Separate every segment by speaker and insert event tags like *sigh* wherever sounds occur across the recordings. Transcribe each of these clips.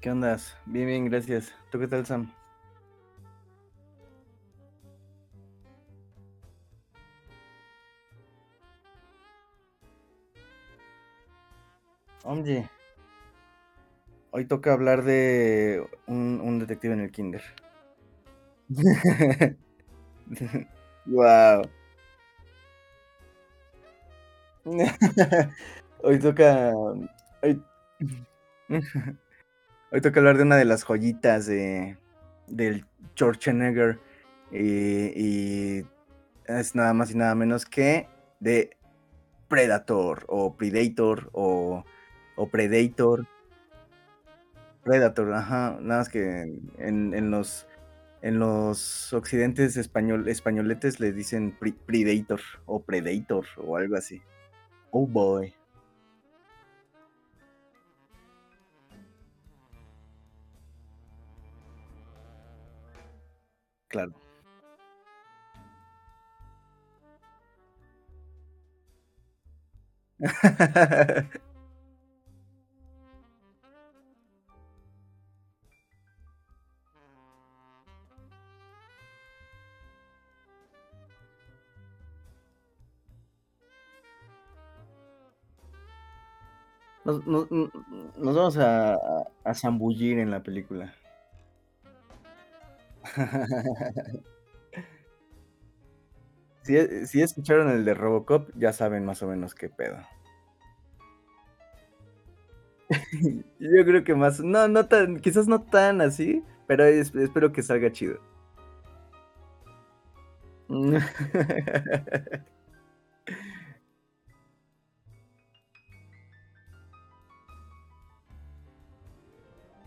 Speaker 1: ¿Qué ondas? Bien, bien, gracias. ¿Tú qué tal, Sam? Oye, hoy toca hablar de un, un detective en el kinder. *laughs* Wow. *laughs* Hoy toca, hoy, hoy toca hablar de una de las joyitas de del Schwarzenegger y, y es nada más y nada menos que de Predator o Predator o, Predator. Predator, ajá, nada más que en, en los en los occidentes español, españoletes le dicen pre- Predator o Predator o algo así. Oh boy, claro. *laughs* Nos, nos- nos vamos a, a, a zambullir en la película. *laughs* Si, e- si escucharon el de Robocop, ya saben más o menos qué pedo. *laughs* Yo creo que más, no, no tan, quizás no tan así, pero es- espero que salga chido. *laughs*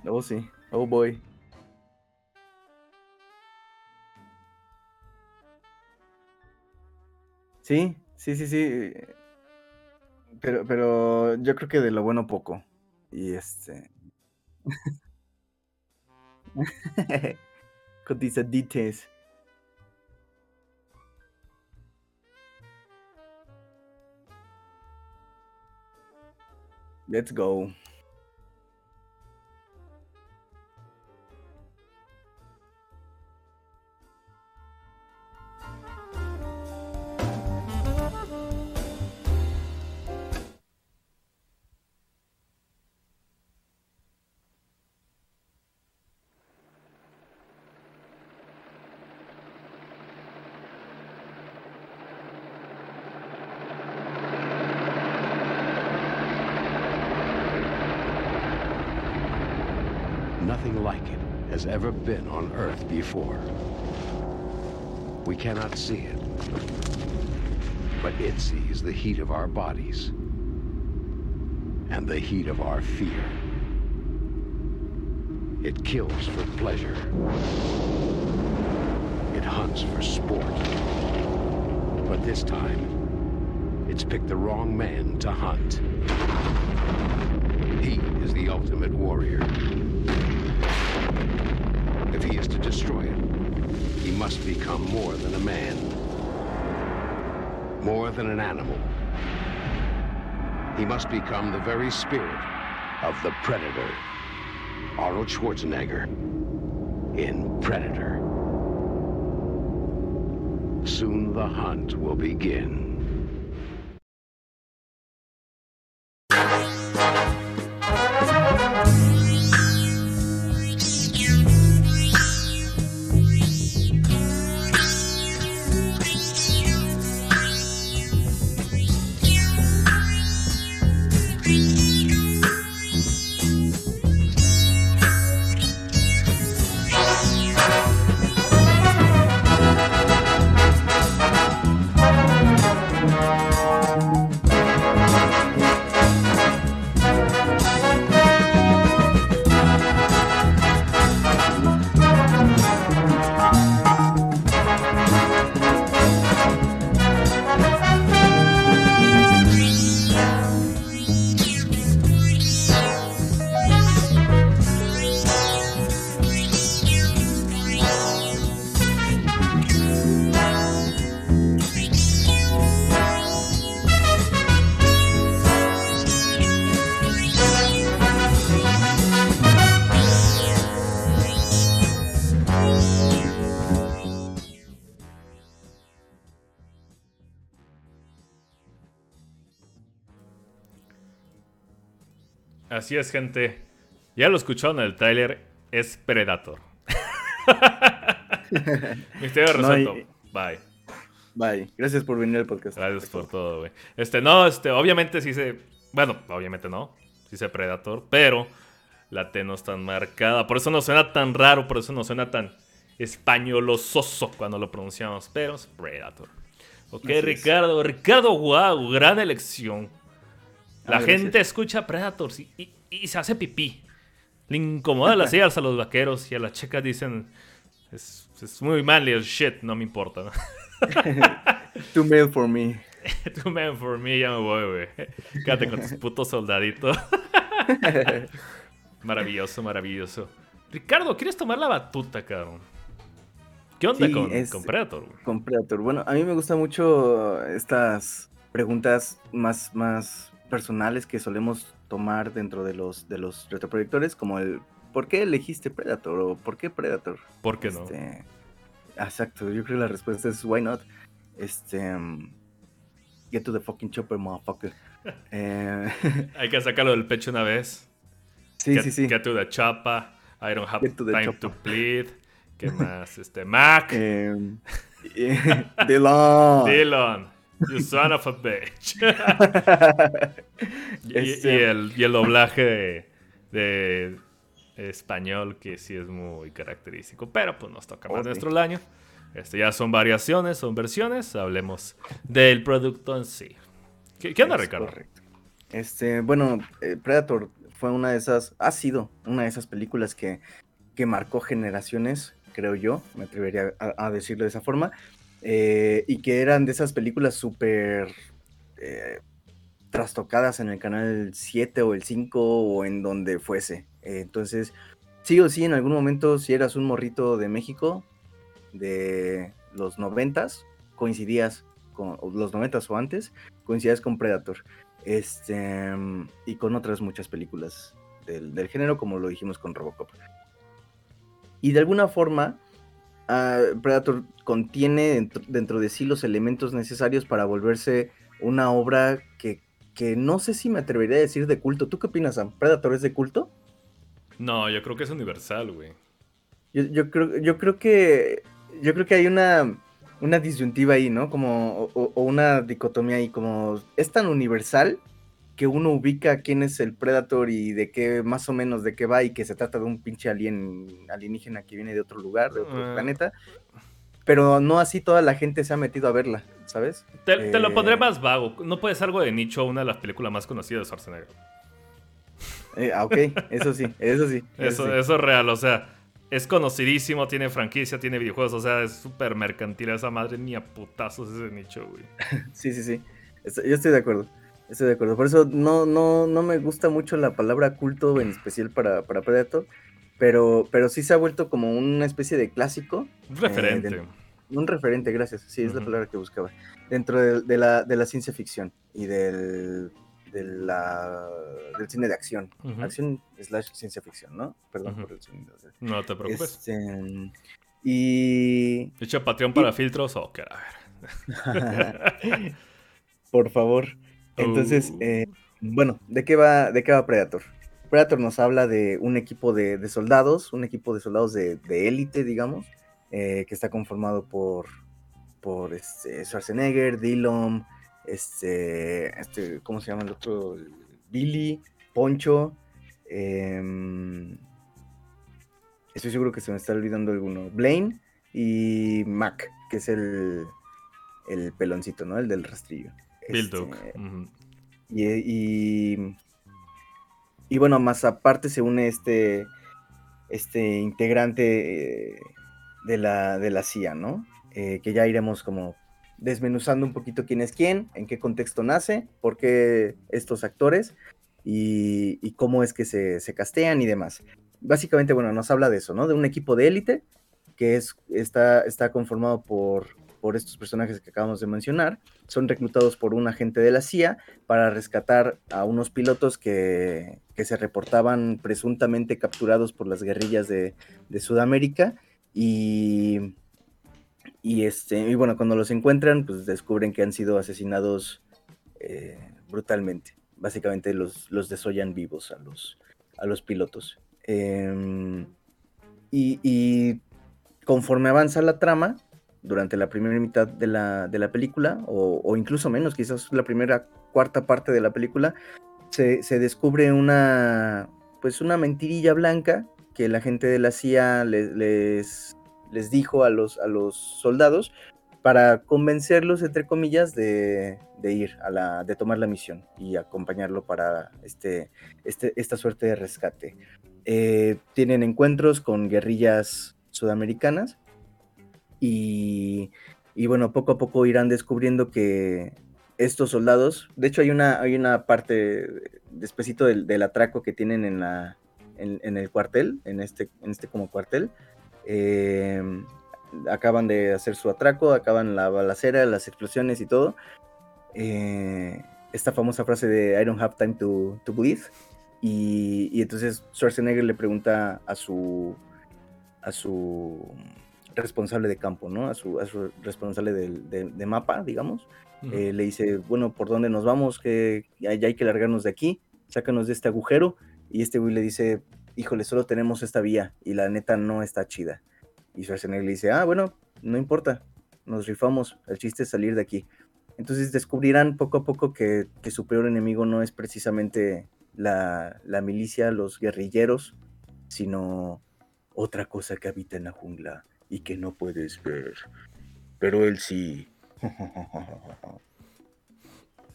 Speaker 1: Oh, sí. Oh, boy. Sí, sí, sí, sí. Pero, pero yo creo que de lo bueno poco. Y este. *laughs* Cotizadites. Let's go.
Speaker 2: Has ever been on Earth before. We cannot see it, but it sees the heat of our bodies and the heat of our fear. It kills for pleasure. It hunts for sport. But this time, it's picked the wrong man to hunt. He is the ultimate warrior. If he is to destroy it, he must become more than a man, more than an animal. He must become the very spirit of the predator. Arnold Schwarzenegger in Predator. Soon the hunt will begin.
Speaker 3: Así es, gente. Ya lo escucharon en el tráiler, es Predator. *laughs* Misterio resuelto. Bye.
Speaker 1: Bye. Gracias por venir al podcast.
Speaker 3: Gracias por todo, güey. Este, no, este, obviamente sí se. Bueno, obviamente no. Sí se Predator, pero la T no es tan marcada. Por eso no suena tan raro, por eso no suena tan españolososo cuando lo pronunciamos. Pero es Predator. Ok, Ricardo. Ricardo, wow, gran elección. La gente escucha Predator y, se hace pipí. Le incomoda las *laughs* ideas a los vaqueros y a las chicas dicen, es, muy mal el shit, no me importa.
Speaker 1: Too male for me.
Speaker 3: Too male for me, ya me voy, güey. Quédate con tus putos soldaditos. *laughs* maravilloso, maravilloso. Ricardo, ¿quieres tomar la batuta, cabrón? ¿Qué onda con, con, Predator?
Speaker 1: Con Predator. Bueno, a mí me gustan mucho estas preguntas más, más personales que solemos tomar dentro de los, de los retroproyectores, como el ¿por qué elegiste Predator? o ¿por qué Predator?
Speaker 3: ¿Por qué no?
Speaker 1: Este, exacto, yo creo que la respuesta es why not. Este get to the fucking chopper, motherfucker. *laughs*
Speaker 3: Eh, *laughs* Hay que sacarlo del pecho una vez.
Speaker 1: Sí, sí, sí.
Speaker 3: Get to the chopper. I don't have time to bleed. ¿Qué más? Este, Mac.
Speaker 1: Um, *laughs* Dylan.
Speaker 3: Dylan. You son of a bitch. *laughs* Este, y, el, y, el, doblaje de, español, que sí es muy característico. Pero pues nos toca más nuestro año. Este, ya son variaciones, son versiones. Hablemos del producto en sí. ¿Qué, onda, Ricardo? Correcto.
Speaker 1: Este, bueno, eh, Predator fue una de esas, ha sido una de esas películas que, que marcó generaciones, creo yo, me atrevería a decirlo de esa forma. Eh, y que eran de esas películas súper eh, trastocadas en el canal 7 o el 5 o en donde fuese. Eh, entonces, sí o sí, en algún momento, si eras un morrito de México de los 90 coincidías con los 90 o antes, coincidías con Predator. Este, y con otras muchas películas del, del género, como lo dijimos con Robocop. Y de alguna forma, Ah, Predator contiene dentro, de sí los elementos necesarios para volverse una obra que, que, no sé si me atrevería a decir de culto. ¿Tú qué opinas, Sam? ¿Predator es de culto?
Speaker 3: No, yo creo que es universal, güey.
Speaker 1: Yo, creo, yo creo que. Yo creo que hay una, una disyuntiva ahí, ¿no? Como. O, o, una dicotomía ahí, como. Es tan universal que uno ubica quién es el Predator y de qué, más o menos de qué va y que se trata de un pinche alien alienígena que viene de otro lugar, de otro ah. planeta. Pero no así toda la gente se ha metido a verla, ¿sabes?
Speaker 3: Te, lo eh, pondré más vago. No puede ser algo de nicho, una de las películas más conocidas de Schwarzenegger.
Speaker 1: Eh, ah, ok, eso sí, eso sí.
Speaker 3: Eso, eso, es real, o sea, es conocidísimo, tiene franquicia, tiene videojuegos, o sea, es súper mercantil esa madre, ni a putazos ese nicho, güey. *laughs*
Speaker 1: sí, sí, sí. Yo estoy de acuerdo. Estoy de acuerdo. Por eso no, no, no me gusta mucho la palabra culto, en especial para, para Predator. Pero, pero sí se ha vuelto como una especie de clásico.
Speaker 3: Un referente.
Speaker 1: Eh, un referente, gracias. Sí, es la palabra que buscaba. Dentro de, la, de la ciencia ficción y del, de la, del cine de acción. Acción slash ciencia ficción, ¿no? Perdón por el sonido.
Speaker 3: No te preocupes.
Speaker 1: Este, y.
Speaker 3: De hecho, Patreon para filtros, o a ver. *laughs*
Speaker 1: por favor. Entonces, oh. eh, bueno, ¿de qué, va, ¿de qué va Predator? Predator nos habla de un equipo de, soldados, un equipo de soldados de élite, digamos, eh, que está conformado por, por este, Schwarzenegger, Dillon, este, este, ¿cómo se llama el otro? Billy, Poncho, em, estoy seguro que se me está olvidando alguno, Blaine y Mac, que es el, el peloncito, ¿no? El del rastrillo.
Speaker 3: Bill
Speaker 1: este, y, y, bueno, más aparte se une este, este integrante eh, de, la, de la CIA, ¿no? Eh, que ya iremos como desmenuzando un poquito quién es quién, en qué contexto nace, por qué estos actores y, cómo es que se, se, castean y demás. Básicamente, bueno, nos habla de eso, ¿no? De un equipo de élite que es, está, está conformado por por estos personajes que acabamos de mencionar, son reclutados por un agente de la CIA para rescatar a unos pilotos que, se reportaban presuntamente capturados por las guerrillas de, Sudamérica y, y, este, y bueno, cuando los encuentran, pues descubren que han sido asesinados eh, brutalmente. básicamente los, los desollan vivos a los, a los pilotos. Em, y, conforme avanza la trama, durante la primera mitad de la, de la película, o, incluso menos, quizás la primera cuarta parte de la película, se, descubre una, pues una mentirilla blanca que la gente de la CIA les, les, dijo a los, a los soldados para convencerlos, entre comillas, de, ir a la, de tomar la misión y acompañarlo para este, este, esta suerte de rescate. Eh, tienen encuentros con guerrillas sudamericanas y, bueno, poco a poco irán descubriendo que estos soldados, de hecho hay una, hay una parte despacito del, atraco que tienen en, la, en, el cuartel, en este, en este como cuartel. Eh, acaban de hacer su atraco, acaban la balacera, las explosiones y todo. Eh, esta famosa frase de I don't have time to, to breathe. Y, entonces Schwarzenegger le pregunta a su, a su responsable de campo, ¿no? A su, a su responsable de, mapa, digamos. Eh, le dice, bueno, ¿por dónde nos vamos? Que ya, hay que largarnos de aquí, sácanos de este agujero. Y este güey le dice, híjole, solo tenemos esta vía y la neta no está chida. Y Schwarzenegger le dice, ah, bueno, no importa, nos rifamos, el chiste es salir de aquí. Entonces descubrirán poco a poco que, su peor enemigo no es precisamente la, milicia, los guerrilleros, sino otra cosa que habita en la jungla y que no puedes ver. Pero él sí. *laughs*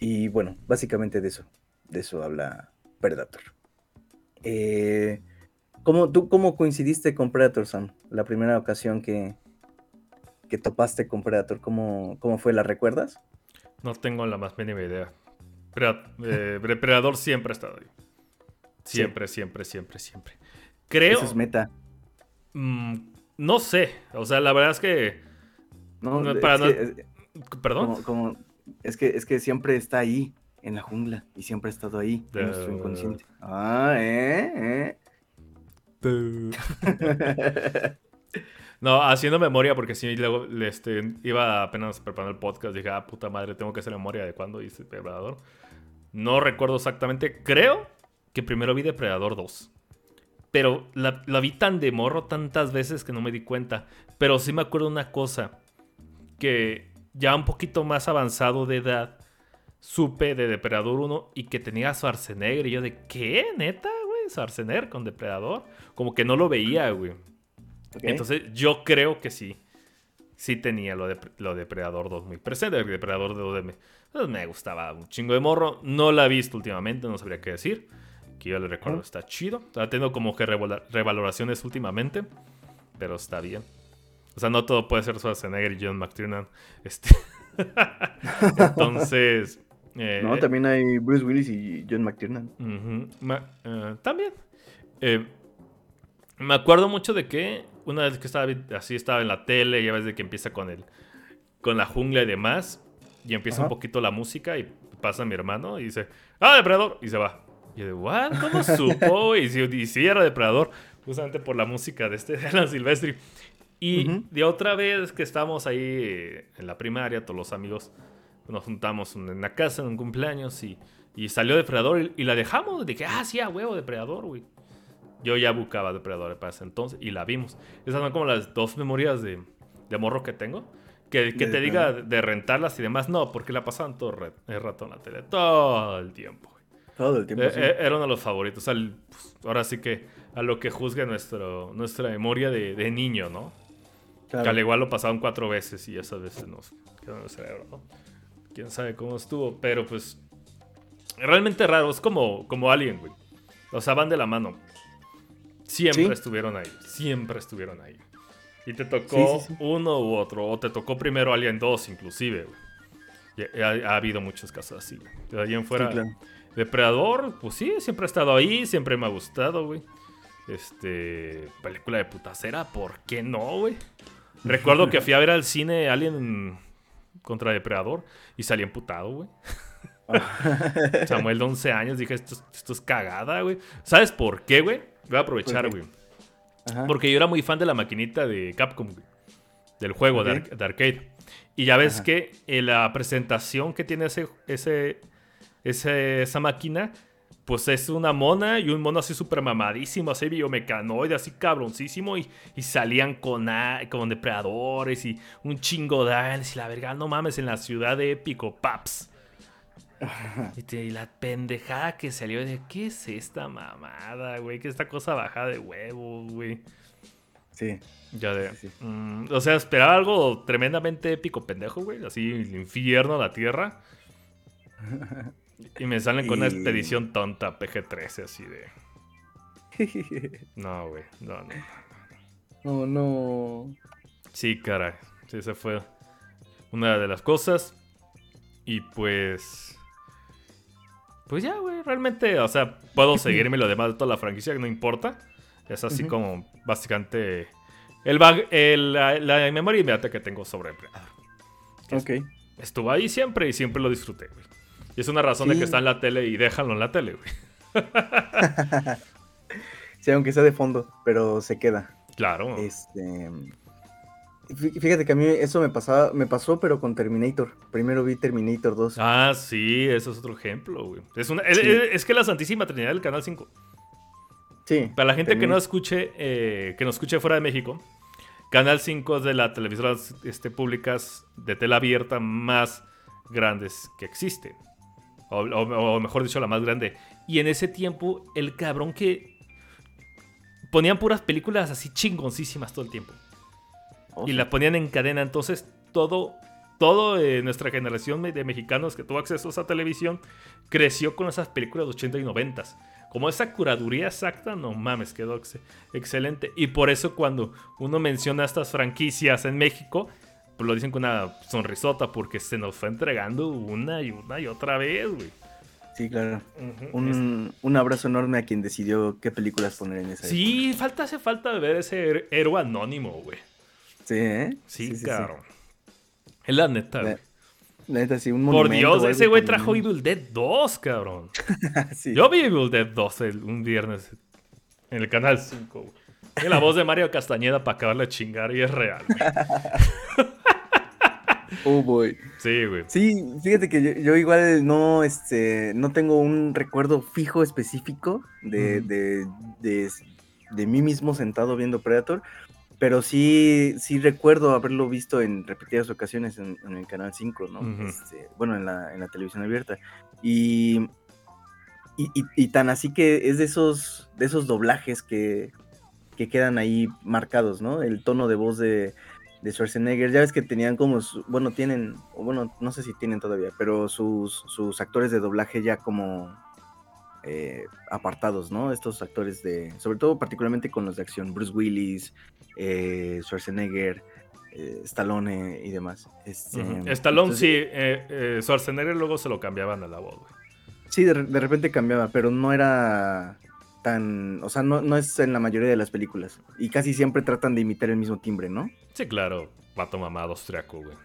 Speaker 1: y bueno, básicamente de eso, de eso habla Predator. Eh, ¿Cómo, ¿Tú cómo coincidiste con Predator, Sam? La primera ocasión que, que topaste con Predator, ¿cómo, ¿cómo fue? ¿La recuerdas?
Speaker 3: No tengo la más mínima idea. Eh, Predador siempre ha estado ahí. Siempre, siempre, siempre, siempre. Creo.
Speaker 1: Eso es meta.
Speaker 3: Mm, no sé. O sea, la verdad es que.
Speaker 1: No,
Speaker 3: Perdón.
Speaker 1: Como, es, que, es que siempre está ahí, en la jungla. Y siempre ha estado ahí, en nuestro inconsciente. Ah, ¿eh? ¿eh?
Speaker 3: no, haciendo memoria, porque si luego este, iba apenas preparando el podcast, dije, ah, puta madre, tengo que hacer memoria de cuándo hice Depredador. No recuerdo exactamente, creo que primero vi Depredador 2. Pero la, vi tan de morro tantas veces que no me di cuenta. Pero sí me acuerdo una cosa, que ya un poquito más avanzado de edad, supe de Depredador 1 y que tenía a Schwarzenegger. Y yo de, ¿qué? ¿Neta? Schwarzenegger con Depredador. Como que no lo veía, güey. Entonces yo creo que sí. Sí tenía lo de, lo de Depredador 2 muy presente. El Depredador 2 me, pues, me gustaba un chingo de morro. No la he visto últimamente, no sabría qué decir. Que yo le recuerdo, está chido. Está teniendo como que revaloraciones últimamente. Pero está bien. O sea, no todo puede ser Schwarzenegger y John McTiernan. Este... *laughs* Entonces,
Speaker 1: eh, no, también hay Bruce Willis y John McTiernan.
Speaker 3: Eh, también. Eh, me acuerdo mucho de que una vez que estaba así, estaba en la tele, ya ves de que empieza con el con la jungla y demás, y empieza un poquito la música y pasa mi hermano y dice, ¡Ah, depredador! Y se va. Y yo de, ¿what? ¿Cómo supo? y, si, era depredador, justamente por la música de este de *laughs* Alan Silvestri. Y de otra vez que estábamos ahí en la primaria, todos los amigos nos juntamos en la casa en un cumpleaños y, y salió Depredador y, la dejamos. Dije, ah, sí, a huevo, Depredador, güey. Yo ya buscaba Depredador para ese entonces y la vimos. Esas son como las dos memorias de, de morro que tengo. Que, que te diga de rentarlas y demás, no, porque la pasaban todo el rato en la tele, todo el tiempo.
Speaker 1: Todo el tiempo.
Speaker 3: E, e, era uno de los favoritos. Pues, ahora sí que a lo que juzgue nuestro, nuestra memoria de, de niño, ¿no? Que al igual lo pasaban cuatro veces y esas veces nos quedó en el cerebro, ¿no? quién sabe cómo estuvo, pero pues realmente raro, es como, como Alien, güey. O sea, van de la mano. Siempre estuvieron ahí, siempre estuvieron ahí. Y te tocó uno u otro, o te tocó primero Alien 2 inclusive, güey. Ha, habido muchos casos así. De ahí en fuera, Depredador, pues sí, siempre ha estado ahí, siempre me ha gustado, güey. Este, película de putacera, ¿por qué no, güey? Recuerdo que fui a ver al cine Alien contra Depredador y salí emputado, güey. *laughs* Samuel de 11 años, dije, esto, esto es cagada, güey. ¿Sabes por qué, güey? Voy a aprovechar, güey. Porque yo era muy fan de la maquinita de Capcom, güey. Del juego de, arcade. Y ya ves que en la presentación que tiene ese, ese, ese- esa máquina, pues es una mona y un mono así súper mamadísimo, así biomecanoide, así cabroncísimo, y, y salían con, a- con depredadores y un chingo de aliens y la verga, no mames, en la ciudad de Épico, paps. *laughs* Y, te- y la pendejada que salió de, ¿qué es esta mamada, güey? ¿Qué es esta cosa bajada de huevos, güey?
Speaker 1: Sí.
Speaker 3: Ya de.
Speaker 1: Sí, sí.
Speaker 3: mm, o sea, esperaba algo tremendamente épico, pendejo, güey. Así, el infierno, la tierra. *laughs* Y me salen con una expedición tonta, PG-13, así de. *laughs* No, güey. No, no.
Speaker 1: no, no.
Speaker 3: Sí, caray. Sí, esa fue una de las cosas. Y pues. Pues ya, güey. Realmente, o sea, puedo *laughs* seguirme lo demás de toda la franquicia, que no importa. Es así como básicamente. El, bag- el- la, la memoria inmediata que tengo sobre Predator.
Speaker 1: Ok.
Speaker 3: Estuvo ahí siempre y siempre lo disfruté, güey. Y es una razón de que está en la tele y déjalo en la tele, güey. *laughs*
Speaker 1: Sí, aunque sea de fondo, pero se queda.
Speaker 3: Claro.
Speaker 1: Este. fí- Fíjate que a mí eso me pasaba, me pasó, pero con Terminator. Primero vi Terminator 2.
Speaker 3: Ah, sí, eso es otro ejemplo, güey. Es, una- es-
Speaker 1: Sí.
Speaker 3: es- es que la Santísima Trinidad del Canal 5.
Speaker 1: Sí.
Speaker 3: Para la gente que no escuche, eh, que nos escuche fuera de México, Canal 5 es de las televisoras este, públicas de tela abierta más grandes que existen. O, o- o mejor dicho, la más grande. Y en ese tiempo, el cabrón que ponían puras películas así chingoncísimas todo el tiempo.
Speaker 1: Oh,
Speaker 3: y
Speaker 1: sí.
Speaker 3: la ponían en cadena. Entonces, todo, todo eh, nuestra generación de mexicanos que tuvo acceso a esa televisión creció con esas películas de 80 y 90. Como esa curaduría exacta, no mames, quedó ex- excelente. Y por eso cuando uno menciona estas franquicias en México, lo dicen con una sonrisota, porque se nos fue entregando una y una y otra vez, güey.
Speaker 1: Sí, claro. Un, un abrazo enorme a quien decidió qué películas poner en esa. época.
Speaker 3: Sí, falta, hace falta ver ese héroe anónimo, güey.
Speaker 1: Sí, ¿eh?
Speaker 3: Sí,
Speaker 1: sí,
Speaker 3: cabrón. Es la neta,
Speaker 1: La-
Speaker 3: güey.
Speaker 1: La neta, sí, un
Speaker 3: Por Dios, ese güey trajo. Evil Dead 2, cabrón. *laughs*
Speaker 1: Sí.
Speaker 3: Yo vi Evil Dead 2 el- un viernes en el canal 5. güey. *laughs* Tiene la voz de Mario Castañeda para acabarle a chingar y es real. *laughs*
Speaker 1: Oh, boy.
Speaker 3: Sí, güey.
Speaker 1: Sí, fíjate que yo, yo igual no, este, no tengo un recuerdo fijo específico de, de, de, de mí mismo sentado viendo Predator, pero sí, sí recuerdo haberlo visto en repetidas ocasiones en, en el Canal 5, ¿no? Este, bueno, en la, en la televisión abierta. Y, y, y- y tan así que es de esos, de esos doblajes que, que quedan ahí marcados, ¿no? El tono de voz de, de Schwarzenegger. Ya ves que tenían como, su- bueno, tienen, bueno, no sé si tienen todavía, pero sus, sus actores de doblaje ya como eh, apartados, ¿no? Estos actores de, sobre todo particularmente con los de acción, Bruce Willis, eh, Schwarzenegger, eh, Stallone y demás. Este,
Speaker 3: Ujú. Stallone
Speaker 1: entonces,
Speaker 3: sí, Schwarzenegger luego se lo cambiaban a la voz, güey.
Speaker 1: Sí, de repente cambiaba, pero no era tan, o sea, no, no es en la mayoría de las películas. Y casi siempre tratan de imitar el mismo timbre, ¿no?
Speaker 3: Sí, claro. Vato mamado austriaco, güey.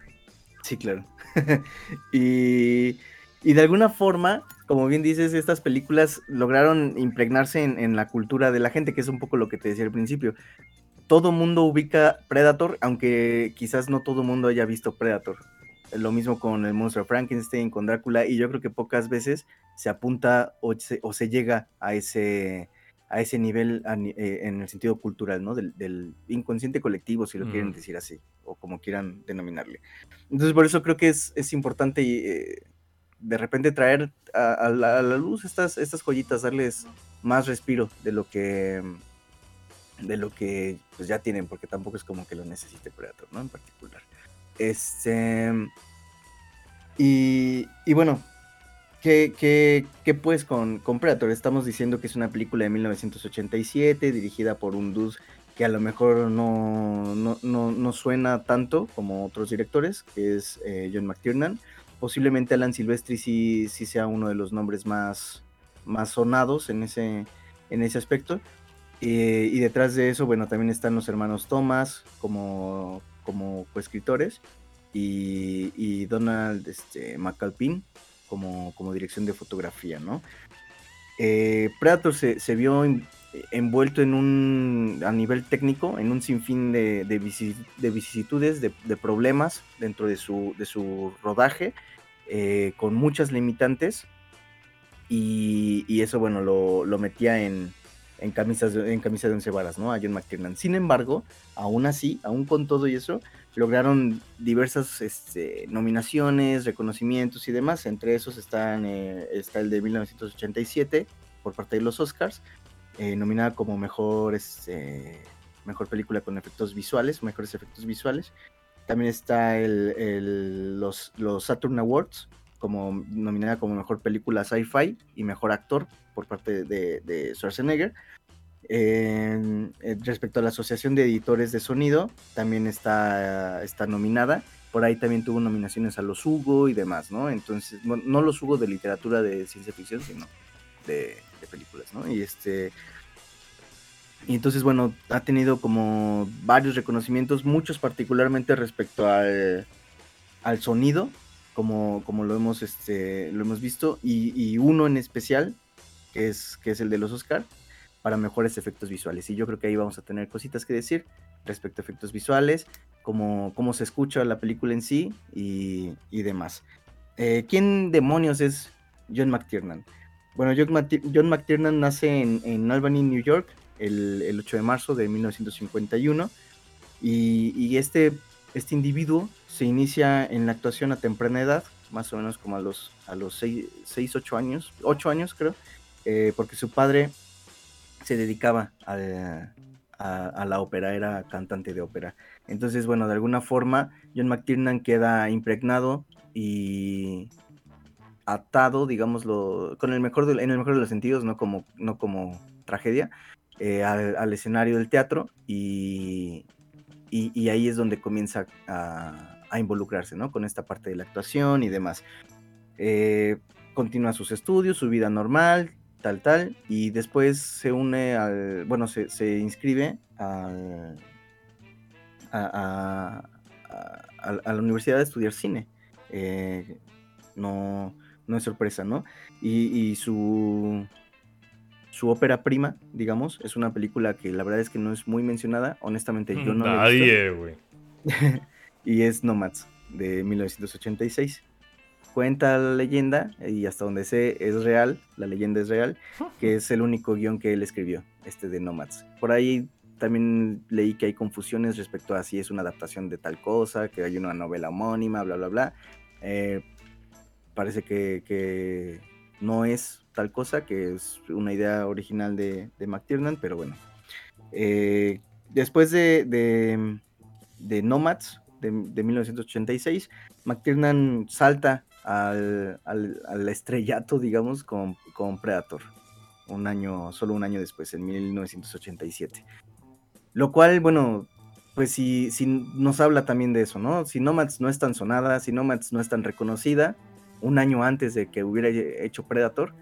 Speaker 1: Sí, claro. *laughs* y, y de alguna forma, como bien dices, estas películas lograron impregnarse en, en la cultura de la gente, que es un poco lo que te decía al principio. Todo mundo ubica Predator, aunque quizás no todo mundo haya visto Predator. Lo mismo con el monstruo Frankenstein, con Drácula, y yo creo que pocas veces se apunta o se, o se llega a ese, a ese nivel a eh, en el sentido cultural, ¿no? Del, del inconsciente colectivo, si lo quieren
Speaker 3: Ujú.
Speaker 1: decir así, o como quieran denominarle. Entonces, por eso creo que es, es importante eh, de repente traer a, a la, a la luz estas, estas joyitas, darles más respiro de lo que de lo que pues, ya tienen, porque tampoco es como que lo necesite Predator, ¿no? En particular. Este. Y, y bueno, ¿qué, qué, qué pues con, con Predator? Estamos diciendo que es una película de 1987, dirigida por un dude que a lo mejor no, no, no, no suena tanto como otros directores, que es eh, John McTiernan. Posiblemente Alan Silvestri sí, sí sea uno de los nombres más, más sonados en ese, en ese aspecto. Eh, y detrás de eso, bueno, también están los hermanos Thomas como, como coescritores y, y Donald este, McAlpin como, como dirección de fotografía, ¿no? Eh, se, se vio en- envuelto en un, a nivel técnico, en un sinfín de, de, de vicisitudes, de, problemas dentro de su, de su rodaje, eh, con muchas limitantes, Y, eso, bueno, lo, metía en, en, camisas en camisa de once varas, ¿no? A John McTiernan. Sin embargo, aún así, aún con todo y eso, lograron diversas este, nominaciones, reconocimientos y demás. Entre esos están, eh, está el de 1987 por parte de los Oscars, eh, nominada como mejor, este, mejor película con efectos visuales, mejores efectos visuales. También está los Saturn Awards, como nominada como mejor película sci-fi y mejor actor por parte de, de Schwarzenegger. respecto a la Asociación de Editores de Sonido, también está, está nominada. Por ahí también tuvo nominaciones a los Hugo y demás, ¿no? Entonces, no, los Hugo de literatura de ciencia ficción, sino de, películas, ¿no? Y este. Y entonces, bueno, ha tenido como varios reconocimientos, muchos particularmente respecto al, al sonido, como, como lo, hemos, este, lo hemos visto, y, uno en especial, que es, que es el de los Oscar, para mejores efectos visuales. Y yo creo que ahí vamos a tener cositas que decir respecto a efectos visuales, cómo, cómo se escucha la película en sí y, demás. Eh, ¿Quién demonios es John McTiernan? Bueno, John, McTiernan nace en, en, Albany, New York, el, el, 8 de marzo de 1951. Y, y este este individuo se inicia en la actuación a temprana edad, más o menos como a los, a los 6, 8 años, 8 años creo, eh, porque su padre se dedicaba a, la ópera, era cantante de ópera. Entonces, bueno, de alguna forma, John McTiernan queda impregnado y atado, digámoslo, con el mejor en el mejor de los sentidos, no como, no como tragedia, eh, al, escenario del teatro y, y, ahí es donde comienza a, involucrarse, ¿no? Con esta parte de la actuación y demás. Eh, continúa sus estudios, su vida normal, tal, tal, y después se une al, bueno, se, inscribe a, la universidad de estudiar cine. Eh, no, no es sorpresa, ¿no? y su, su ópera prima, digamos, es una película que la verdad es que no es muy mencionada. Honestamente, yo no
Speaker 3: Nadie, güey. *laughs*
Speaker 1: y es Nomads, de 1986. Cuenta la leyenda, y hasta donde sé es real, la leyenda es real, que es el único guion que él escribió, este de Nomads. Por ahí también leí que hay confusiones respecto a si es una adaptación de tal cosa, que hay una novela homónima, bla, bla, bla. Eh, parece que, que no es tal cosa, que es una idea original de, de McTiernan, pero bueno. Eh, después de, Nomads, de, 1986, McTiernan salta al, estrellato, digamos, con, con, Predator, un año, solo un año después, en 1987. Lo cual, bueno, pues si, si nos habla también de eso, ¿no? Si Nomads no es tan sonada, si Nomads no es tan reconocida, un año antes de que hubiera hecho Predator,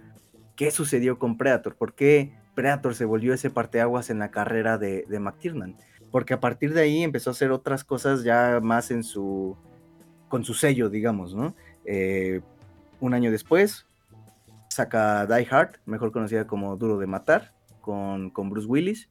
Speaker 1: ¿qué sucedió con Predator? ¿Por qué Predator se volvió ese parteaguas en la carrera de, de McTiernan? Porque a partir de ahí empezó a hacer otras cosas ya más en su. con su sello, digamos, ¿no? Eh, un año después, saca Die Hard, mejor conocida como Duro de Matar, con, con Bruce Willis.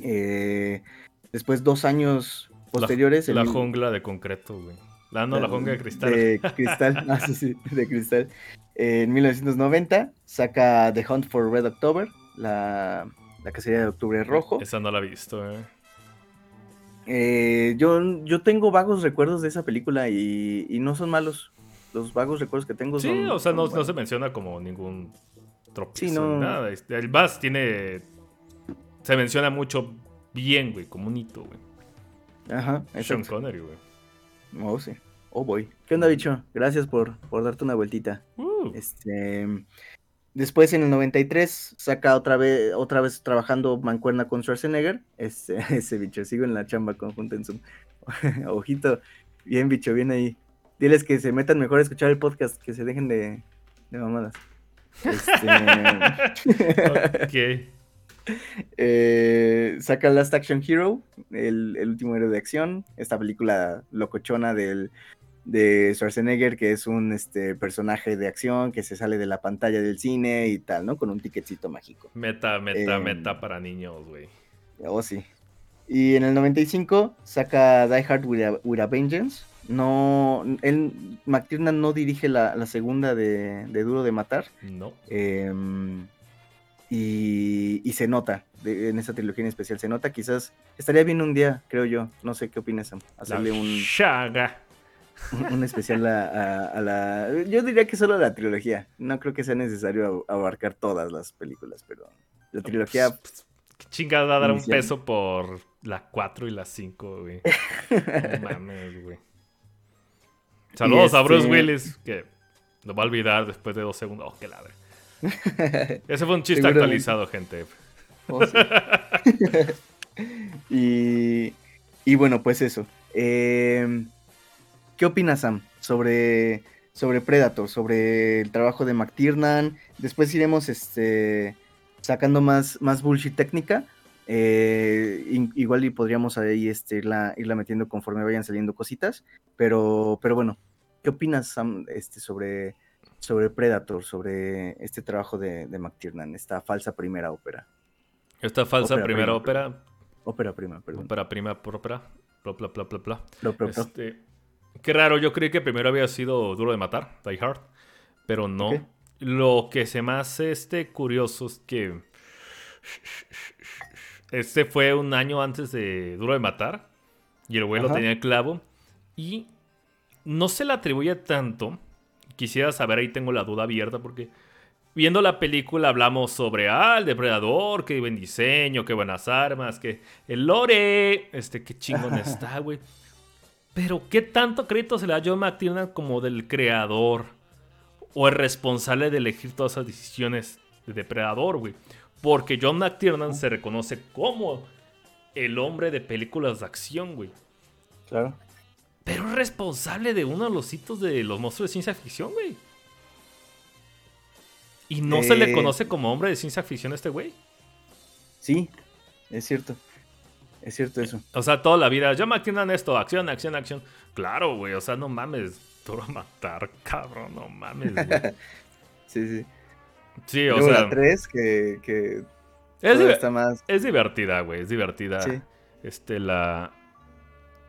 Speaker 1: Eh, después, dos años posteriores.
Speaker 3: La, jungla de concreto, güey. La, no, la, jungla de cristal.
Speaker 1: De *laughs* cristal, *laughs* ah, sí, sí, de cristal en 1990 saca The Hunt for Red October, la, la cacería de Octubre Rojo.
Speaker 3: Esa no la he visto, eh.
Speaker 1: Eh, yo, yo tengo vagos recuerdos de esa película y, no son malos. Los vagos recuerdos que tengo
Speaker 3: sí,
Speaker 1: son.
Speaker 3: Sí, o sea, no, se menciona como ningún tropiezo. Sí, no. Nada. El Bass tiene. Se menciona mucho bien, güey, como un hito, güey.
Speaker 1: Ajá,
Speaker 3: Sean Connery, güey.
Speaker 1: Oh, sí. Oh, boy. ¿Qué onda, bicho? Gracias por, por darte una vueltita. Uh. Este, después en el 93 saca otra vez, otra vez trabajando mancuerna con Schwarzenegger. Este, *laughs* ese bicho, sigo en la chamba conjunta en Zoom. *laughs* Ojito, bien bicho, bien ahí. Diles que se metan mejor a escuchar el podcast, que se dejen de, de mamadas. Este... *laughs*
Speaker 3: ok.
Speaker 1: Eh, saca Last Action Hero, el, el, último héroe de acción, esta película locochona del de Schwarzenegger, que es un este, personaje de acción que se sale de la pantalla del cine y tal, ¿no? Con un ticketcito mágico.
Speaker 3: Meta, meta, em, meta para niños, güey.
Speaker 1: Oh, sí. Y en el 95 saca Die Hard with a, Vengeance, No, él, McTiernan no dirige la, la segunda de, de, Duro de Matar.
Speaker 3: No.
Speaker 1: Eh, y, y, se nota, de, en esa trilogía en especial, se nota. Quizás estaría bien un día, creo yo. No sé qué opinas, Sam. Hacerle
Speaker 3: La
Speaker 1: un,
Speaker 3: Shaga.
Speaker 1: un, un especial a, a, a, la. Yo diría que solo la trilogía. No creo que sea necesario abarcar todas las películas, pero la trilogía.
Speaker 3: Pues, ¿Qué chingada va a dar un peso por la 4 y la 5, güey? No mames, güey. *laughs* Saludos a Bruce
Speaker 1: este-
Speaker 3: Willis, que lo va a olvidar después de dos segundos. Oh, qué ladre. *laughs* Ese fue un chiste actualizado, gente.
Speaker 1: Oh, sí. *laughs* y, y bueno, pues eso. Eh, ¿Qué opinas, Sam, sobre, sobre Predator, sobre el trabajo de McTiernan? Después iremos este, sacando más, más bullshit técnica. Eh, igual y podríamos ahí este, irla, irla metiendo conforme vayan saliendo cositas. Pero, pero bueno, ¿qué opinas, Sam, este, sobre, sobre Predator, sobre este trabajo de, de McTiernan, esta falsa primera ópera?
Speaker 3: Esta falsa
Speaker 1: Ópera
Speaker 3: primera
Speaker 1: prima.
Speaker 3: ópera,
Speaker 1: Ópera prima, perdón.
Speaker 3: ópera prima por ópera, bla, bla, bla, bla, bla.
Speaker 1: Lo- lo-
Speaker 3: Este, qué raro, yo creí que primero había sido Duro de Matar, Die Hard, pero no. Lo que se me hace este curioso es que este fue un año antes de Duro de Matar y el güey lo tenía el clavo y no se le atribuye tanto. Quisiera saber, ahí tengo la duda abierta porque viendo la película hablamos sobre ah, el depredador, qué buen diseño, qué buenas armas, que el lore, este, qué chingón *laughs* está, güey. Pero ¿qué tanto crédito se le da a John McTiernan como del creador o el responsable de elegir todas esas decisiones de depredador, güey? Porque John McTiernan se reconoce como el hombre de películas de acción, güey.
Speaker 1: Claro.
Speaker 3: Pero es responsable de uno de los hitos de los monstruos de ciencia ficción, güey. Y no se le
Speaker 1: Eh.
Speaker 3: conoce como hombre de ciencia ficción a este güey.
Speaker 1: Sí, es cierto. Es cierto eso.
Speaker 3: O sea, toda la vida, John McTiernan esto, acción, acción, acción. Claro, güey, o sea, no mames, duro matar, *laughs* cabrón, no mames, güey. *laughs*
Speaker 1: Sí, sí.
Speaker 3: Sí, o
Speaker 1: Luego
Speaker 3: sea,
Speaker 1: la 3, que, que
Speaker 3: es,
Speaker 1: está más.
Speaker 3: es divertida, güey, es divertida.
Speaker 1: Sí.
Speaker 3: Este, la...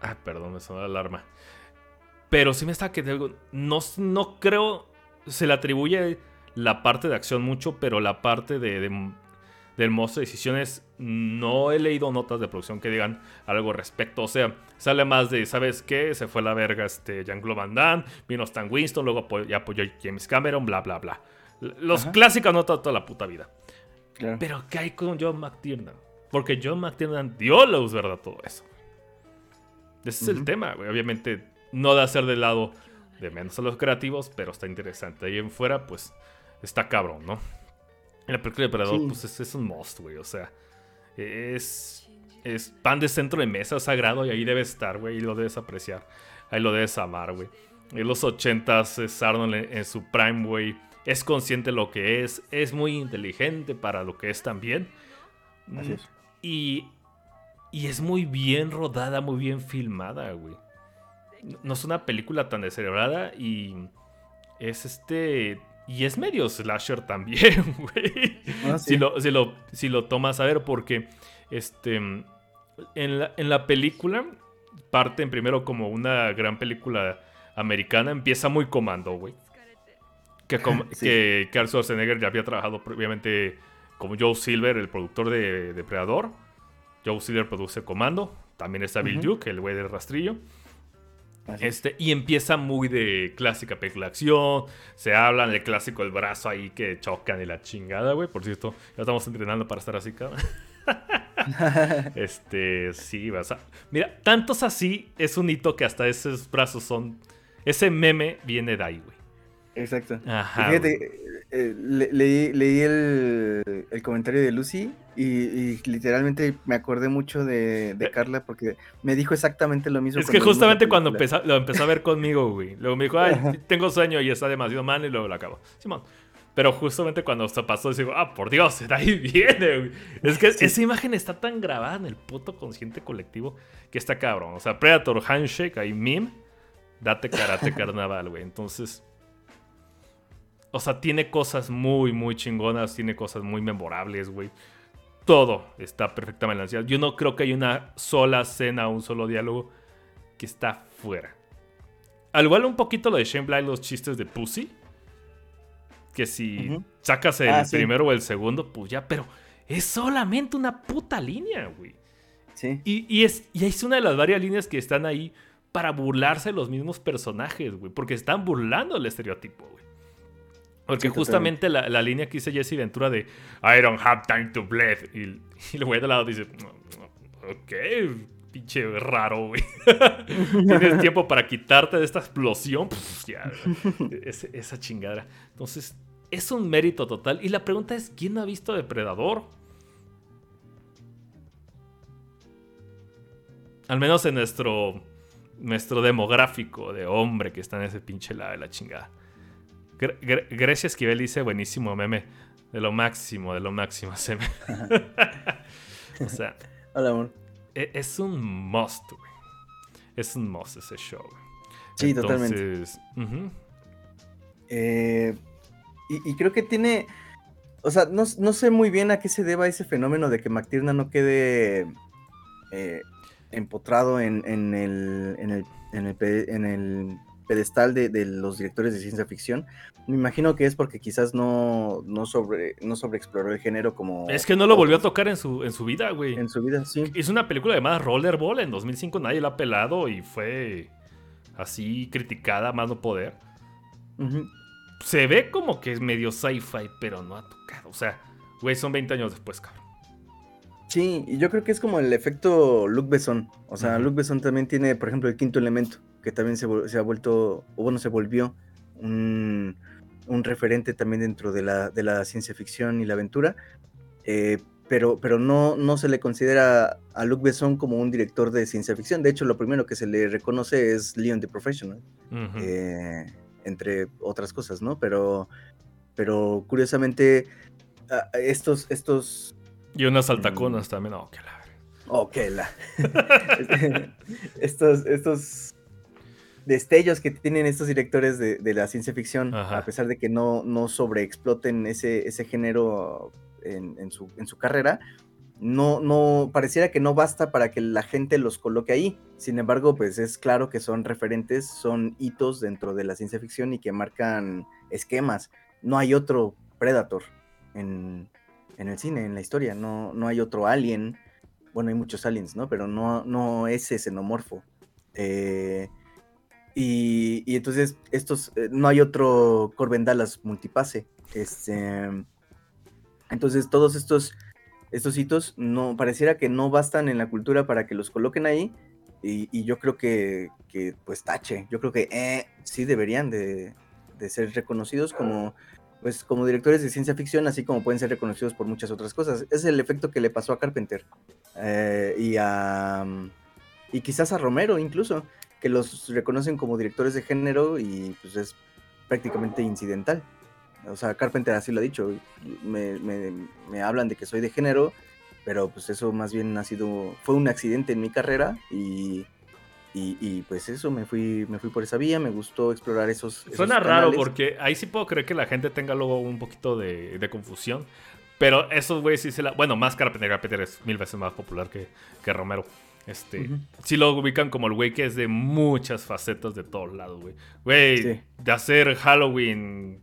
Speaker 3: Ah, perdón, me sonó la alarma. Pero sí me está que no, no creo, se le atribuye la parte de acción mucho, pero la parte de, de- del monstruo de decisiones no he leído notas de producción que digan algo al respecto. O sea, sale más de, ¿sabes qué? Se fue la verga este Jean-Claude Van Damme, vino Stan Winston, luego apo- ya apoyó James Cameron, bla, bla, bla. Los
Speaker 1: Ajá.
Speaker 3: clásicas notas toda la puta vida.
Speaker 1: Claro.
Speaker 3: Pero ¿qué hay con John McTiernan? Porque John McTiernan dio luz, ¿verdad? Todo eso. Ese es el tema, güey. Obviamente, no de hacer de lado de menos a los creativos, pero está interesante. Ahí en fuera, pues, está cabrón, ¿no? En la película de Predador,
Speaker 1: Sí.
Speaker 3: pues, es, es un must, güey. O sea, es, es pan de centro de mesa sagrado y ahí debe estar, güey. Y lo debes apreciar. Ahí lo debes amar, güey. En los 80s es Arnold en, en su prime, güey. Es consciente de lo que es. Es muy inteligente para lo que es también.
Speaker 1: Así es.
Speaker 3: Y, y es muy bien rodada, muy bien filmada, güey. No- es una película tan descerebrada y es este... Y es medio slasher también, *laughs* güey.
Speaker 1: Ah, sí.
Speaker 3: si, lo, si, lo, si lo tomas a ver, porque este, en, la, en la película parten primero como una gran película americana, empieza muy comando, güey. Que, com- *laughs*
Speaker 1: Sí.
Speaker 3: que, que Arnold Schwarzenegger ya había trabajado previamente como Joe Silver, el productor de Depredador. Joe Silver produce Comando. También está Bill. Duke, el güey del rastrillo.
Speaker 1: Así es.
Speaker 3: Este, y empieza muy de clásica película de acción. Se hablan del clásico el brazo ahí que chocan y la chingada, güey. Por cierto, ya estamos entrenando para estar así, cabrón. *laughs* este, sí, vas a. Mira, tantos así es un hito que hasta esos brazos son. Ese meme viene de ahí, güey.
Speaker 1: Exacto.
Speaker 3: Ajá.
Speaker 1: Fíjate, eh, le- leí, leí el, el comentario de Lucy y, y literalmente me acordé mucho de, de
Speaker 3: Eh.
Speaker 1: Carla porque me dijo exactamente lo mismo.
Speaker 3: Es que justamente cuando empezó, lo empezó a ver conmigo, güey. Luego me dijo, ay, tengo sueño y está demasiado mal y luego lo acabo. Simón. Pero justamente cuando se pasó, digo, ah, por Dios, de *laughs* ahí viene, güey. Es que esa imagen está tan grabada en el puto consciente colectivo que está cabrón. O sea, Predator Handshake, ahí meme, date karate *laughs* carnaval, güey. Entonces, o sea, tiene cosas muy, muy chingonas, tiene cosas muy memorables, güey. Todo está perfectamente balanceado. Yo no creo que haya una sola escena, un solo diálogo que está fuera. al igual un poquito lo de Shane Black, los chistes de Pussy. Que si sacas el
Speaker 1: Ah, sí.
Speaker 3: primero o el segundo, pues ya, pero es solamente una puta línea, güey.
Speaker 1: Sí.
Speaker 3: Y, y es, y es una de las varias líneas que están ahí para burlarse de los mismos personajes, güey. Porque están burlando el estereotipo, güey. Porque
Speaker 1: Sí,
Speaker 3: justamente la, la línea que dice Jesse Ventura de I don't have time to bleed. Y, y el güey de lado dice, "No, no, ok, pinche raro, güey. *laughs* Tienes tiempo para quitarte de esta explosión. Ya, esa chingadera. Entonces, es un mérito total. Y la pregunta es, ¿quién no ha visto Depredador? Al menos en nuestro, nuestro demográfico de hombre que está en ese pinche lado de la chingada. Gre- Gre- Grecia Esquivel dice, buenísimo meme. De lo máximo, de lo máximo ese meme. *laughs* o sea,
Speaker 1: Hola, amor.
Speaker 3: e- es un must, güey. Es un must ese show, güey.
Speaker 1: Sí, totalmente. Eh, y, y creo que tiene. O sea, no, no sé muy bien a qué se deba ese fenómeno de que McTiernan no quede eh, empotrado en, en el, en, el, en, el, en el pedestal de, de los directores de ciencia ficción. Me imagino que es porque quizás no, no, sobre, no sobreexploró el género como.
Speaker 3: Es que no lo volvió a tocar en su, en su vida, güey.
Speaker 1: En su vida, sí.
Speaker 3: Hizo una película llamada Rollerball en 2005, nadie la ha pelado y fue así criticada, más no poder. Se ve como que es medio sci-fi, pero no ha tocado. O sea, güey, son 20 años después, cabrón.
Speaker 1: Sí, y yo creo que es como el efecto Luc Besson. O sea,
Speaker 3: Ujú.
Speaker 1: Luc Besson también tiene, por ejemplo, el quinto elemento, que también se, ha vuelto, o bueno, se volvió un, un referente también dentro de la, de la ciencia ficción y la aventura. eh, pero pero no, no se le considera a Luc Besson como un director de ciencia ficción. De hecho, lo primero que se le reconoce es Leon the Professional eh, entre otras cosas, ¿no? Pero, pero curiosamente, estos, estos
Speaker 3: Y unas
Speaker 1: Mm.
Speaker 3: altaconas también. Oh, qué la.
Speaker 1: Ok, la. *laughs* estos, estos destellos que tienen estos directores de, de la ciencia ficción,
Speaker 3: Ajá.
Speaker 1: a pesar de que no, no sobreexploten ese, ese género en, en su, en su carrera, no, no, pareciera que no basta para que la gente los coloque ahí. Sin embargo, pues es claro que son referentes, son hitos dentro de la ciencia ficción y que marcan esquemas. No hay otro Predator en, en el cine, en la historia. No, no hay otro Alien. Bueno, hay muchos aliens, ¿no? Pero no, no ese xenomorfo. Eh, y, entonces, estos, eh, no hay otro Corben Dallas multipase. Este, entonces, todos estos, estos hitos no, pareciera que no bastan en la cultura para que los coloquen ahí. Y, yo creo que, pues, tache. Yo creo que eh, sí deberían de, de ser reconocidos como, pues, como directores de ciencia ficción, así como pueden ser reconocidos por muchas otras cosas. Es el efecto que le pasó a Carpenter. eh, y a. Y quizás a Romero incluso, que los reconocen como directores de género y pues es prácticamente incidental. O sea, Carpenter así lo ha dicho. Me, me- me hablan de que soy de género, pero pues eso más bien ha sido. Fue un accidente en mi carrera y. Y, y, pues eso, me fui, me fui por esa vía, me gustó explorar esos. esos
Speaker 3: Suena raro porque ahí sí puedo creer que la gente tenga luego un poquito de, de confusión. Pero esos güeyes sí se la. Bueno, más Carpenter. Carpenter es mil veces más popular que, que Romero. Este.
Speaker 1: Ujú.
Speaker 3: Sí lo ubican como el güey que es de muchas facetas de todos lados, güey. Güey,
Speaker 1: Sí.
Speaker 3: de hacer Halloween,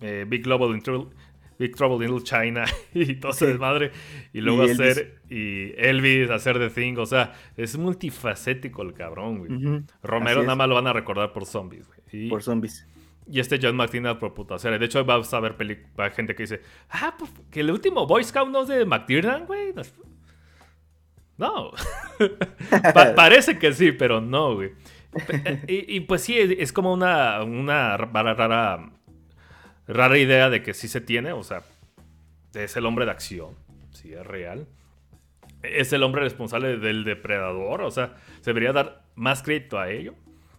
Speaker 3: eh, Big, Global in Trouble, Big Trouble in Little China *laughs* y todo ese
Speaker 1: Sí.
Speaker 3: desmadre. Y luego
Speaker 1: Y
Speaker 3: hacer. Y Elvis, hacer The Thing. O sea, es multifacético el cabrón, güey. Romero nada más lo van a recordar por zombies, güey. Y-
Speaker 1: Por zombies.
Speaker 3: y este John McTiernan por puta serie. De hecho, vas a ver gente que dice, ah, pues que el último Boy Scout no es de McTiernan, güey. No. *laughs* Pa- parece que sí, pero no, güey. *laughs* Y, y pues sí, es, como una, una rara, rara, rara idea de que sí se tiene. O sea, es el hombre de acción. Sí, es real. Es el hombre responsable del depredador. O sea, se debería dar más crédito a ello.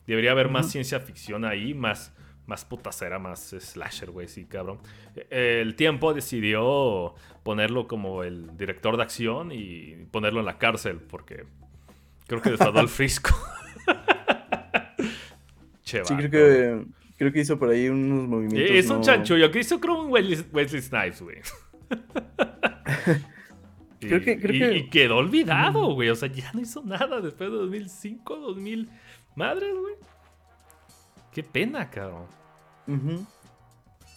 Speaker 3: Debería haber más ciencia ficción ahí, más, más putacera, más slasher, güey, sí, cabrón. Eh, El tiempo decidió ponerlo como el director de acción y ponerlo en la cárcel, porque creo que defraudó al fisco. *laughs* che,
Speaker 1: Sí, creo que, creo que hizo por ahí unos movimientos.
Speaker 3: Eh, Es un
Speaker 1: no-
Speaker 3: chanchullo, que hizo creo un Wesley, Wesley Snipes, güey. y, *laughs*
Speaker 1: Creo que- creo
Speaker 3: y-
Speaker 1: que-
Speaker 3: y quedó olvidado, güey. O sea, ya no hizo nada después de 2005, 2000. Madres, güey. Qué pena, cabrón.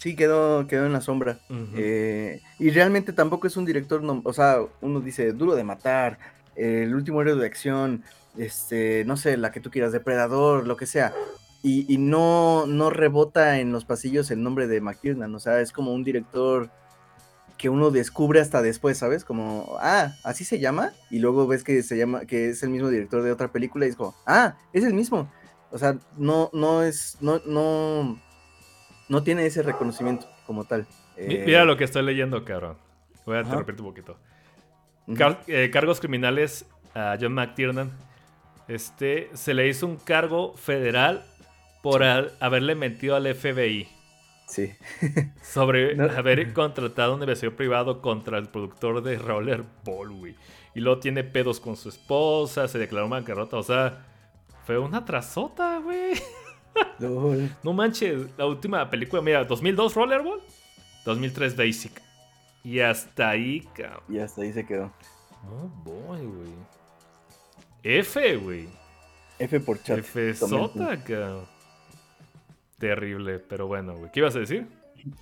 Speaker 1: Sí, quedó, quedó en la sombra. Eh, y realmente tampoco es un director, o sea, uno dice, duro de matar, el último héroe de acción, este, no sé, la que tú quieras, depredador, lo que sea. Y, no, no rebota en los pasillos el nombre de McTiernan, o sea, es como un director que uno descubre hasta después, ¿sabes? Como, ah, así se llama, y luego ves que se llama, que es el mismo director de otra película, y es como, ah, es el mismo. O sea, no, no es, no, no, no tiene ese reconocimiento como tal.
Speaker 3: Mira eh, lo que estoy leyendo, cabrón. Voy a interrumpirte un poquito. Eh, cargos criminales a John McTiernan. Este, se le hizo un cargo federal por haberle mentido al FBI.
Speaker 1: Sí. *laughs*
Speaker 3: sobre haber contratado un negocio privado contra el productor de Rollerball, güey. Y luego tiene pedos con su esposa, se declaró bancarrota. O sea, fue una trasota, güey. *laughs* *laughs* No manches, la última película, mira, 2002 Rollerball, 2003 Basic. Y hasta ahí, cabrón.
Speaker 1: Y hasta ahí se quedó.
Speaker 3: Oh boy, güey. F, güey.
Speaker 1: F por chat.
Speaker 3: F sota, cabrón. Terrible, pero bueno, güey. ¿Qué ibas a decir?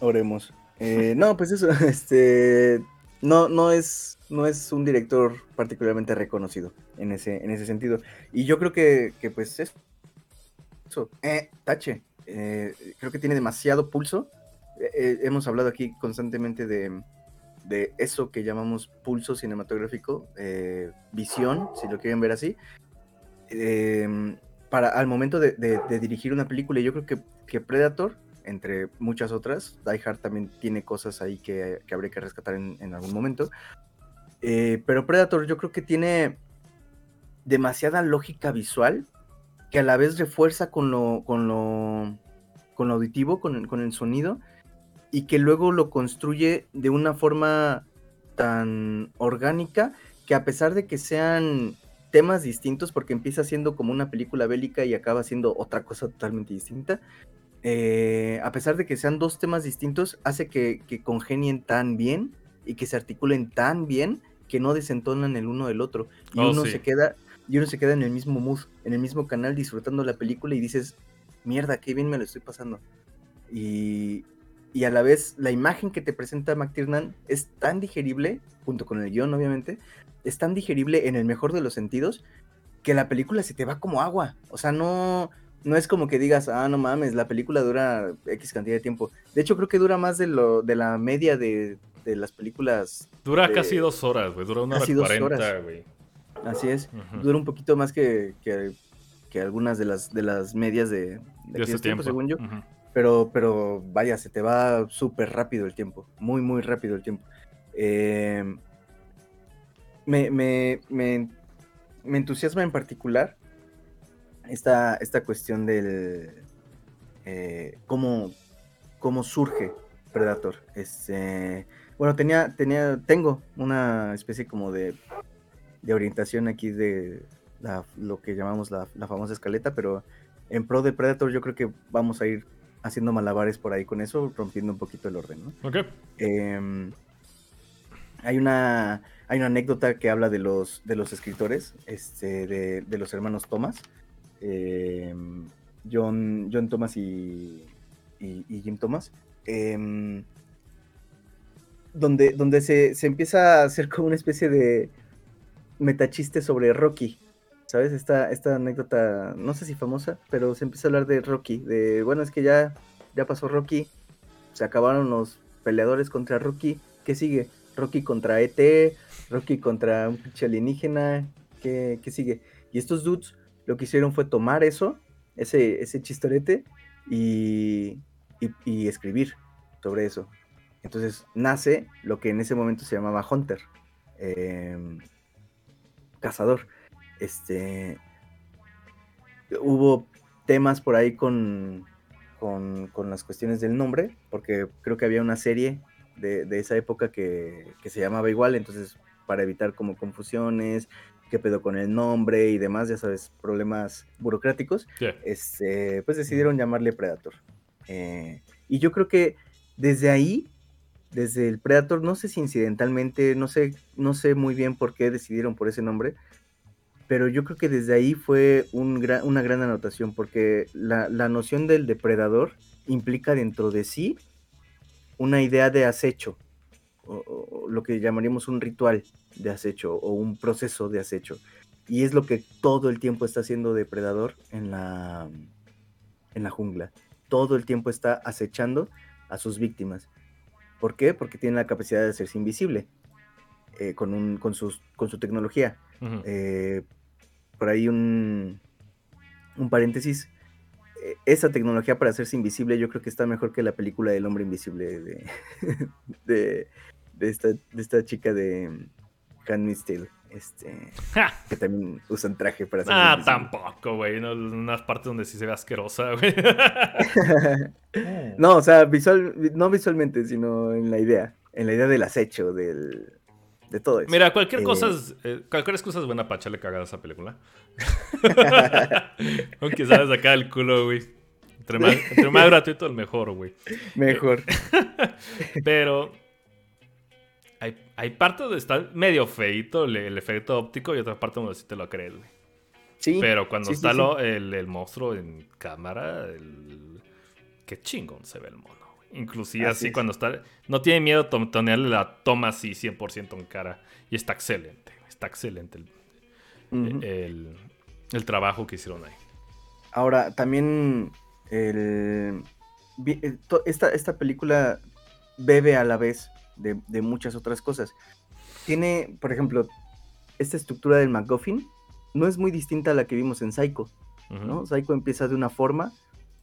Speaker 1: Oremos. Eh, no, pues eso, *laughs* este. No, no es, no es un director particularmente reconocido en ese, en ese sentido. Y yo creo que, que pues es eh, Tache, eh, creo que tiene demasiado pulso. Eh, eh, hemos hablado aquí constantemente de, eso que llamamos pulso cinematográfico, visión, si lo quieren ver así. Em, para al momento de, dirigir una película, yo creo que, que, Predator, entre muchas otras, Die Hard también tiene cosas ahí que, habría que rescatar en algún momento. pero Predator yo creo que tiene demasiada lógica visual que a la vez refuerza con lo, con lo, con lo auditivo, con, con el sonido, y que luego lo construye de una forma tan orgánica que a pesar de que sean temas distintos, porque empieza siendo como una película bélica y acaba siendo otra cosa totalmente distinta, eh, a pesar de que sean dos temas distintos, hace que, que, congenien tan bien y que se articulen tan bien que no desentonan el uno del otro. Y oh, uno se queda, y uno se queda en el mismo mood, en el mismo canal disfrutando la película y dices, mierda, qué bien me lo estoy pasando. Y, y a la vez la imagen que te presenta McTiernan es tan digerible, junto con el guion obviamente, es tan digerible en el mejor de los sentidos que la película se te va como agua. O sea, no, no es como que digas, ah, no mames, la película dura X cantidad de tiempo. De hecho, creo que dura más de, lo, de la media de, de las películas.
Speaker 3: Dura casi dos horas, güey. Dura una hora cuarenta, güey.
Speaker 1: Así es. Dura un poquito más que, que, algunas de las, de las medias de,
Speaker 3: de, ese tiempo,
Speaker 1: según yo. pero, pero vaya, se te va súper rápido el tiempo. Muy, muy rápido el tiempo. Eh, me, me, me, me, entusiasma en particular esta, esta cuestión del eh, cómo, cómo surge Predator. Este, bueno, tenía, tenía, tengo una especie como de de orientación aquí de lo que llamamos la, famosa escaleta, pero en pro de Predator yo creo que vamos a ir haciendo malabares por ahí con eso, rompiendo un poquito el orden, ¿no? Em, hay una hay una anécdota que habla de los de los escritores, este, de, los hermanos Thomas, em, John, John Thomas y, y, Jim Thomas, em, donde, donde se, se empieza a hacer como una especie de metachiste sobre Rocky. ¿Sabes? Esta, esta anécdota, no sé si famosa, pero se empieza a hablar de Rocky. De, bueno, es que ya, ya pasó Rocky. Se acabaron los peleadores contra Rocky. ¿Qué sigue? Rocky contra ET, Rocky contra un pinche alienígena. ¿Qué, sigue? Y estos dudes lo que hicieron fue tomar eso, ese, ese chistorete, y, y, escribir sobre eso. Entonces nace lo que en ese momento se llamaba Hunter. Eh, cazador. Este. Hubo temas por ahí con, con, las cuestiones del nombre, porque creo que había una serie de, esa época que, se llamaba igual, entonces para evitar como confusiones, qué pedo con el nombre y demás, ya sabes, problemas burocráticos, este, pues decidieron llamarle Predator. Eh, y yo creo que desde ahí desde el Predator, no sé si incidentalmente, no sé, no sé muy bien por qué decidieron por ese nombre, pero yo creo que desde ahí fue un una gran anotación, porque la, noción del depredador implica dentro de sí una idea de acecho, lo que llamaríamos un ritual de acecho, o un proceso de acecho. Y es lo que todo el tiempo está haciendo depredador en la, en la jungla. Todo el tiempo está acechando a sus víctimas. ¿Por qué? Porque tiene la capacidad de hacerse invisible eh, con, un, con, sus, con su tecnología por ahí un, un paréntesis. Eh, esa tecnología para hacerse invisible yo creo que está mejor que la película del hombre invisible de, *laughs* de, esta, de esta chica de Handmaid's Tale. Este, que también usan traje para
Speaker 3: hacer Ah, tampoco, güey. No, unas partes donde sí se ve asquerosa, güey. *laughs*
Speaker 1: no, o sea, visual, no visualmente, sino en la idea. En la idea del acecho, del, de todo eso.
Speaker 3: Mira, cualquier cosa es, eh, cualquier excusa es buena para echarle cagada a esa película. *laughs* *laughs* Aunque sabes acá el culo, güey. Entre más, gratuito, el mejor, güey.
Speaker 1: Mejor.
Speaker 3: Pero hay, partes donde está medio feito el, efecto óptico y otra parte donde sí te lo crees, güey. Sí. Pero cuando está el, el, monstruo en cámara, el... qué chingón se ve el mono. Inclusive así, cuando está... No tiene miedo de tonearle la toma así 100% en cara. Y está excelente. Está excelente el, el, trabajo que hicieron ahí.
Speaker 1: Ahora, también el, esta, esta película bebe a la vez de, muchas otras cosas. Tiene, por ejemplo, esta estructura del MacGuffin no es muy distinta a la que vimos en Psycho. ¿no? Psycho empieza de una forma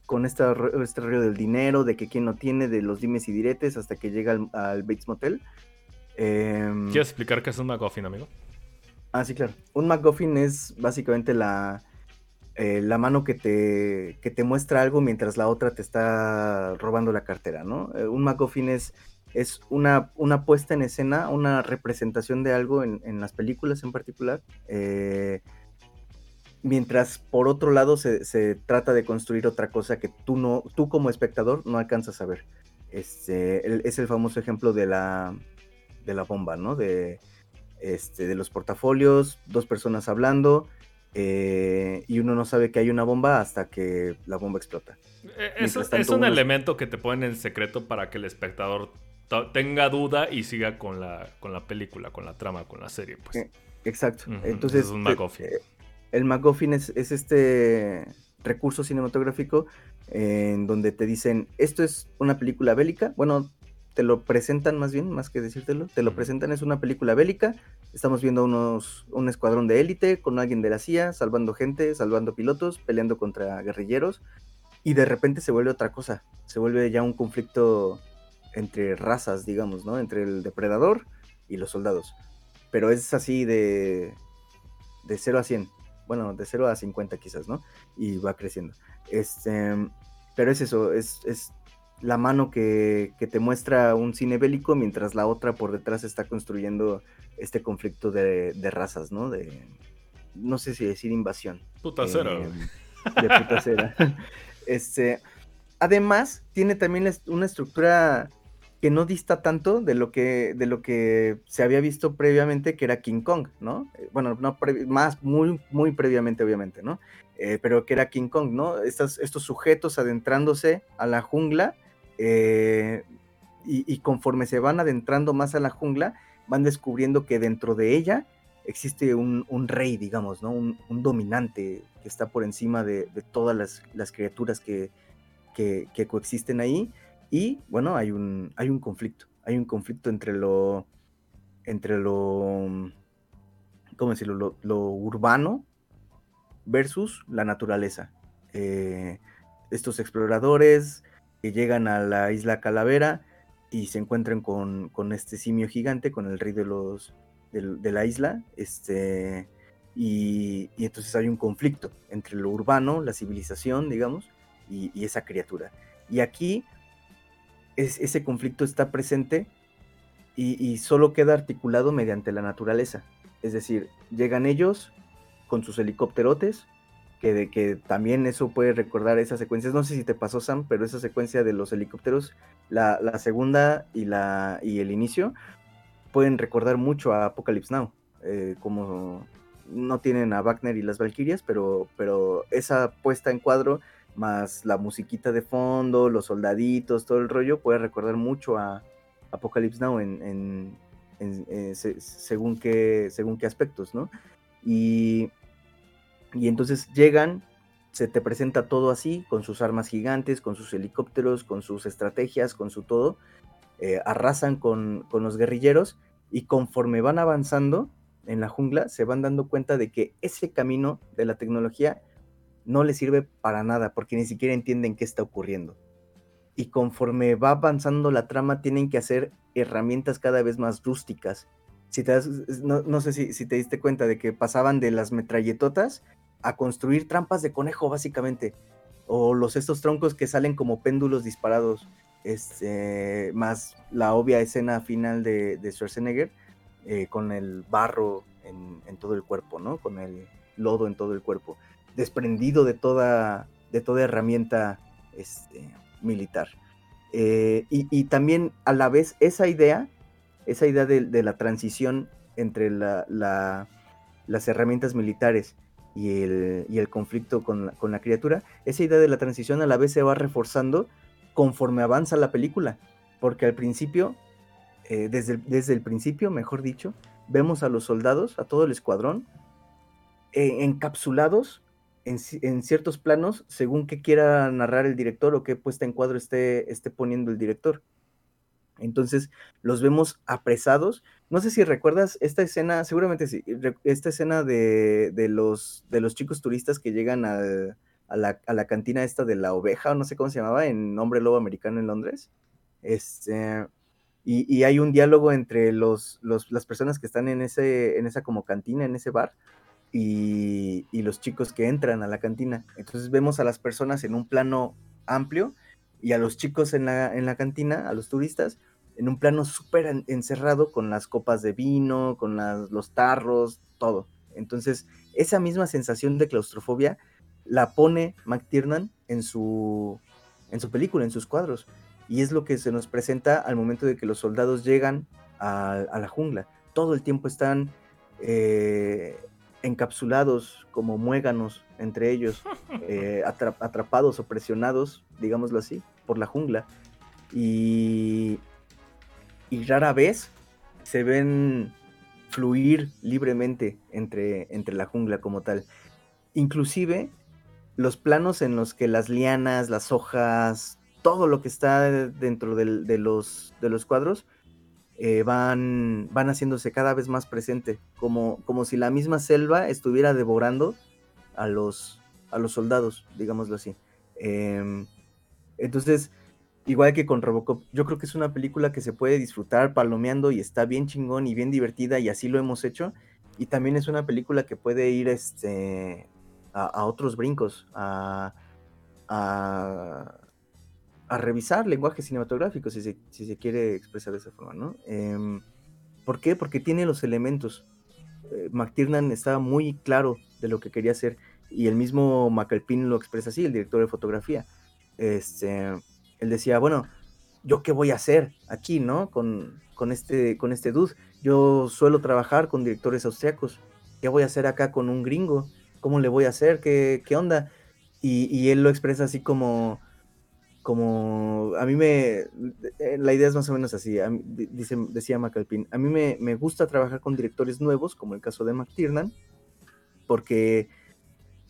Speaker 1: con este, este rollo del dinero, de que quien no tiene, de los dimes y diretes, hasta que llega al, Bates Motel.
Speaker 3: Em, ¿Quieres explicar qué es un MacGuffin, amigo?
Speaker 1: Ah, sí, claro. Un MacGuffin es básicamente la, eh, la mano que te, que te muestra algo mientras la otra te está robando la cartera, ¿no? Eh, un MacGuffin es, es una, una puesta en escena, una representación de algo en, en las películas en particular. Eh, mientras por otro lado se, trata de construir otra cosa que tú no, tú como espectador no alcanzas a ver. Este, es el famoso ejemplo de la, de la bomba, ¿no? De, este, de los portafolios, dos personas hablando, eh, y uno no sabe que hay una bomba hasta que la bomba explota.
Speaker 3: Eh, eso es un elemento que te ponen en secreto para que el espectador tenga duda y siga con la, con la película, con la trama, con la serie. Pues. Eh,
Speaker 1: exacto. Entonces, es un el MacGuffin es, este recurso cinematográfico en donde te dicen, esto es una película bélica, bueno, te lo presentan más bien, más que decírtelo, te lo presentan, es una película bélica, estamos viendo unos, un escuadrón de élite con alguien de la CIA, salvando gente, salvando pilotos, peleando contra guerrilleros, y de repente se vuelve otra cosa, se vuelve ya un conflicto entre razas, digamos, ¿no? Entre el depredador y los soldados. Pero es así de, de 0 a 100 bueno, de 0 a 50 quizás, ¿no? Y va creciendo. Este, pero es eso, es, es la mano que, te muestra un cine bélico mientras la otra por detrás está construyendo este conflicto de, razas, ¿no? De, no sé si decir invasión.
Speaker 3: Putacera. Eh,
Speaker 1: de putacera. *laughs* este, además, tiene también una estructura que no dista tanto de lo que, de lo que se había visto previamente, que era King Kong, ¿no? Eh, bueno, no más, muy, muy previamente, obviamente, ¿no? Eh, pero que era King Kong, ¿no? Estos, estos sujetos adentrándose a la jungla eh, y, conforme se van adentrando más a la jungla, van descubriendo que dentro de ella existe un, rey, digamos, ¿no? Un, dominante que está por encima de, todas las, criaturas que, que coexisten ahí y bueno, hay un, hay un conflicto. Hay un conflicto entre lo. entre lo. ¿Cómo decirlo? Lo, urbano versus la naturaleza. Eh, estos exploradores que llegan a la isla Calavera y se encuentran con, este simio gigante, con el rey de los de, la isla, este, y, entonces hay un conflicto entre lo urbano, la civilización, digamos, y, y esa criatura. Y aquí ese conflicto está presente y, solo queda articulado mediante la naturaleza. Es decir, llegan ellos con sus helicópterotes, que, de, que también eso puede recordar esas secuencias. No sé si te pasó, Sam, pero esa secuencia de los helicópteros, la, segunda y, la, y el inicio, pueden recordar mucho a Apocalypse Now, eh, como no tienen a Wagner y las Valkyrias, pero, pero esa puesta en cuadro, más la musiquita de fondo, los soldaditos, todo el rollo, puede recordar mucho a Apocalypse Now en, eh, según, qué, según qué aspectos, ¿no? Y, y entonces llegan, se te presenta todo así, con sus armas gigantes, con sus helicópteros, con sus estrategias, con su todo, eh, arrasan con, con los guerrilleros y conforme van avanzando en la jungla, se van dando cuenta de que ese camino de la tecnología no les sirve para nada, porque ni siquiera entienden qué está ocurriendo. Y conforme va avanzando la trama, tienen que hacer herramientas cada vez más rústicas. Si te no, sé si, si, te diste cuenta de que pasaban de las metralletotas a construir trampas de conejo, básicamente. O los estos troncos que salen como péndulos disparados. Este, más la obvia escena final de, de Schwarzenegger eh, con el barro en, todo el cuerpo, ¿no? Con el lodo en todo el cuerpo, desprendido de toda, de toda herramienta este, militar. Eh, y, también a la vez esa idea, esa idea de, la transición entre las herramientas militares y el, conflicto con, la criatura, esa idea de la transición a la vez se va reforzando conforme avanza la película, porque al principio eh, desde, el principio, mejor dicho, vemos a los soldados, a todo el escuadrón, eh, encapsulados en, ciertos planos según que quiera narrar el director o qué puesta en cuadro esté, esté poniendo el director. Entonces los vemos apresados. No sé si recuerdas esta escena, seguramente sí, esta escena de, los, de los chicos turistas que llegan a, la, a, la, cantina esta de la oveja, o no sé cómo se llamaba, en Hombre Lobo Americano en Londres. Este, y, hay un diálogo entre los, las personas que están en, ese, en esa como cantina, en ese bar, y, los chicos que entran a la cantina. Entonces vemos a las personas en un plano amplio y a los chicos en la, en la cantina, a los turistas, en un plano súper encerrado con las copas de vino, con los tarros, todo. Entonces, esa misma sensación de claustrofobia la pone McTiernan en su, en su película, en sus cuadros y es lo que se nos presenta al momento de que los soldados llegan a, la jungla. Todo el tiempo están eh, encapsulados como muéganos entre ellos, *laughs* eh, atrapados o presionados, digámoslo así, por la jungla. Y, y rara vez se ven fluir libremente entre, entre la jungla como tal. Inclusive los planos en los que las lianas, las hojas, todo lo que está dentro de, los, de los cuadros eh, van, van haciéndose cada vez más presente, como, como si la misma selva estuviera devorando a los, a los soldados, digámoslo así. Em, entonces, igual que con Robocop, yo creo que es una película que se puede disfrutar palomeando y está bien chingón y bien divertida y así lo hemos hecho. Y también es una película que puede ir este, a, otros brincos, a, a revisar lenguaje cinematográfico, si se, quiere expresar de esa forma, ¿no? Em, ¿Por qué? Porque tiene los elementos. Eh, McTiernan estaba muy claro de lo que quería hacer y el mismo McAlpin lo expresa así, el director de fotografía. Este, él decía, bueno, ¿yo qué voy a hacer aquí, no? Con, con, este, con este dude. Yo suelo trabajar con directores austriacos. ¿Qué voy a hacer acá con un gringo? ¿Cómo le voy a hacer? ¿Qué, qué onda? Y él lo expresa así como, como a mí me, eh, la idea es más o menos así, dice, decía McAlpin, a mí me, me, gusta trabajar con directores nuevos, como el caso de McTiernan, porque,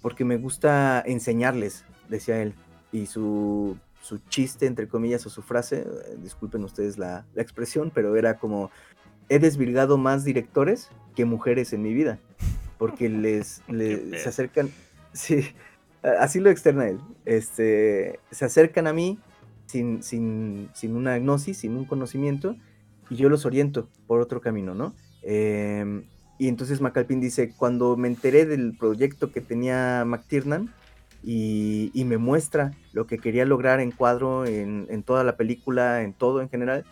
Speaker 1: porque me gusta enseñarles, decía él, y su, su chiste, entre comillas, o su frase, eh, disculpen ustedes la, la expresión, pero era como, he desvirgado más directores que mujeres en mi vida, porque les, *laughs* les se acercan, *laughs* sí, así lo externa él. Este, se acercan a mí sin, sin, sin, una gnosis, sin un conocimiento, y yo los oriento por otro camino, ¿no? Em, y entonces McAlpin dice, cuando me enteré del proyecto que tenía McTiernan y, y me muestra lo que quería lograr en cuadro, en, en, toda la película, en todo en general,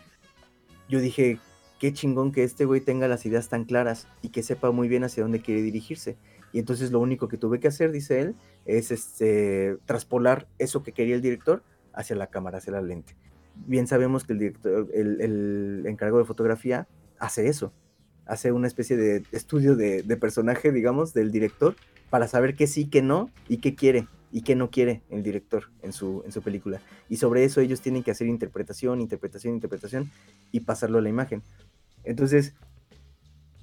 Speaker 1: yo dije, qué chingón que este güey tenga las ideas tan claras y que sepa muy bien hacia dónde quiere dirigirse. Y entonces lo único que tuve que hacer, dice él, es este, traspolar eso que quería el director hacia la cámara, hacia la lente. Bien sabemos que el director, el, encargado de fotografía hace eso. hace una especie de estudio de, de personaje, digamos, del director, para saber qué sí, qué no y qué quiere y qué no quiere el director en su, en su película. Y sobre eso ellos tienen que hacer interpretación, interpretación, interpretación y pasarlo a la imagen. Entonces,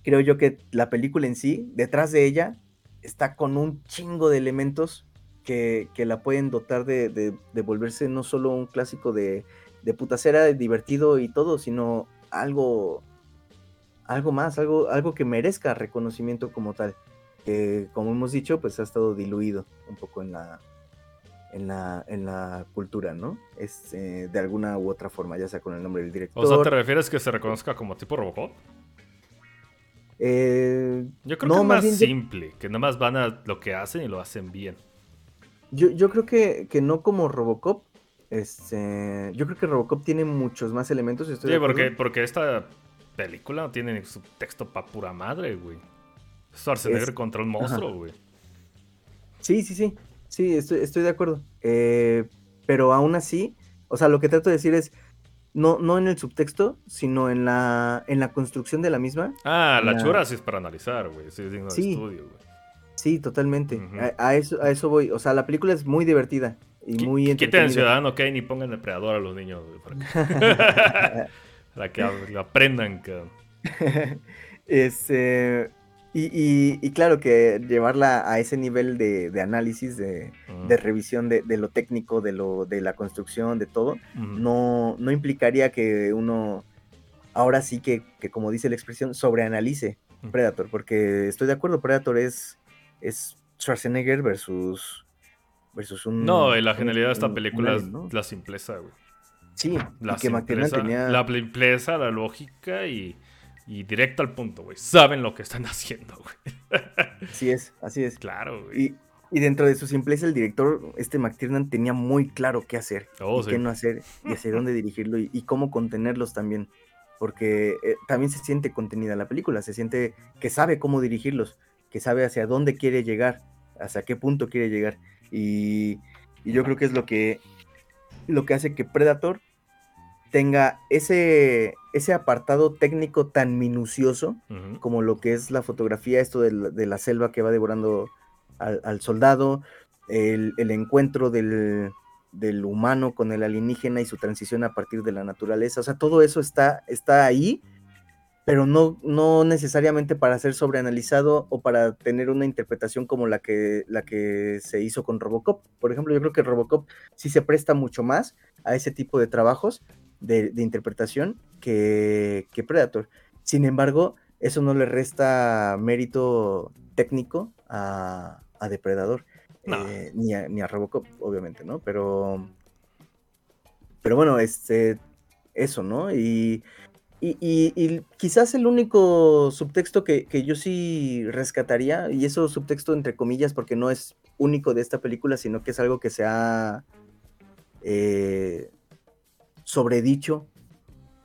Speaker 1: creo yo que la película en sí, detrás de ella, está con un chingo de elementos que, que la pueden dotar de, de, de, volverse no solo un clásico de, de putacera, divertido y todo, sino algo, algo más, algo, algo que merezca reconocimiento como tal. Que como hemos dicho, pues ha estado diluido un poco en la, en la, en la cultura, ¿no? Es eh, de alguna u otra forma, ya sea con el nombre del director.
Speaker 3: O sea, ¿te refieres que se reconozca como tipo Robocop?
Speaker 1: Eh,
Speaker 3: yo creo no, que es más, más simple, que nada más van a lo que hacen y lo hacen bien.
Speaker 1: Yo, yo creo que, que no como Robocop. Este, yo creo que Robocop tiene muchos más elementos. Estoy
Speaker 3: sí, porque, porque esta película no tiene subtexto pa' pura madre, güey. Schwarzenegger es... contra un monstruo, güey.
Speaker 1: Sí, sí, sí. Sí, estoy, estoy de acuerdo. Eh, pero aún así, o sea, lo que trato de decir es, no, no en el subtexto, sino en la, en la construcción de la misma.
Speaker 3: Ah, la, la... chura sí es para analizar, güey. Sí, es digno sí. de estudio, güey.
Speaker 1: Sí, totalmente. Uh -huh. a, a, eso, a eso voy. O sea, la película es muy divertida y muy
Speaker 3: Quiten el Ciudadano Kane y pongan depredador a los niños, güey. Para que, *laughs* *laughs* para que aprendan, cabrón. *laughs*
Speaker 1: este... Y, y, y, claro que llevarla a ese nivel de, de análisis, de, uh -huh. de revisión de, de, lo técnico, de, lo, de la construcción, de todo, uh -huh. no, no implicaría que uno, ahora sí que, que como dice la expresión, sobreanalice uh -huh. Predator, porque estoy de acuerdo, Predator es, es Schwarzenegger versus, versus un...
Speaker 3: No, y la genialidad de esta película es ¿no? la simpleza, güey.
Speaker 1: Sí,
Speaker 3: la simpleza, tenía... la simpleza, la lógica y y directo al punto, güey. Saben lo que están haciendo, güey.
Speaker 1: Así es, así es.
Speaker 3: Claro, güey.
Speaker 1: Y, y, dentro de su simpleza, el director, este McTiernan, tenía muy claro qué hacer,
Speaker 3: oh,
Speaker 1: y
Speaker 3: sí.
Speaker 1: qué no hacer, y hacia dónde dirigirlo, y, y, cómo contenerlos también. Porque eh, también se siente contenida la película, se siente que sabe cómo dirigirlos, que sabe hacia dónde quiere llegar, hacia qué punto quiere llegar. Y, y yo creo que es lo que, lo que hace que Predator tenga ese, ese apartado técnico tan minucioso uh -huh. como lo que es la fotografía, esto de la, de la selva que va devorando al, al soldado, el, el encuentro del, del, humano con el alienígena y su transición a partir de la naturaleza. O sea, todo eso está, está ahí, pero no, no necesariamente para ser sobreanalizado o para tener una interpretación como la que, la que se hizo con Robocop. Por ejemplo, yo creo que Robocop sí se presta mucho más a ese tipo de trabajos, de, de interpretación que, que, Predator. Sin embargo, eso no le resta mérito técnico a, a Depredador. No. Eh, ni, a, ni, a, Robocop, obviamente, ¿no? Pero. Pero bueno, este. Eso, ¿no? Y. Y, y, y quizás el único subtexto que, que, yo sí rescataría, y eso subtexto entre comillas, porque no es único de esta película, sino que es algo que se ha eh, sobredicho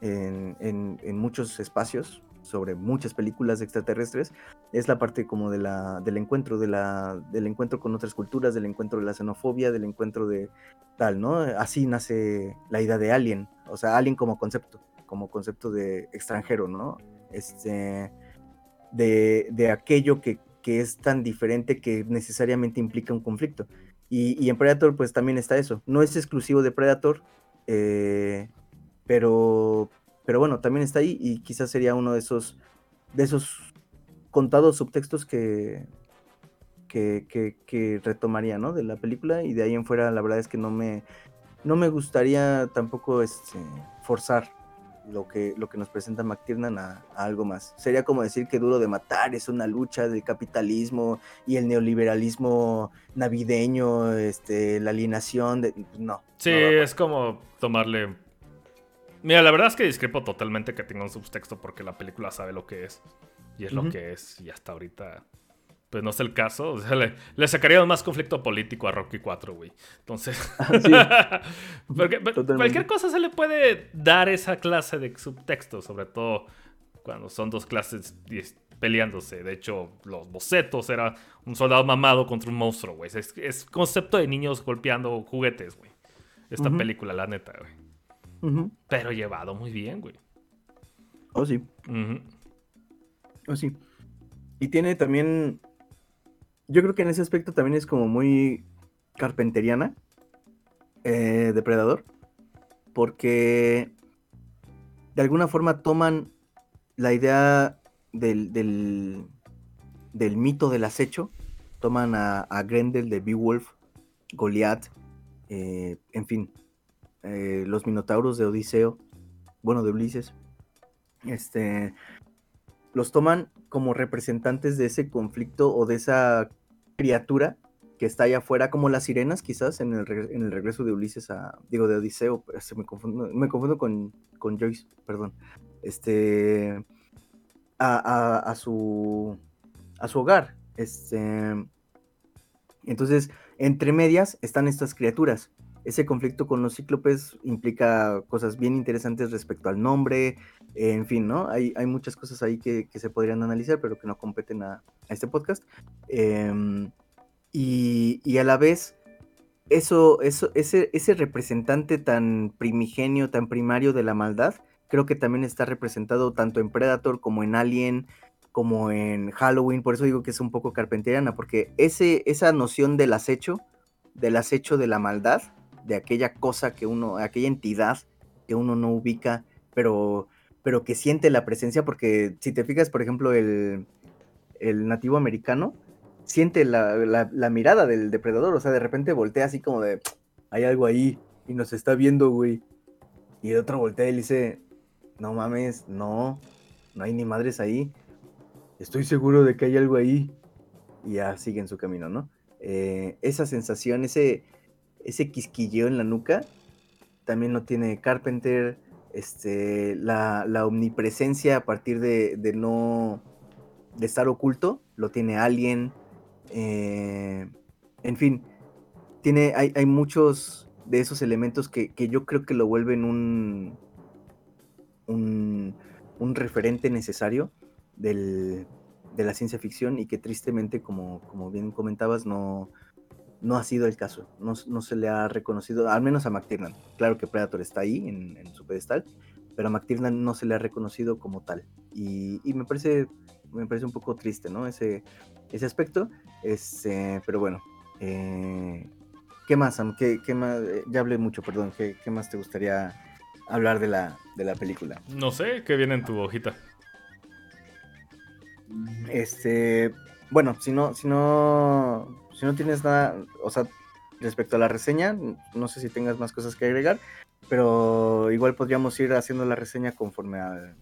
Speaker 1: en, en, muchos espacios, sobre muchas películas extraterrestres, es la parte como de la, del encuentro, de la, del encuentro con otras culturas, del encuentro de la xenofobia, del encuentro de tal, ¿no? Así nace la idea de Alien, o sea, Alien como concepto, como concepto de extranjero, ¿no? Este, de, de aquello que, que es tan diferente que necesariamente implica un conflicto. Y, y, en Predator pues también está eso. No es exclusivo de Predator, eh, pero, pero bueno, también está ahí y quizás sería uno de esos, de esos contados subtextos que, que, que, retomaría, ¿no? De la película y de ahí en fuera la verdad es que no me, no me gustaría tampoco este, forzar lo que, lo que nos presenta McTiernan a, a, algo más. Sería como decir que Duro de Matar es una lucha del capitalismo y el neoliberalismo navideño, este, la alienación, de... no.
Speaker 3: Sí,
Speaker 1: no
Speaker 3: es como tomarle... Mira, la verdad es que discrepo totalmente que tenga un subtexto porque la película sabe lo que es y es uh -huh. lo que es y hasta ahorita pues no es el caso. O sea, le, le sacaría más conflicto político a Rocky 4, güey. Entonces, ah, sí. *laughs* porque cualquier cosa se le puede dar esa clase de subtexto, sobre todo cuando son dos clases peleándose. De hecho, los bocetos era un soldado mamado contra un monstruo, güey. Es, es, concepto de niños golpeando juguetes, güey. Esta uh -huh. película, la neta, güey. Uh -huh. Pero llevado muy bien, güey.
Speaker 1: Oh, sí.
Speaker 3: Uh
Speaker 1: Oh, sí. Y tiene también. Yo creo que en ese aspecto también es como muy carpenteriana. Eh, Depredador. Porque de alguna forma toman la idea del, del, mito del acecho. Toman a, Grendel de Beowulf, Goliath, eh, en fin, eh, los minotauros de Odiseo, bueno, de Ulises. Este, los toman como representantes de ese conflicto o de esa criatura que está allá afuera, como las sirenas, quizás, en el, regreso de Ulises a, digo, de Odiseo, se me confundo, me confundo con, con Joyce, perdón, este, a, su, a su hogar, este, entonces, entre medias están estas criaturas. Ese conflicto con los cíclopes implica cosas bien interesantes respecto al nombre, en fin, ¿no? Hay, hay muchas cosas ahí que, se podrían analizar, pero que no competen a, este podcast. Em, y, a la vez, eso, eso, ese, ese representante tan primigenio, tan primario de la maldad, creo que también está representado tanto en Predator como en Alien, como en Halloween, por eso digo que es un poco carpenteriana, porque ese, esa noción del acecho, del acecho de la maldad, de aquella cosa que uno, aquella entidad que uno no ubica, pero pero que siente la presencia, porque si te fijas, por ejemplo, el, nativo americano siente la, mirada del depredador, o sea, de repente voltea así como de, hay algo ahí y nos está viendo, güey. Y el otro voltea y le dice, no mames, no, no hay ni madres ahí. Estoy seguro de que hay algo ahí. Y ya sigue en su camino, ¿no? Eh, esa sensación, ese, ese quisquilleo en la nuca, también lo tiene Carpenter, este, la, omnipresencia a partir de, no de estar oculto, lo tiene alguien. Eh, en fin, tiene, hay, hay, muchos de esos elementos que, yo creo que lo vuelven un, un, referente necesario de la ciencia ficción y que tristemente, como, como bien comentabas, no, no ha sido el caso. No, se le ha reconocido, al menos a McTiernan. Claro que Predator está ahí en, su pedestal, pero a McTiernan no se le ha reconocido como tal. Y, me parece me parece un poco triste, ¿no? Ese, ese aspecto. Este, pero bueno. Eh, ¿Qué más, Sam? ¿Qué, más? Eh, ya hablé mucho, perdón. ¿Qué, más te gustaría hablar de la, de la película?
Speaker 3: No sé, ¿qué viene en tu hojita?
Speaker 1: Este, bueno, si no, si no si no tienes nada, o sea, respecto a la reseña, no sé si tengas más cosas que agregar, pero igual podríamos ir haciendo la reseña conforme a,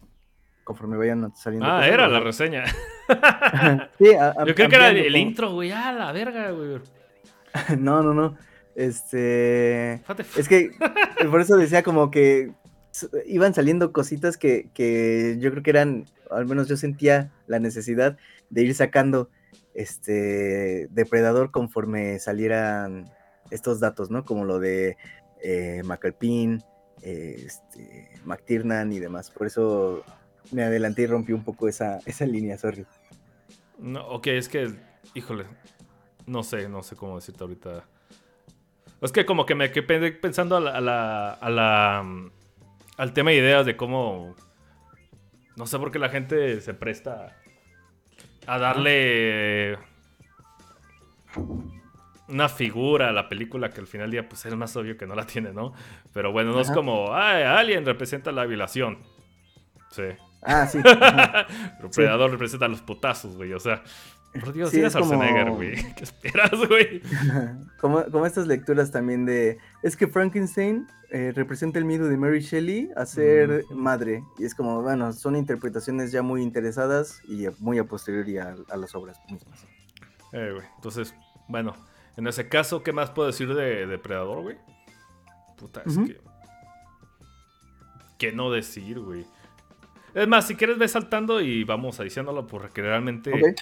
Speaker 1: conforme vayan saliendo.
Speaker 3: Ah, era la reseña. *laughs* sí, Yo creo que era el, intro, güey. Ah, la verga, güey. *laughs*
Speaker 1: no, no, no. Este. Es que *laughs* por eso decía como que iban saliendo cositas que, que yo creo que eran, al menos yo sentía la necesidad de ir sacando este, depredador conforme salieran estos datos, ¿no? Como lo de eh, este, McTiernan y demás. Por eso me adelanté y rompí un poco esa, esa línea, sorry.
Speaker 3: No, ok, es que, híjole, no sé, no sé cómo decirte ahorita. Es que como que me quedé pensando a la, a la, al tema de ideas de cómo, no sé por qué la gente se presta a darle una figura a la película que al final del día pues es más obvio que no la tiene, ¿no? Pero bueno, no es como, ay, Alien representa la violación. Sí.
Speaker 1: Ah, sí. *laughs*
Speaker 3: El Predador representa los putazos, güey. O sea, por Dios, sí, es Schwarzenegger, güey. *laughs* ¿Qué esperas, güey? *laughs*
Speaker 1: como, como estas lecturas también de. Es que Frankenstein eh, representa el miedo de Mary Shelley a ser madre. Y es como, bueno, son interpretaciones ya muy interesadas y muy a posteriori a, las obras mismas.
Speaker 3: Eh, güey. Entonces, bueno, en ese caso, ¿qué más puedo decir de Depredador, güey? Puta, es que. ¿Qué no decir, güey? Es más, si quieres, ve saltando y vamos a diciéndolo porque realmente.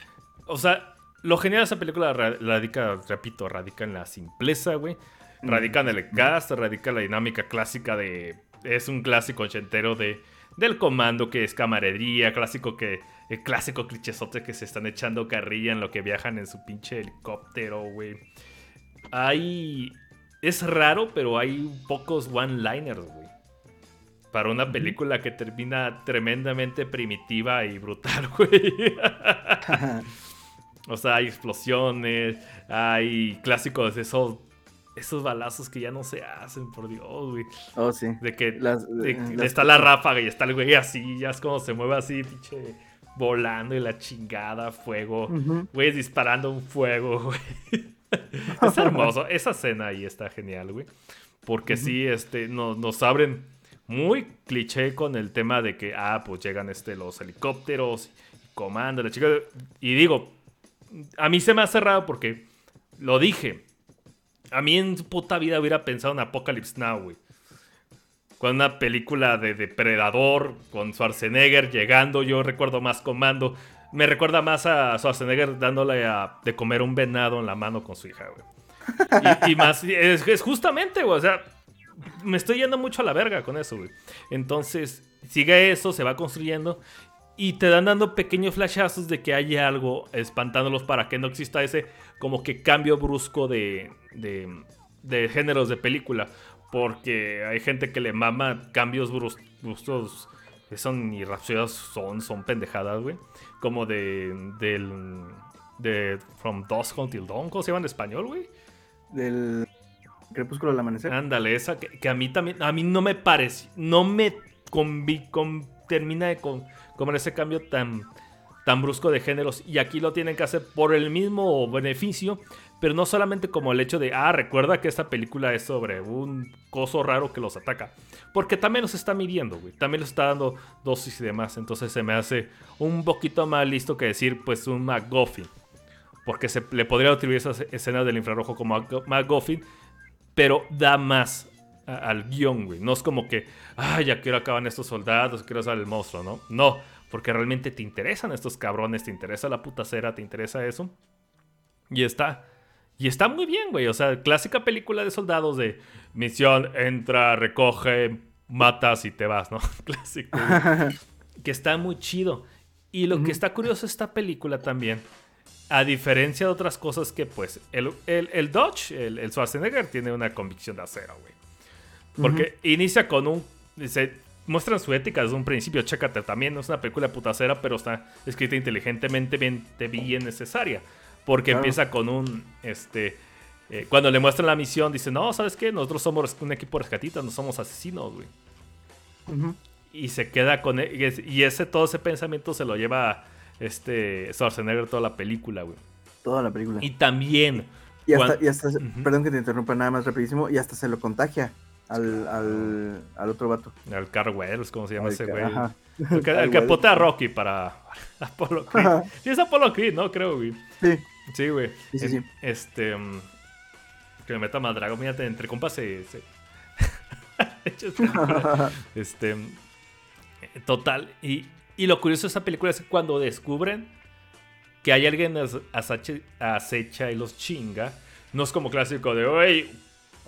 Speaker 3: O sea, lo genial de esa película radica, repito, radica en la simpleza, güey. Radica en el cast, radica en la dinámica clásica de. Es un clásico ochentero de. Del comando que es camaradería, clásico que. El clásico clichesote que se están echando carrilla en lo que viajan en su pinche helicóptero, güey. Hay. Es raro, pero hay pocos one-liners, güey. para una película que termina tremendamente primitiva y brutal, *laughs* güey. O sea, hay explosiones, hay clásicos de esos, esos balazos que ya no se hacen, por Dios, güey.
Speaker 1: Oh, sí.
Speaker 3: De que
Speaker 1: Las-
Speaker 3: de-
Speaker 1: eh, las-
Speaker 3: está la ráfaga y está el güey así, ya es como se mueve así, pinche, volando y la chingada, fuego. Güey, disparando un fuego, güey. *laughs* es hermoso. Esa escena ahí está genial, güey. Porque sí, este, nos, nos abren muy cliché con el tema de que, ah, pues llegan este, los helicópteros, comando, la chica. Y digo, a mí se me ha cerrado porque lo dije. A mí en su puta vida hubiera pensado en Apocalypse Now, güey. Con una película de Depredador, con Schwarzenegger llegando, yo recuerdo más Comando. Me recuerda más a Schwarzenegger dándole a- de comer un venado en la mano con su hija, güey. Y, más, es, es justamente, güey, o sea, me estoy yendo mucho a la verga con eso, güey. Entonces, sigue eso, se va construyendo y te dan dando pequeños flashazos de que hay algo espantándolos para que no exista ese como que cambio brusco de, de, de géneros de película. Porque hay gente que le mama cambios brus- bruscos que son irracionales, son, son pendejadas, güey. Como de, del, de From Dusk Until Dawn, ¿cómo se llama en español, güey?
Speaker 1: Del crepúsculo al amanecer.
Speaker 3: Ándale, esa que, que a mí también, a mí no me parece, no me con- termina de con, comer ese cambio tan, tan brusco de géneros. Y aquí lo tienen que hacer por el mismo beneficio, pero no solamente como el hecho de, ah, recuerda que esta película es sobre un coso raro que los ataca. Porque también los está midiendo, güey. También los está dando dosis y demás. Entonces se me hace un poquito más listo que decir, pues, un McGuffin. Porque se le podría atribuir esas escenas del infrarrojo como McGuffin, pero da más a- al guion, güey. No es como que, ah, ya quiero acabar estos soldados, quiero usar el monstruo, ¿no? No, porque realmente te interesan estos cabrones, te interesa la puta cera, te interesa eso. Y está. Y está muy bien, güey. O sea, clásica película de soldados de misión, entra, recoge, matas y te vas, ¿no? *laughs* Clásico. güey. *laughs* que está muy chido. Y lo que está curioso esta película también, a diferencia de otras cosas que, pues, el, el, el Dodge, el, el Schwarzenegger, tiene una convicción de acero, güey. Porque inicia con un. Dice, muestran su ética desde un principio. Chécate, también es una película putacera, pero está escrita inteligentemente, bien, bien necesaria. Porque
Speaker 1: Claro.
Speaker 3: empieza con un. Este. eh, cuando le muestran la misión, dice: No, ¿sabes qué? Nosotros somos un equipo de rescatistas, no somos asesinos, güey. Y se queda con. e- y es- Y ese, todo ese pensamiento se lo lleva este Schwarzenegger toda la película, güey.
Speaker 1: Toda la película.
Speaker 3: Y también.
Speaker 1: Y hasta, y perdón que te interrumpa nada más rapidísimo, y hasta se lo contagia al, al, al otro vato.
Speaker 3: Al Carl Weathers, ¿cómo se llama ese güey?
Speaker 1: ajá.
Speaker 3: El que, el que a Rocky para *laughs* Apollo *laughs* Creed.
Speaker 1: Ajá.
Speaker 3: Sí, es Apollo Creed, ¿no? Creo, güey.
Speaker 1: Sí,
Speaker 3: Sí, güey.
Speaker 1: Sí, sí.
Speaker 3: Este. mm, que me meta más Dragon. Mírate, entre compas se. se- *laughs* este. mm, Total. Y, y lo curioso de esta película es que cuando descubren que hay alguien acecha y los chinga, no es como clásico de, oye,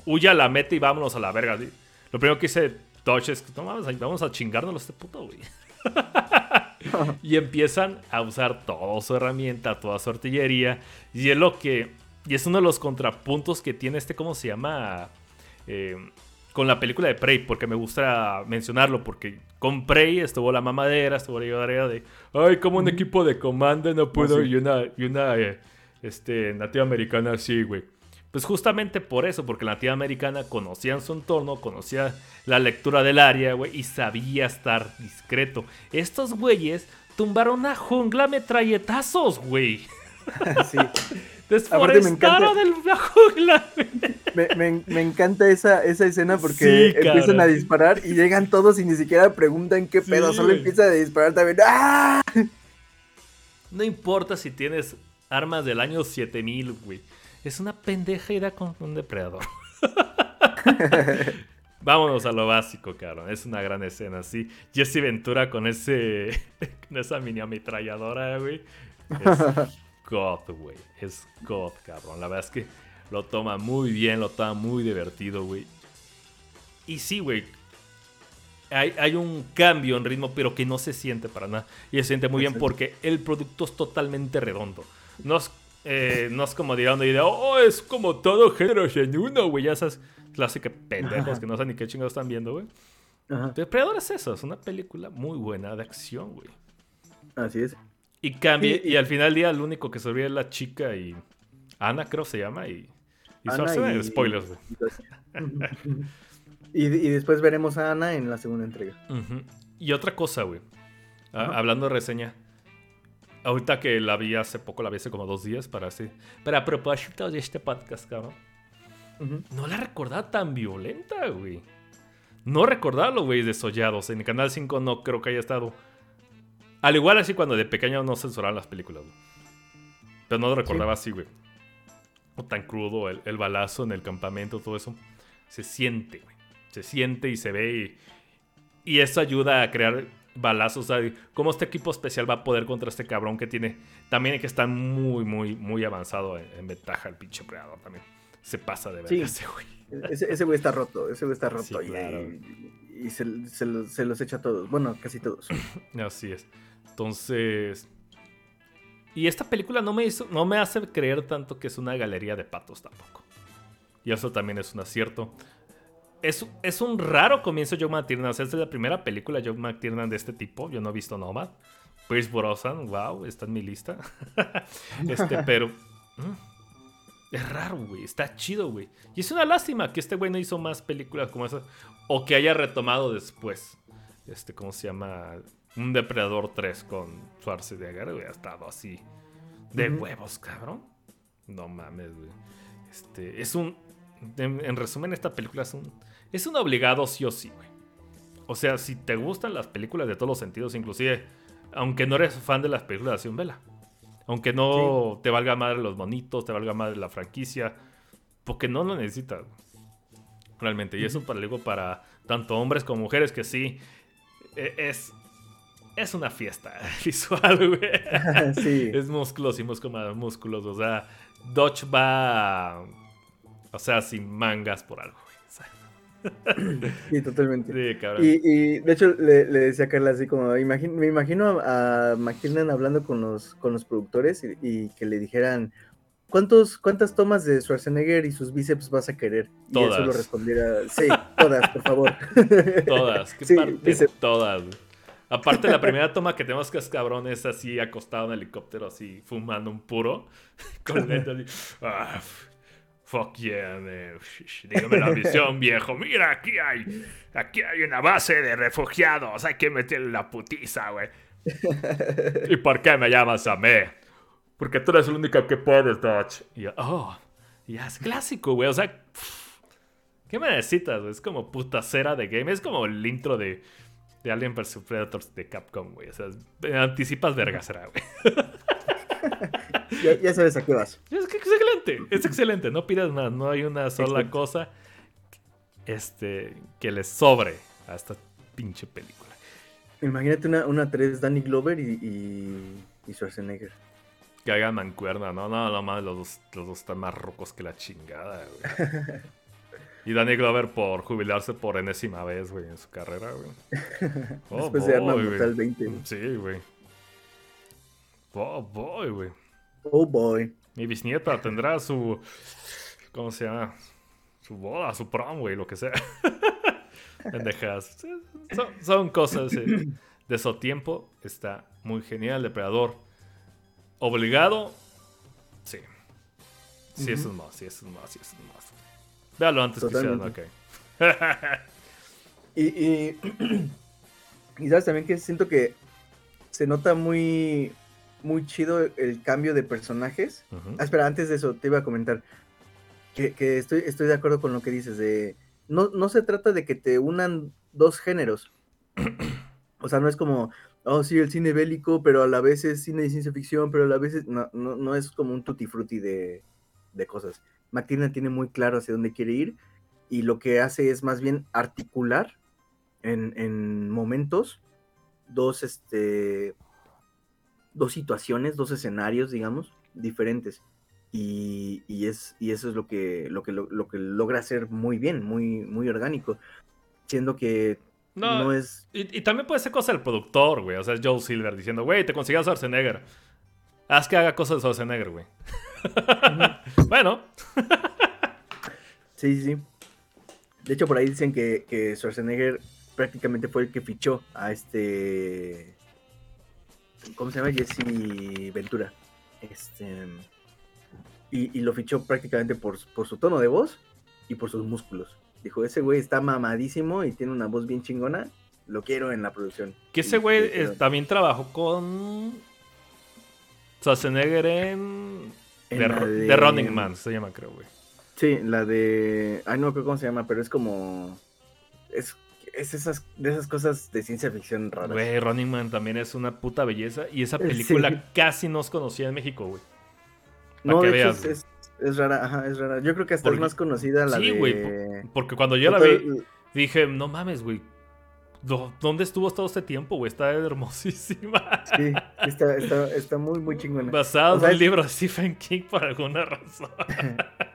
Speaker 3: huya a la meta y vámonos a la verga. ¿sí? Lo primero que dice Dodge es, no mames, vamos a chingárnoslo a este puto, güey. *laughs* y empiezan a usar toda su herramienta, toda su artillería. Y es lo que. Y es uno de los contrapuntos que tiene este, ¿cómo se llama? Eh, con la película de Prey, porque me gusta mencionarlo, porque con Prey estuvo la mamadera, estuvo la lloradera de, ay, como un equipo de comando no puedo,
Speaker 1: sí.
Speaker 3: y una, y una eh, este, nativa americana así, güey. Pues justamente por eso, porque la nativa americana conocía su entorno, conocía la lectura del área, güey, y sabía estar discreto. Estos güeyes tumbaron una jungla metralletazos, güey. *laughs*
Speaker 1: sí.
Speaker 3: Desforestaron el- la jungla.
Speaker 1: Me, me- me encanta esa, esa escena porque
Speaker 3: Sí,
Speaker 1: empiezan a disparar y llegan todos y ni siquiera preguntan qué
Speaker 3: Sí,
Speaker 1: pedo, solo
Speaker 3: güey.
Speaker 1: empiezan a disparar también. ¡Ah!
Speaker 3: No importa si tienes armas del año 7000, güey. Es una pendeja idea con un depredador. *laughs* Vámonos a lo básico, cabrón. Es una gran escena, sí. Jesse Ventura con ese. *laughs* con esa mini ametralladora, güey. Es God, güey. Es God, cabrón. La verdad es que lo toma muy bien, lo toma muy divertido, güey. Y sí, güey. Hay, hay un cambio en ritmo, pero que no se siente para nada. Y se siente muy bien
Speaker 1: Exacto.
Speaker 3: porque el producto es totalmente redondo. No es, eh, no es como dirán de oh, es como todo género en uno, güey. Ya esas clásicas pendejos que no saben ni qué chingados están viendo, güey. Depredador es eso, es una película muy buena de acción, güey.
Speaker 1: así es.
Speaker 3: Y cambia,
Speaker 1: Sí, y-
Speaker 3: y al final del día, el único que sobrevive es la chica y. Ana, creo se llama, y. Y
Speaker 1: Ana y-
Speaker 3: spoilers, güey. *laughs*
Speaker 1: Y, y después veremos a Ana en la segunda entrega.
Speaker 3: Y otra cosa, güey. A-
Speaker 1: Ajá.
Speaker 3: hablando de reseña. Ahorita que la vi hace poco, la vi hace como dos días para así. Pero a propósito de este podcast, cabrón. No la recordaba tan violenta, güey. No recordaba los güeyes desollados. En el Canal 5 no creo que haya estado. Al igual así cuando de pequeño no censuraban las películas, güey. Pero no lo recordaba así, güey. O tan crudo, el, el balazo en el campamento, todo eso. Se siente, güey. Se siente y se ve. Y, y eso ayuda a crear balazos. O sea, cómo este equipo especial va a poder contra este cabrón que tiene. También que está muy, muy, muy avanzado en, en ventaja el pinche predador también. Se pasa de
Speaker 1: Sí.
Speaker 3: verga ese güey.
Speaker 1: Ese, ese güey está roto, ese güey está roto
Speaker 3: Sí,
Speaker 1: y,
Speaker 3: claro.
Speaker 1: y se, se los, se los echa a todos. Bueno, casi todos. *clears throat*
Speaker 3: Así es. Entonces. Y esta película no me hizo. No me hace creer tanto que es una galería de patos tampoco. Y eso también es un acierto. Es, es un raro comienzo Joe McTiernan. O sea, esta es la primera película de Joe McTiernan de este tipo. Yo no he visto Nomad. Pierce Brosnan, wow, está en mi lista. *laughs* este, pero. mm, es raro, güey. Está chido, güey. Y es una lástima que este güey no hizo más películas como esa. O que haya retomado después. Este, ¿cómo se llama? Un Depredador 3 con Schwarzenegger, güey. Ha estado así. De huevos, cabrón. No mames, güey. Este, es un. En, en resumen, esta película es un. Es un obligado sí o sí, güey. O sea, si te gustan las películas de todos los sentidos, inclusive, aunque no eres fan de las películas de acción, vela. Aunque no te valga madre los monitos, te valga madre la franquicia, porque no lo necesitas. Realmente. Y eso para, digo, para tanto hombres como mujeres que sí, e- es, es una fiesta *laughs* visual, güey. *laughs*
Speaker 1: sí.
Speaker 3: Es músculos y músculos, músculos. O sea, Dodge va. O sea, sin mangas por algo, *laughs*
Speaker 1: Sí, totalmente.
Speaker 3: sí, cabrón.
Speaker 1: Y, y, de hecho le, le decía a Carla así como, imagin- me imagino a, McKinnon hablando con los, con los productores y, y que le dijeran, ¿cuántos, ¿cuántas tomas de Schwarzenegger y sus bíceps vas a querer? Y él
Speaker 3: Todas.
Speaker 1: solo respondiera, sí, todas, por favor. *laughs*
Speaker 3: Todas, qué
Speaker 1: Sí,
Speaker 3: parte, todas. Aparte, la primera toma que tenemos que es cabrón es así acostado en helicóptero, así fumando un puro. *laughs* Con así. Fuck yeah, man. Dígame la visión, viejo. Mira, aquí hay. Aquí hay una base de refugiados. Hay que meterle la putiza, güey. ¿Y por qué me llamas a mí? Porque tú eres el único que puedes, Dodge. Y oh, ya es clásico, güey. O sea, pff, ¿qué me necesitas? Es como putacera de game. Es como el intro de, de Alien vs Predators de Capcom, güey. O sea, anticipas vergasera, güey. *laughs*
Speaker 1: ya, ya sabes a qué vas.
Speaker 3: Es, que es excelente, es excelente. No pidas más. No hay una sola
Speaker 1: Excelente.
Speaker 3: cosa este, que le sobre a esta pinche película.
Speaker 1: Imagínate una, una 3 Danny Glover y, y, y Schwarzenegger.
Speaker 3: Que haga mancuerna, no, no, no mames, los dos, los dos están más rocos que la chingada, güey. *laughs* Y Danny Glover por jubilarse por enésima vez, güey, en su carrera, güey. *laughs* Oh,
Speaker 1: Después de Arma
Speaker 3: boy,
Speaker 1: Mortal
Speaker 3: güey.
Speaker 1: 20. güey.
Speaker 3: Sí, güey. Oh, boy, güey.
Speaker 1: Oh boy.
Speaker 3: Mi bisnieta tendrá su. ¿Cómo se llama? Su boda, su prom, güey, lo que sea. *laughs* Son, son cosas eh, de su tiempo. Está muy genial. Depredador. Obligado. Sí. Sí, eso es más, sí, eso es más, sí, eso es más. Véalo antes que sea, ok.
Speaker 1: Y, y, *clears throat* y sabes también que siento que se nota muy, muy chido el cambio de personajes. Ah, espera, antes de eso te iba a comentar que, que estoy, estoy de acuerdo con lo que dices. De, no, no se trata de que te unan dos géneros. *coughs* O sea, no es como, oh, sí, el cine bélico, pero a la vez es cine de ciencia ficción, pero a la vez es- no, no, no es como un tutti frutti de, de cosas. McTiernan tiene muy claro hacia dónde quiere ir y lo que hace es más bien articular en, en momentos dos, este, dos situaciones, dos escenarios, digamos, diferentes. Y, y es, y eso es lo que, lo, que, lo, lo que logra hacer muy bien, muy, muy orgánico. Siendo que
Speaker 3: No,
Speaker 1: no, es.
Speaker 3: Y, y también puede ser cosa del productor, güey. O sea, es Joe Silver diciendo, güey, te conseguí a Schwarzenegger. Haz que haga cosas de Schwarzenegger, güey. *laughs* bueno,
Speaker 1: Sí, sí, sí. De hecho, por ahí dicen que, que Schwarzenegger prácticamente fue el que fichó a este. ¿Cómo se llama? Jesse Ventura. Este. Y, y lo fichó prácticamente por, por su tono de voz y por sus músculos. Dijo, ese güey está mamadísimo y tiene una voz bien chingona. Lo quiero en la producción.
Speaker 3: Que ese güey también trabajó con Schwarzenegger en...
Speaker 1: En
Speaker 3: de,
Speaker 1: la
Speaker 3: Ro-
Speaker 1: de-
Speaker 3: de Running Man, se llama, creo, güey.
Speaker 1: Sí, la de. Ay, no acuerdo cómo se llama, pero es como. Es, es esas, de esas cosas de ciencia ficción raras.
Speaker 3: Güey, Running Man también es una puta belleza. Y esa
Speaker 1: Eh,
Speaker 3: película
Speaker 1: sí.
Speaker 3: casi no es conocida en México, güey.
Speaker 1: No,
Speaker 3: que
Speaker 1: de hecho
Speaker 3: veas,
Speaker 1: es, es, es rara, ajá, es rara. Yo creo que hasta
Speaker 3: Porque-
Speaker 1: es más conocida la
Speaker 3: Sí,
Speaker 1: de.
Speaker 3: güey, Porque cuando yo la vi, dije, no mames, güey. ¿dó- ¿Dónde estuvo todo este tiempo, güey? Está hermosísima.
Speaker 1: Sí, está, está, está muy, muy *laughs* chingona.
Speaker 3: Basado
Speaker 1: O sea,
Speaker 3: en un libro de Stephen King por alguna razón. *laughs*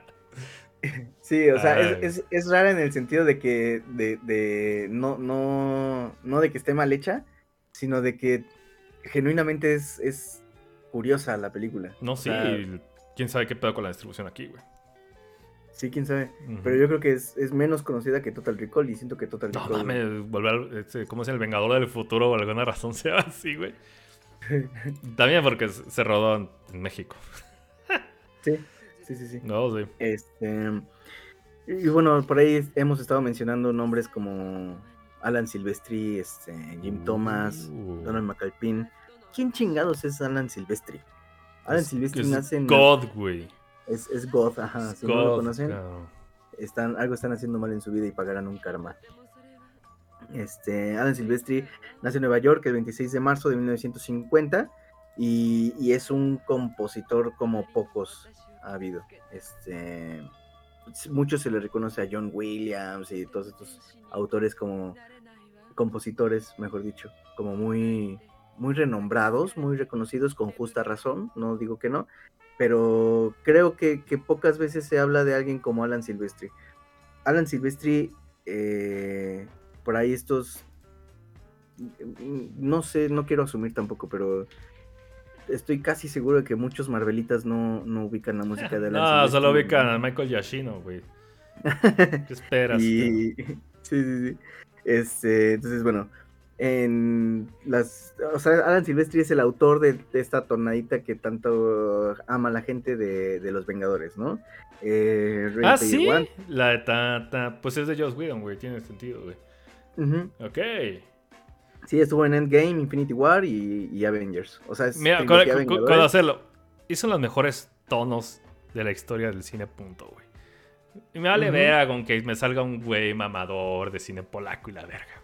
Speaker 1: Sí, o sea,
Speaker 3: Ay.
Speaker 1: es, es, es rara en el sentido de que, de, de, no, no, no de que esté mal hecha, sino de que genuinamente es, es curiosa la película.
Speaker 3: No,
Speaker 1: O
Speaker 3: sí.
Speaker 1: sea,
Speaker 3: ¿Quién sabe qué pedo con la distribución aquí, güey?
Speaker 1: sí, quién sabe. Pero yo creo que es, es menos conocida que Total Recall y siento que Total
Speaker 3: No
Speaker 1: Recall.
Speaker 3: mames, volver este, ¿cómo es el Vengador del Futuro? Por alguna razón *laughs* se llama así, güey. *laughs* También porque se rodó en, en México.
Speaker 1: Sí, sí, sí, sí.
Speaker 3: No, sí.
Speaker 1: Este, y bueno, por ahí hemos estado mencionando nombres como Alan Silvestri, este, Jim Thomas,
Speaker 3: Uh.
Speaker 1: Donald McAlpin. ¿Quién chingados es Alan Silvestri? Alan
Speaker 3: Es-
Speaker 1: Silvestri
Speaker 3: es
Speaker 1: nace en...
Speaker 3: God, güey.
Speaker 1: Es, es God, ajá. Si no
Speaker 3: God,
Speaker 1: lo conocen, están, algo están haciendo mal en su vida y pagarán un karma. Este, Alan Silvestri nace en Nueva York el 26 de marzo de 1950 y, y es un compositor como pocos ha habido. Este, mucho se le reconoce a John Williams y todos estos autores como compositores, mejor dicho, como muy, muy renombrados, muy reconocidos con justa razón, no digo que no, pero creo que, pocas veces se habla de alguien como Alan Silvestri. Alan Silvestri, eh, por ahí estos, mm, no sé, no quiero asumir tampoco, pero estoy casi seguro de que muchos Marvelitas no, no ubican la música de Alan
Speaker 3: No,
Speaker 1: Silvestri.
Speaker 3: solo ubican a Michael Giacchino, güey. *laughs* ¿Qué esperas?
Speaker 1: Y sí, sí, sí. Este, entonces, bueno, en las, o sea, Alan Silvestri es el autor de, de esta tonadita que tanto ama la gente de, de los Vengadores, ¿no? Eh,
Speaker 3: Ah, sí.
Speaker 1: One.
Speaker 3: La de ta, ta- Pues es de Joss Whedon, güey. Tiene sentido, güey.
Speaker 1: Ujú.
Speaker 3: Ok.
Speaker 1: Sí, estuvo en Endgame, Infinity War y, y Avengers. O sea, es
Speaker 3: Mira, con, con- con- hacerlo. Hizo los mejores tonos de la historia del cine, punto, güey. Y me vale
Speaker 1: Ujú.
Speaker 3: verga con que me salga un güey mamador de cine polaco y la verga.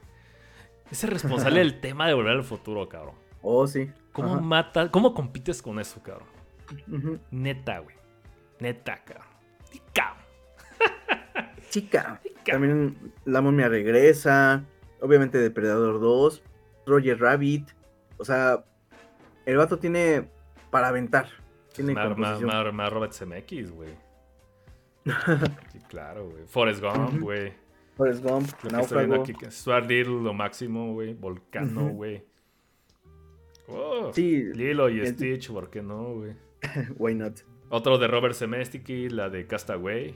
Speaker 3: Es el responsable *laughs* del tema de volver al futuro, cabrón.
Speaker 1: Oh, sí.
Speaker 3: ¿Cómo
Speaker 1: Ajá.
Speaker 3: mata, cómo compites con eso, cabrón? Neta, güey. Neta, cabrón. Y cabrón. *laughs*
Speaker 1: Chica.
Speaker 3: Chica.
Speaker 1: También La momia regresa. Obviamente Depredador 2. Roger Rabbit. O sea, el vato tiene para aventar. Tiene
Speaker 3: Más
Speaker 1: composición.
Speaker 3: más- más Robert Zemeckis, güey. *laughs* Sí, claro, güey. Forrest Gump, güey.
Speaker 1: Forrest Gump,
Speaker 3: Lo que viendo aquí, Stuart Little, lo máximo, güey. Volcano, güey. Oh,
Speaker 1: Sí,
Speaker 3: Lilo y
Speaker 1: el-
Speaker 3: Stitch, ¿por qué no, güey? *laughs*
Speaker 1: why not?
Speaker 3: Otro de Robert Zemeckis, la de Castaway.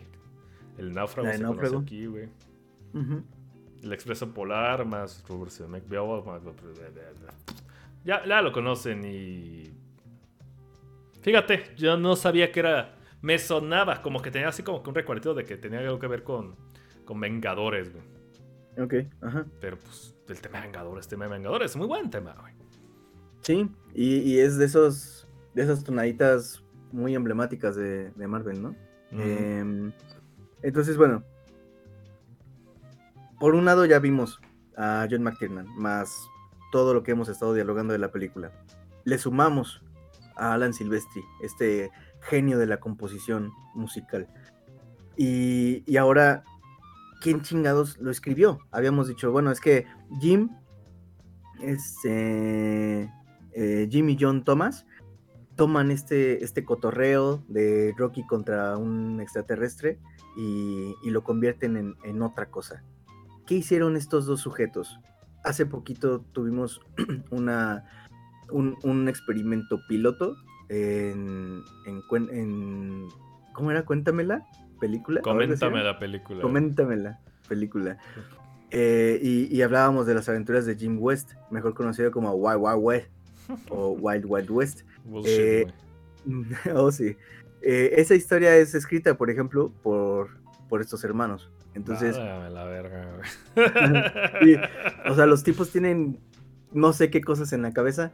Speaker 3: El náufrago se
Speaker 1: Náufrago.
Speaker 3: conoce aquí, güey.
Speaker 1: Ujú.
Speaker 3: El Expreso Polar, más Robert veo, más- Ya, ya lo conocen y... Fíjate, yo no sabía que era... Me sonaba como que tenía así como que un recuerdito de que tenía algo que ver con, con Vengadores, güey.
Speaker 1: Ok, ajá.
Speaker 3: Pero pues el tema de Vengadores, tema de Vengadores, muy buen tema, güey.
Speaker 1: Sí, y, y es de esos de esas tonaditas muy emblemáticas de, de Marvel, ¿no? Em, entonces, bueno. Por un lado ya vimos a John McTiernan, más todo lo que hemos estado dialogando de la película. Le sumamos a Alan Silvestri, este genio de la composición musical. Y, y ahora, ¿quién chingados lo escribió? Habíamos dicho, bueno, es que Jim, este, eh, Jim y John Thomas toman este, este cotorreo de Rocky contra un extraterrestre y, y lo convierten en, en otra cosa. ¿Qué hicieron estos dos sujetos? Hace poquito tuvimos *clears throat* una, un, un experimento piloto en, en, ¿Cómo era? Cuéntamela, película. ¿O algo así
Speaker 3: Coméntame la película.
Speaker 1: Coméntamela, película. Eh, y, y hablábamos de las aventuras de Jim West, mejor conocido como Wild Wild West *laughs* o Wild Wild West.
Speaker 3: Bullshit,
Speaker 1: Eh, *laughs* oh, sí. Eh, esa historia es escrita, por ejemplo, por, por estos hermanos. Entonces,
Speaker 3: la verga, güey. *laughs*
Speaker 1: O sea, los tipos tienen no sé qué cosas en la cabeza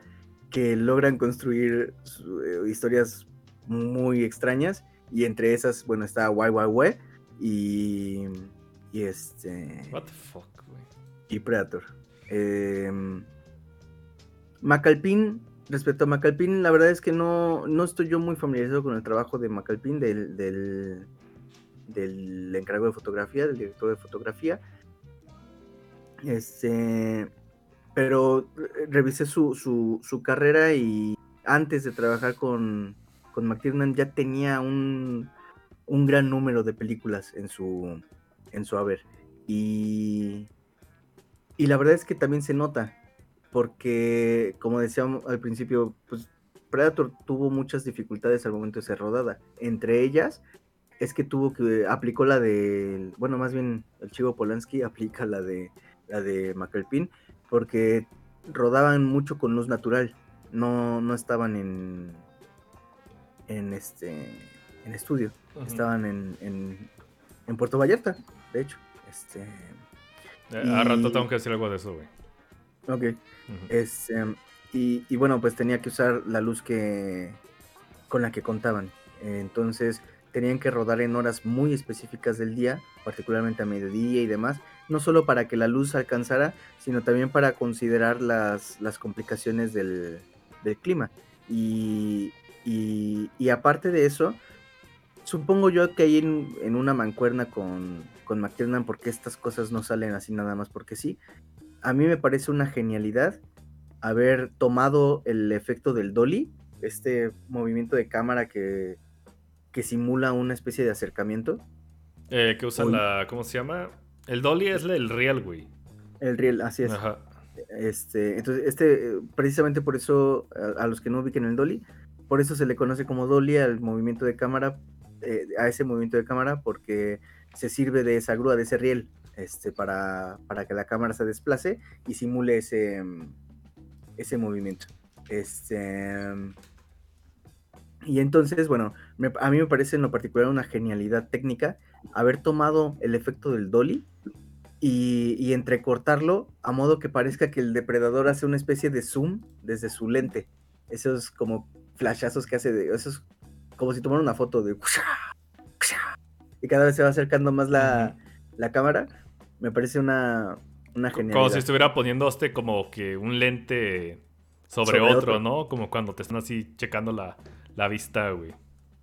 Speaker 1: que logran construir su- eh, historias muy extrañas. Y entre esas, bueno, está Wai Wai Wei y, y este
Speaker 3: What the fuck, güey.
Speaker 1: y Predator. Em, Macalpin, respecto a Macalpin, la verdad es que no, no estoy yo muy familiarizado con el trabajo de Macalpin, del, del, del encargado de fotografía, del director de fotografía. Este, pero eh, revisé su, su, su carrera y antes de trabajar con, con McTiernan ya tenía un, un gran número de películas en su, en su haber. Y, y la verdad es que también se nota, porque como decíamos al principio, pues Predator tuvo muchas dificultades al momento de ser rodada. Entre ellas es que tuvo que aplicó la de, bueno, más bien el Chivo Polanski *laughs* aplica la de la de McAlpin, porque rodaban mucho con luz natural, no, no estaban en en este en estudio, estaban en, en, en Puerto Vallarta, de hecho. Este,
Speaker 3: Eh, A rato tengo que decir algo de eso, güey.
Speaker 1: ok. Este, y, y bueno, pues tenía que usar la luz que con la que contaban. Entonces tenían que rodar en horas muy específicas del día, particularmente a mediodía y demás, no solo para que la luz alcanzara, sino también para considerar las, las complicaciones del, del clima. Y, y, y aparte de eso, supongo yo que hay en, en una mancuerna con, con McTiernan, porque estas cosas no salen así nada más porque sí. A mí me parece una genialidad haber tomado el efecto del dolly, este movimiento de cámara que, que simula una especie de acercamiento.
Speaker 3: Eh, que usan
Speaker 1: Uy.
Speaker 3: la. ¿Cómo se llama? El Dolly es el real, güey.
Speaker 1: El riel, así es.
Speaker 3: Ajá.
Speaker 1: Este, entonces, este, precisamente por eso, a, a los que no ubiquen el dolly, por eso se le conoce como dolly al movimiento de cámara, eh, a ese movimiento de cámara, porque se sirve de esa grúa, de ese riel, este, para, para que la cámara se desplace y simule ese, ese movimiento. Este, y entonces, bueno, me- a mí me parece en lo particular una genialidad técnica haber tomado el efecto del dolly y, y entrecortarlo a modo que parezca que el depredador hace una especie de zoom desde su lente. Esos como flashazos que hace de. Esos como si tomara una foto de. Y cada vez se va acercando más la, la cámara. Me parece una, una genialidad.
Speaker 3: Como si estuviera poniendo este como que un lente sobre,
Speaker 1: Sobre
Speaker 3: otro,
Speaker 1: otro.
Speaker 3: ¿no? Como cuando te están así checando la, la vista, güey.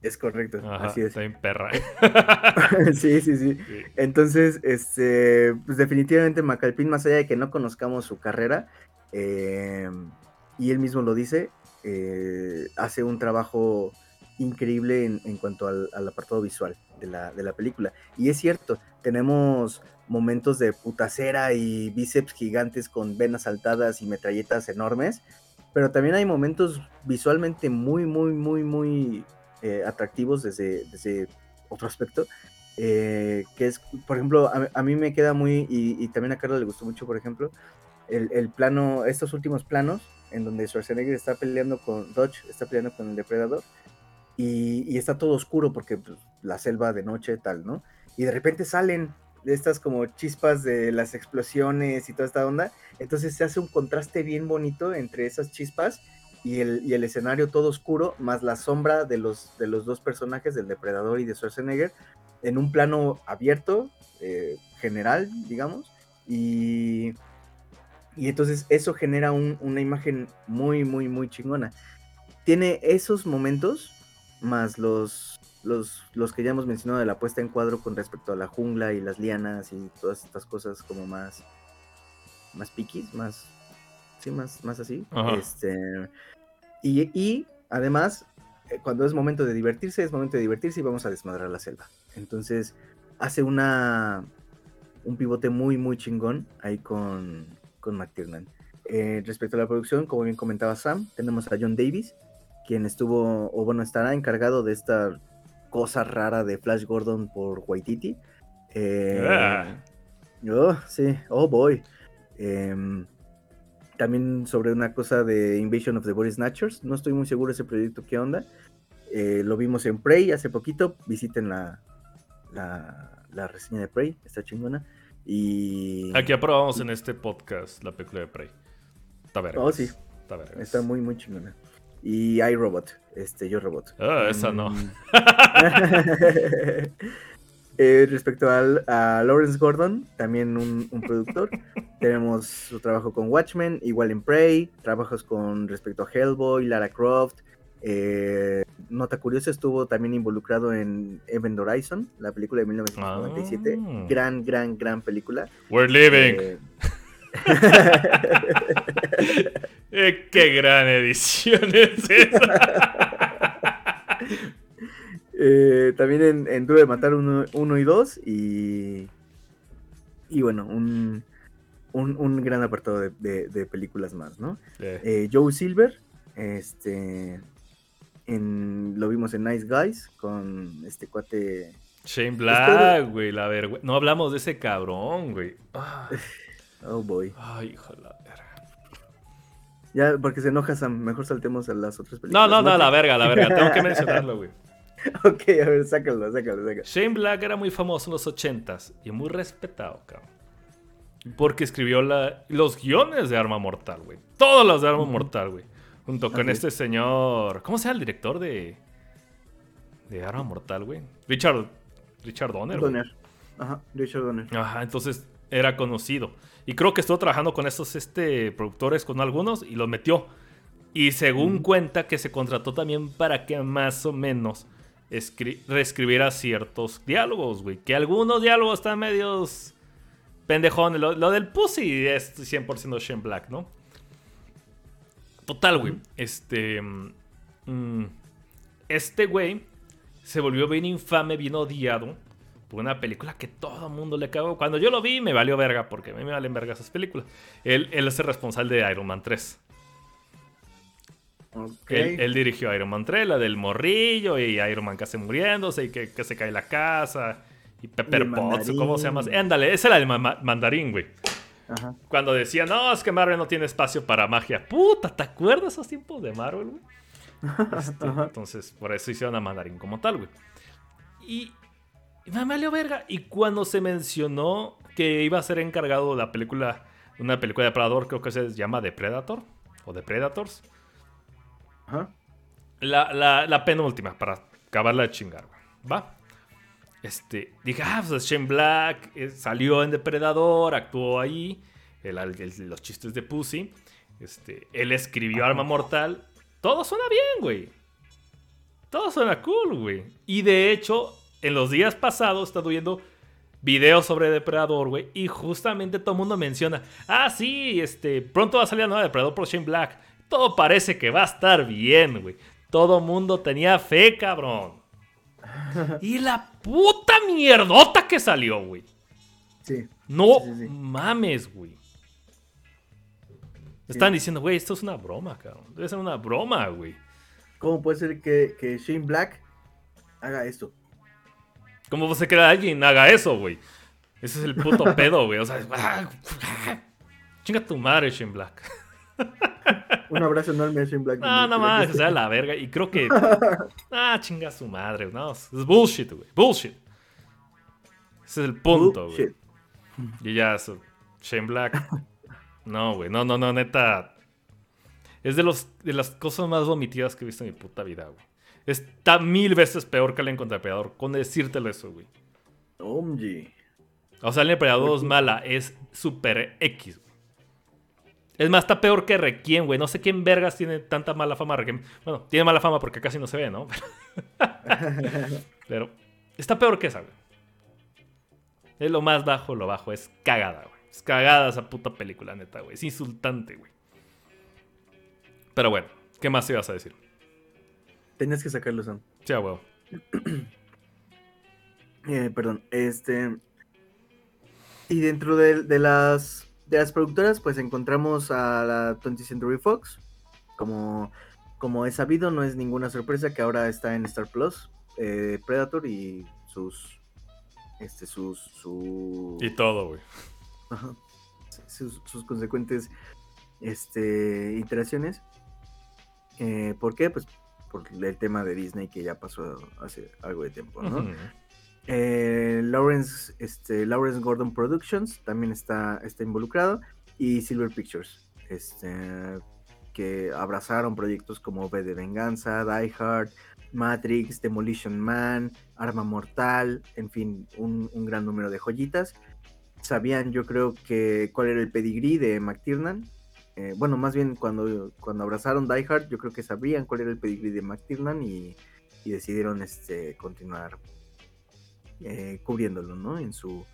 Speaker 1: Es correcto,
Speaker 3: Ajá,
Speaker 1: así es.
Speaker 3: está bien perra. *laughs*
Speaker 1: sí, sí, sí.
Speaker 3: Sí.
Speaker 1: Entonces, este, pues definitivamente Macalpin, más allá de que no conozcamos su carrera, eh, y él mismo lo dice, eh, hace un trabajo increíble en, en cuanto al, al apartado visual de la, de la película. Y es cierto, tenemos momentos de putacera y bíceps gigantes con venas saltadas y metralletas enormes, pero también hay momentos visualmente muy, muy, muy, muy eh, atractivos desde, desde otro aspecto. eh, que es, por ejemplo, a, a mí me queda muy, y, también a Carlos le gustó mucho, por ejemplo, el, el plano, estos últimos planos, en donde Schwarzenegger está peleando con Dodge, está peleando con el depredador, y, y está todo oscuro porque pues, la selva de noche, tal, ¿no? Y de repente salen de estas como chispas de las explosiones y toda esta onda, entonces se hace un contraste bien bonito entre esas chispas y el, y el escenario todo oscuro, más la sombra de los, de los dos personajes, del depredador y de Schwarzenegger, en un plano abierto, eh, general, digamos, y, y entonces eso genera un- una imagen muy, muy, muy chingona. Tiene esos momentos, más los, los, los que ya hemos mencionado de la puesta en cuadro con respecto a la jungla y las lianas y todas estas cosas como más, más piquis, más, sí, más, más así.
Speaker 3: Ajá.
Speaker 1: Este, y, y además, eh, cuando es momento de divertirse, es momento de divertirse y vamos a desmadrar la selva. Entonces, hace una un pivote muy, muy chingón ahí con, con McTiernan. Eh, respecto a la producción, como bien comentaba Sam, tenemos a John Davis, quien estuvo, o bueno, estará encargado de esta cosa rara de Flash Gordon por Waititi. Eh,
Speaker 3: Ah.
Speaker 1: Oh, sí, oh boy. Em, también sobre una cosa de Invasion of the Body Snatchers. No estoy muy seguro de ese proyecto qué onda. Eh, lo vimos en Prey hace poquito. Visiten la, la, la reseña de Prey, está chingona. Y.
Speaker 3: Aquí aprobamos en este podcast la película de Prey. Está verga.
Speaker 1: Oh, sí.
Speaker 3: Está
Speaker 1: muy, muy chingona. Y iRobot, este, Yo Robot.
Speaker 3: Ah, esa no.
Speaker 1: Mm. *laughs* *laughs* Eh, respecto al, a Lawrence Gordon, también un, un productor, *laughs* tenemos su trabajo con Watchmen, igual en Prey, trabajos con respecto a Hellboy, Lara Croft. eh, nota curiosa, estuvo también involucrado en Event Horizon, la película de 1997.
Speaker 3: Ah.
Speaker 1: Gran, gran, gran película.
Speaker 3: We're living.
Speaker 1: Eh,
Speaker 3: Eh, qué gran edición *laughs* es esa.
Speaker 1: Eh, también en, en Duro de Matar 1 y 2 y, y bueno, un, un, un gran apartado de, de- de películas más, ¿no?
Speaker 3: Eh,
Speaker 1: Eh, Joe Silver, este, en, lo vimos en Nice Guys con este cuate...
Speaker 3: Shane Black, güey, la vergüenza. No hablamos de ese cabrón, güey. Ah,
Speaker 1: Oh boy.
Speaker 3: Ay, hijo de la verga.
Speaker 1: Ya, porque se enoja Sam, mejor saltemos a las otras
Speaker 3: No,
Speaker 1: películas.
Speaker 3: no, no, la verga, la verga. Tengo que *laughs* mencionarlo, güey.
Speaker 1: ok, a ver, sácalo, sácalo, sácalo.
Speaker 3: Shane Black era muy famoso en los 80s y muy respetado, cabrón. Porque escribió la- los guiones de Arma Mortal, güey. Todos los de Arma Mortal, güey. Junto con este señor. ¿Cómo se llama el director de. de Arma Mortal, güey? Richard. Richard Donner.
Speaker 1: Donner. Ajá, Richard Donner.
Speaker 3: Ajá, entonces era conocido. Y creo que estuvo trabajando con estos este, productores, con algunos, y los metió. Y según cuenta que se contrató también para que más o menos escri- reescribiera ciertos diálogos, güey. Que algunos diálogos están medios pendejones. Lo, lo del Pussy es 100% Shane Black, ¿no? Total, güey. Este... mm, este güey se volvió bien infame, bien odiado por una película que todo el mundo le cagó. Cuando yo lo vi, me valió verga, porque a mí me valen verga esas películas. Él, él es el responsable de Iron Man 3.
Speaker 1: Ok.
Speaker 3: Él, él dirigió Iron Man 3, la del morrillo, y Iron Man casi muriéndose, y que, que se cae la casa, y Pepper Potts, ¿cómo se llama? Ándale, ese era el ma- ma- mandarín, güey.
Speaker 1: Ajá.
Speaker 3: Cuando decía, no, es que Marvel no tiene espacio para magia. Puta, ¿te acuerdas esos tiempos de Marvel, güey? *laughs* Este, entonces, por eso hicieron a Mandarín como tal, güey. Y me valió verga. Y cuando se mencionó que iba a ser encargado de la película, una película de Depredador, creo que se llama The Predator, o The Predators.
Speaker 1: Ajá.
Speaker 3: La, la, la penúltima, para acabarla de chingar. ¿Va? Este, dije, ah, pues Shane Black eh, salió en Depredador, actuó ahí, el- el- los chistes de Pussy. Este, él escribió Arma Mortal. Todo suena bien, güey. Todo suena cool, güey. Y de hecho, en los días pasados he estado viendo videos sobre Depredador, güey. Y justamente todo el mundo menciona, ah, sí, este, pronto va a salir la nueva Depredador por Shane Black. Todo parece que va a estar bien, güey. Todo mundo tenía fe, cabrón. *laughs* Y la puta mierdota que salió, güey.
Speaker 1: Sí.
Speaker 3: No
Speaker 1: Sí, sí, sí.
Speaker 3: mames, güey. Están diciendo, güey, esto es una broma, cabrón. Debe ser una broma, güey.
Speaker 1: ¿Cómo puede ser que, que Shane Black haga esto?
Speaker 3: ¿Cómo se crea alguien haga eso, güey? Ese es el puto *laughs* pedo, güey. O sea, chinga tu madre, Shane Black.
Speaker 1: Un abrazo enorme a Shane Black.
Speaker 3: No, no más, que sea la verga. Y creo que. *laughs* Ah, chinga su madre. No, es bullshit, güey. Bullshit. Ese es el punto, güey. Y ya, eso. Shane Black. No, güey. No, no, no, neta. Es de, los, de las cosas más vomitivas que he visto en mi puta vida, güey. Está mil veces peor que Alien contra Depredador. Con decírtelo eso, güey. O sea, Alien Depredador 2 es mala. Es super X, güey. Es más, está peor que Requiem, güey. No sé quién vergas tiene tanta mala fama Requiem. Bueno, tiene mala fama porque casi no se ve, ¿no? *laughs* Pero está peor que esa, güey. Es lo más bajo, lo bajo. Es cagada, güey. Es cagada esa puta película, neta, güey. Es insultante, güey. Pero bueno, ¿qué más ibas a decir?
Speaker 1: Tenías que sacarlo, Sam.
Speaker 3: Sí, a huevo. *clears throat*
Speaker 1: Eh, perdón, este. Y dentro de, de las de las productoras, pues encontramos a la 20th Century Fox. Como, como es sabido, no es ninguna sorpresa que ahora está en Star Plus, eh, Predator y sus. Este, sus. Su,
Speaker 3: Y todo, güey.
Speaker 1: sus, sus consecuentes este, interacciones. Eh, ¿Por qué? Pues por el tema de Disney que ya pasó hace algo de tiempo, ¿no? Eh, Lawrence, este, Lawrence Gordon Productions también está, está involucrado y Silver Pictures, este, que abrazaron proyectos como V de Venganza, Die Hard, Matrix, Demolition Man, Arma Mortal, en fin, un, un gran número de joyitas. Sabían, yo creo que cuál era el pedigrí de McTiernan. Eh, bueno, más bien cuando, cuando abrazaron Die Hard, yo creo que sabían cuál era el pedigrí de McTiernan y, y decidieron este, continuar eh, cubriéndolo, ¿no? En su,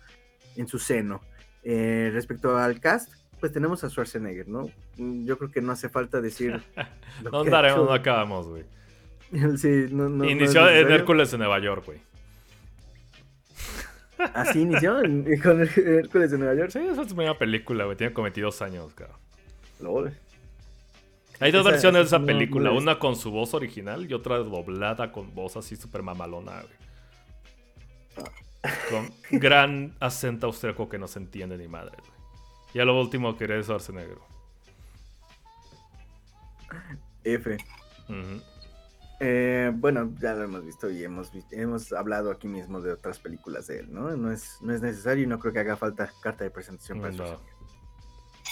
Speaker 1: en su seno. Eh, respecto al cast, pues tenemos a Schwarzenegger, ¿no? Mm, Yo creo que no hace falta decir. *laughs* lo
Speaker 3: ¿Dónde
Speaker 1: que ha
Speaker 3: haremos?
Speaker 1: hecho.
Speaker 3: No acabamos, güey. *laughs*
Speaker 1: Sí, no, no- no
Speaker 3: Inició en. Hércules en Nueva York, güey.
Speaker 1: Así inició en- *laughs* con Hércules de Nueva York.
Speaker 3: Sí, esa es su primera película, güey. Tiene como 22 años, cabrón.
Speaker 1: Lol.
Speaker 3: Hay dos
Speaker 1: Esa-
Speaker 3: versiones de
Speaker 1: esa
Speaker 3: película. una con su voz original y otra doblada con voz así súper mamalona, güey. Con gran acento austriaco que no se entiende ni madre, güey. Y a lo último que eres Schwarzenegger.
Speaker 1: F. Eh, bueno, ya lo hemos visto y hemos, hemos hablado aquí mismo de otras películas de él, ¿no? No es, no es necesario y no creo que haga falta carta de presentación para
Speaker 3: No.
Speaker 1: eso.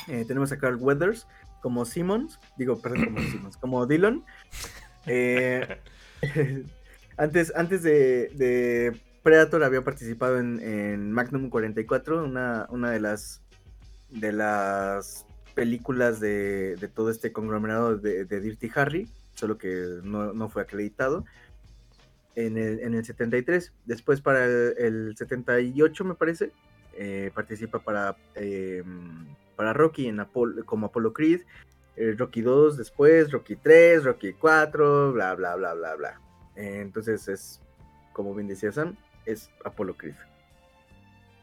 Speaker 1: Eh, tenemos a Carl Weathers como Simmons, digo, perdón, como *clears throat* Simmons, como Dillon. Eh, *laughs* antes antes de, de Predator había participado en, en Magnum 44, una, una de las de las películas de, de todo este conglomerado de, de Dirty Harry, solo que no, no fue acreditado. En el, en el 73. Después para el, el 78, me parece, eh, participa para, eh, para Rocky en Apol- como Apollo Creed. eh, Rocky 2 después, Rocky 3, Rocky 4, bla, bla, bla, bla, bla. Eh, entonces es, como bien decía Sam, es Apollo Creed.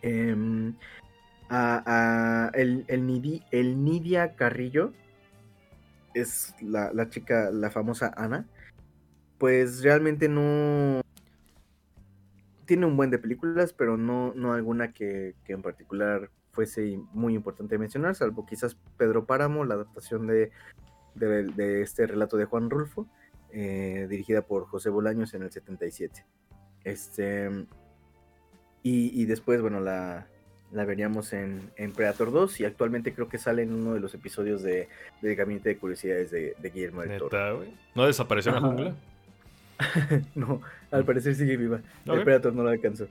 Speaker 1: Em, el, el, Nidi- el Nidia Carrillo es la, la chica, la famosa Ana. Pues realmente no. Tiene un buen de películas, pero no, no alguna que en particular fuese muy importante mencionar, salvo quizás Pedro Páramo, la adaptación de, de, de este relato de Juan Rulfo, eh, dirigida por José Bolaños en el 77. Este, y, y después, bueno, la, la veríamos en, en Predator 2 y actualmente creo que sale en uno de los episodios de, del Gabinete de Curiosidades de, de Guillermo del Toro.
Speaker 3: ¿No desapareció en la jungla? *laughs*
Speaker 1: no, al parecer sigue viva. El Predator no la alcanzó.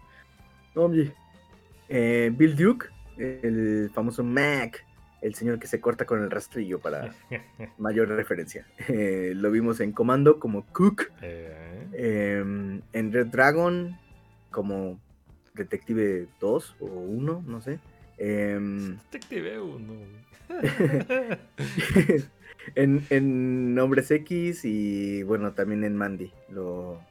Speaker 1: Oye, eh, Bill Duke, el famoso Mac, el señor que se corta con el rastrillo para *laughs* mayor referencia. Eh, lo vimos en Comando como Cook,
Speaker 3: Eh,
Speaker 1: em, en Red Dragon como Detective 2 o 1, no sé. Em,
Speaker 3: Detective uno, güey. *laughs*
Speaker 1: en, en Hombres X y bueno, también en Mandy. Lo,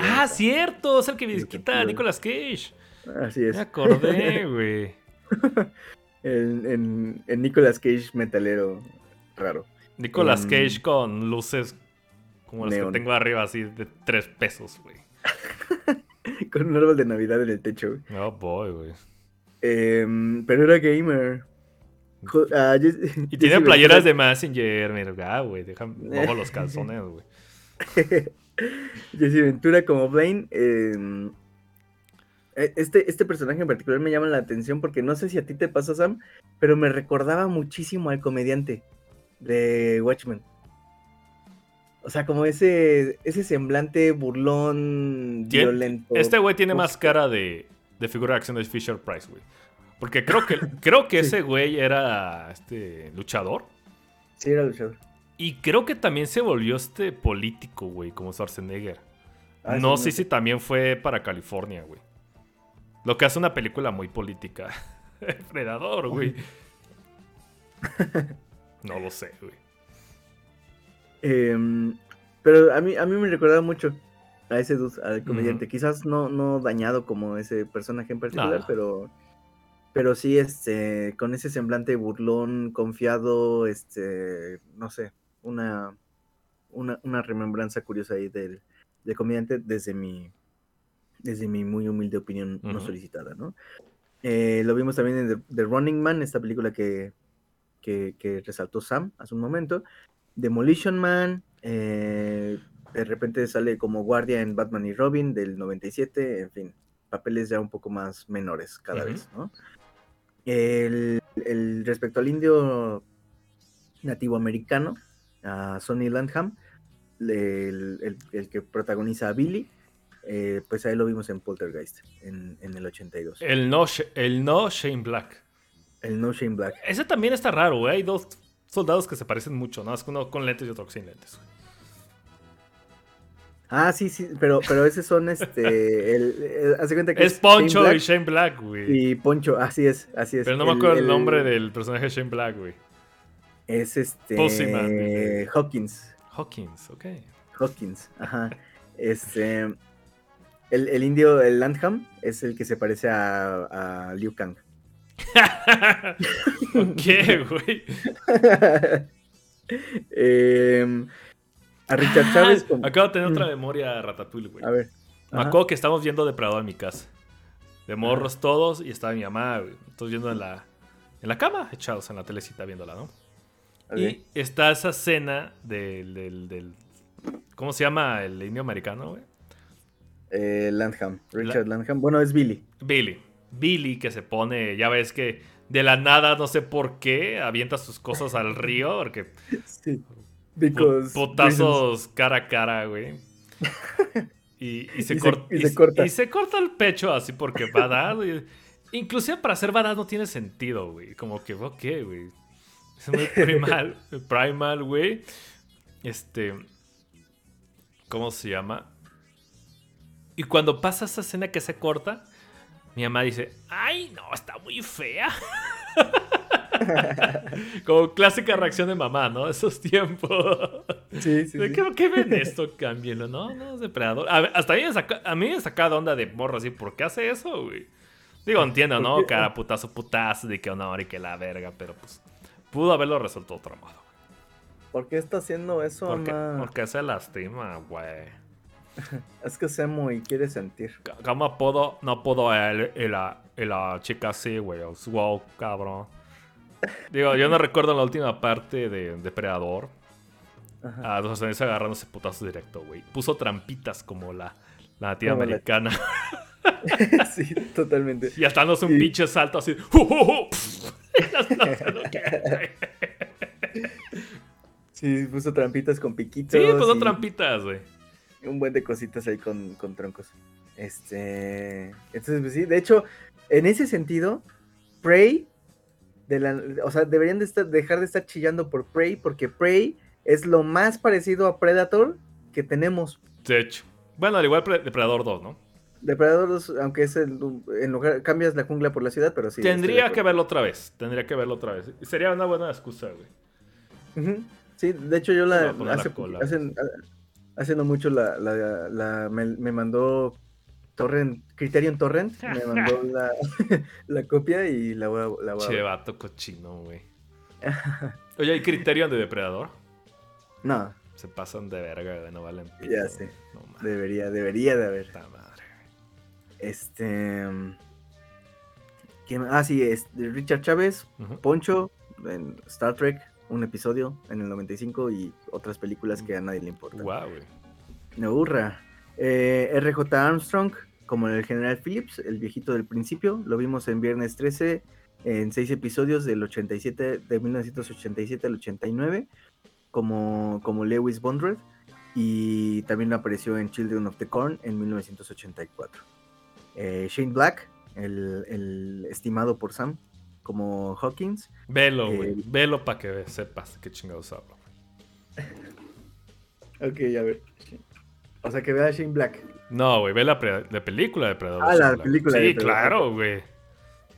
Speaker 3: Ah,
Speaker 1: a-
Speaker 3: cierto, es el que
Speaker 1: Detective.
Speaker 3: quita Nicolas Cage.
Speaker 1: Así es.
Speaker 3: Me acordé, güey. *laughs*
Speaker 1: en, en, en Nicolas Cage metalero raro.
Speaker 3: Nicolas Cage con luces como las que tengo arriba, así de tres pesos, güey. *laughs*
Speaker 1: Con un árbol de Navidad en el techo. güey.
Speaker 3: Oh boy, güey.
Speaker 1: Em, pero era gamer. Jo- ah, *laughs*
Speaker 3: Y tiene playeras de Messenger, mira, ah, güey, dejan mojo los calzones, güey.
Speaker 1: Jesse Ventura como Blaine. em, e- este, este personaje en particular me llama la atención porque no sé si a ti te pasa, Sam, pero me recordaba muchísimo al comediante de Watchmen. O sea, como ese, ese semblante burlón,
Speaker 3: Tien-
Speaker 1: violento.
Speaker 3: Este güey tiene más cara de, de figura de acción de Fisher Price, güey. Porque creo que, *laughs* creo que
Speaker 1: Sí.
Speaker 3: ese güey era este luchador.
Speaker 1: Sí, era luchador.
Speaker 3: Y creo que también se volvió este político, güey, como Schwarzenegger.
Speaker 1: Ah,
Speaker 3: no
Speaker 1: sí,
Speaker 3: sé si también fue para California, güey. Lo que hace una película muy política. *laughs* Predador, güey. No lo sé, güey.
Speaker 1: Em, pero a mí, a mí me recordaba mucho a ese al comediante. Quizás no, no dañado como ese personaje en particular, pero, pero sí este, con ese semblante burlón, confiado, este, no sé, una, una, una remembranza curiosa ahí del, del comediante desde mi, desde mi muy humilde opinión no solicitada, ¿no? Eh, lo vimos también en The, The Running Man, esta película que, que, que resaltó Sam hace un momento. Demolition Man, eh, de repente sale como guardia en Batman y Robin del 97, en fin, papeles ya un poco más menores cada vez, ¿no? El, el- respecto al indio nativo americano, a Sonny Landham, el- el que protagoniza a Billy, eh, pues ahí lo vimos en Poltergeist, en, en el 82.
Speaker 3: El no, el no Shane Black.
Speaker 1: El No Shame Black.
Speaker 3: Ese también está raro, güey. Hay dos soldados que se parecen mucho, ¿no? Es uno con lentes y otro sin lentes.
Speaker 1: Ah, sí, sí, pero, pero esos son *laughs* este. El, el- hace cuenta que
Speaker 3: Es Poncho
Speaker 1: Shane
Speaker 3: y Shane Black, güey.
Speaker 1: y Poncho, así es, así es.
Speaker 3: Pero no me acuerdo el, nombre del personaje de Shane Black, güey.
Speaker 1: Es este.
Speaker 3: Dice.
Speaker 1: Hawkins.
Speaker 3: Hawkins, ok.
Speaker 1: Hawkins, ajá. Este. El, el indio, el Landham, es el que se parece a, a Liu Kang. *laughs*
Speaker 3: ¿Qué, güey? *laughs*
Speaker 1: Em, a Richard Chávez.
Speaker 3: Ah, Acabo de tener otra memoria Ratatouille, güey.
Speaker 1: A ver.
Speaker 3: Me
Speaker 1: ajá.
Speaker 3: acuerdo que estábamos viendo Depredador en mi casa. De morros todos y estaba mi mamá, güey. Todos viendo en la, en la cama, echados en la telecita viéndola, ¿no? Y está esa escena del, del, del- ¿Cómo se llama el indio americano, güey?
Speaker 1: Eh, Landham, Richard Landham. Bueno, es Billy.
Speaker 3: Billy. Billy que se pone, ya ves que de la nada, no sé por qué, avienta sus cosas al río, porque *laughs*
Speaker 1: Sí. Because
Speaker 3: putazos cara a cara, güey. Y, y se *laughs*
Speaker 1: Y se-
Speaker 3: cor-
Speaker 1: y
Speaker 3: y
Speaker 1: se
Speaker 3: se-
Speaker 1: corta.
Speaker 3: y se corta el pecho así porque va a dar. güey. Inclusive para ser badass no tiene sentido, güey. Como que, ok, güey. Es muy primal, *laughs* primal, güey. Este. ¿Cómo se llama? Y cuando pasa esa escena que se corta, mi mamá dice, ay, no, está muy fea. *laughs* Como clásica reacción de mamá, ¿no? *laughs* Esos tiempos.
Speaker 1: Sí, sí,
Speaker 3: ¿De
Speaker 1: sí.
Speaker 3: qué, qué ven esto? Cámbienlo, ¿no? No, es depredador. A, hasta a mí me saca, a mí me saca de onda de morro así, ¿por qué hace eso, güey? Digo, entiendo, ¿no?
Speaker 1: ¿Por qué?
Speaker 3: Cara putazo, putazo, de que honor y que la verga, pero pues pudo haberlo resuelto de otro modo.
Speaker 1: ¿Por qué está haciendo eso,
Speaker 3: Porque,
Speaker 1: mamá?
Speaker 3: porque se lastima, güey. *laughs*
Speaker 1: Es que Semo y quiere sentir.
Speaker 3: ¿Cómo puedo, no puedo él y la, y la chica así, güey? Wow, cabrón. Digo, yo no *laughs* recuerdo la última parte de Depredador.
Speaker 1: Ajá.
Speaker 3: A los estadounidenses agarrándose putazos directo, güey. Puso trampitas como la, la
Speaker 1: Como la-
Speaker 3: americana. *laughs*
Speaker 1: sí, totalmente.
Speaker 3: Y hasta dándose un
Speaker 1: Sí.
Speaker 3: pinche salto así. Güey.
Speaker 1: Sí, puso trampitas con piquitos.
Speaker 3: Sí, puso
Speaker 1: y
Speaker 3: trampitas, güey.
Speaker 1: Un buen de cositas ahí con, con troncos. Este. Entonces, pues sí, de hecho, en ese sentido, Prey. De la, o sea, deberían de estar- dejar de estar chillando por Prey, porque Prey es lo más parecido a Predator que tenemos.
Speaker 3: De hecho. Bueno, al igual Pre- Depredador 2, ¿no?
Speaker 1: Depredador 2, aunque es el, en lugar, cambias la jungla por la ciudad, pero sí.
Speaker 3: Tendría que verlo otra vez. Tendría que verlo otra vez. Sería una buena excusa, güey.
Speaker 1: Sí, de hecho yo la hace,
Speaker 3: cola.
Speaker 1: hace, hace no mucho la, la, la- me, me mandó Torrent, Criterion Torrent, me *laughs* mandó la, *laughs* la copia y la voy a, la voy a
Speaker 3: Che, vato cochino, güey. *laughs* Oye, ¿hay Criterion de Depredador?
Speaker 1: No,
Speaker 3: Se pasan de verga, güey. No valen pito.
Speaker 1: Ya sé.
Speaker 3: No
Speaker 1: debería, debería de haber.
Speaker 3: Puta madre, güey.
Speaker 1: Este... ¿quién- Ah, sí, es Richard Chávez. Poncho, en Star Trek, un episodio en el 95 y otras películas que a nadie le importan.
Speaker 3: Guau, güey.
Speaker 1: No hurra. Eh, RJ Armstrong, como el general Phillips, el viejito del principio, lo vimos en Viernes 13, en seis episodios del 87, de 1987 al 89, como, como Lewis Bondred, y también apareció en Children of the Corn en 1984. Eh, Shane Black, el, el estimado por Sam, como Hawkins.
Speaker 3: Velo,
Speaker 1: Eh,
Speaker 3: güey. Velo para que sepas qué chingados hablo.
Speaker 1: Ok, a ver. O sea, que vea a Shane Black.
Speaker 3: No, güey, ve la, película de Depredador.
Speaker 1: Ah, la
Speaker 3: Black.
Speaker 1: película de
Speaker 3: Sí,
Speaker 1: Depredador.
Speaker 3: claro, güey.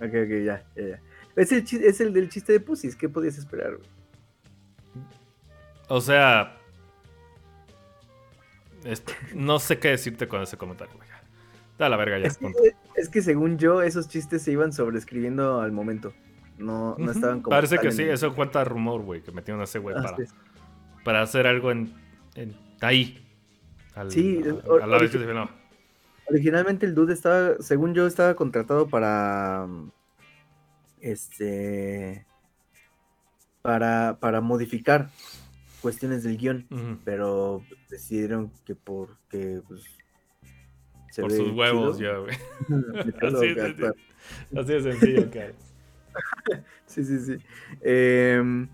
Speaker 1: Ok, ok, ya, ya, ya. Es el, es el del chiste de Pussies, ¿qué podías esperar? güey?
Speaker 3: O sea. no sé qué decirte con ese comentario, güey. Da la verga ya.
Speaker 1: Es. Es que según yo, esos chistes se iban sobreescribiendo al momento. No, no estaban como.
Speaker 3: Parece que sí,
Speaker 1: el-
Speaker 3: eso cuenta rumor, güey, que metieron a ese güey
Speaker 1: Ah,
Speaker 3: para,
Speaker 1: sí.
Speaker 3: para hacer algo en, en- ahí. Al,
Speaker 1: Sí,
Speaker 3: a, a la vez que se no.
Speaker 1: Originalmente el dude estaba, según yo, estaba contratado para, este, para, para modificar cuestiones del
Speaker 3: guion,
Speaker 1: pero decidieron que porque pues, se
Speaker 3: Por sus huevos,
Speaker 1: chido,
Speaker 3: ya, *laughs* güey. *laughs* Así de-
Speaker 1: actuar.
Speaker 3: Así de sencillo, cara. *laughs*
Speaker 1: Sí, sí, sí. Em,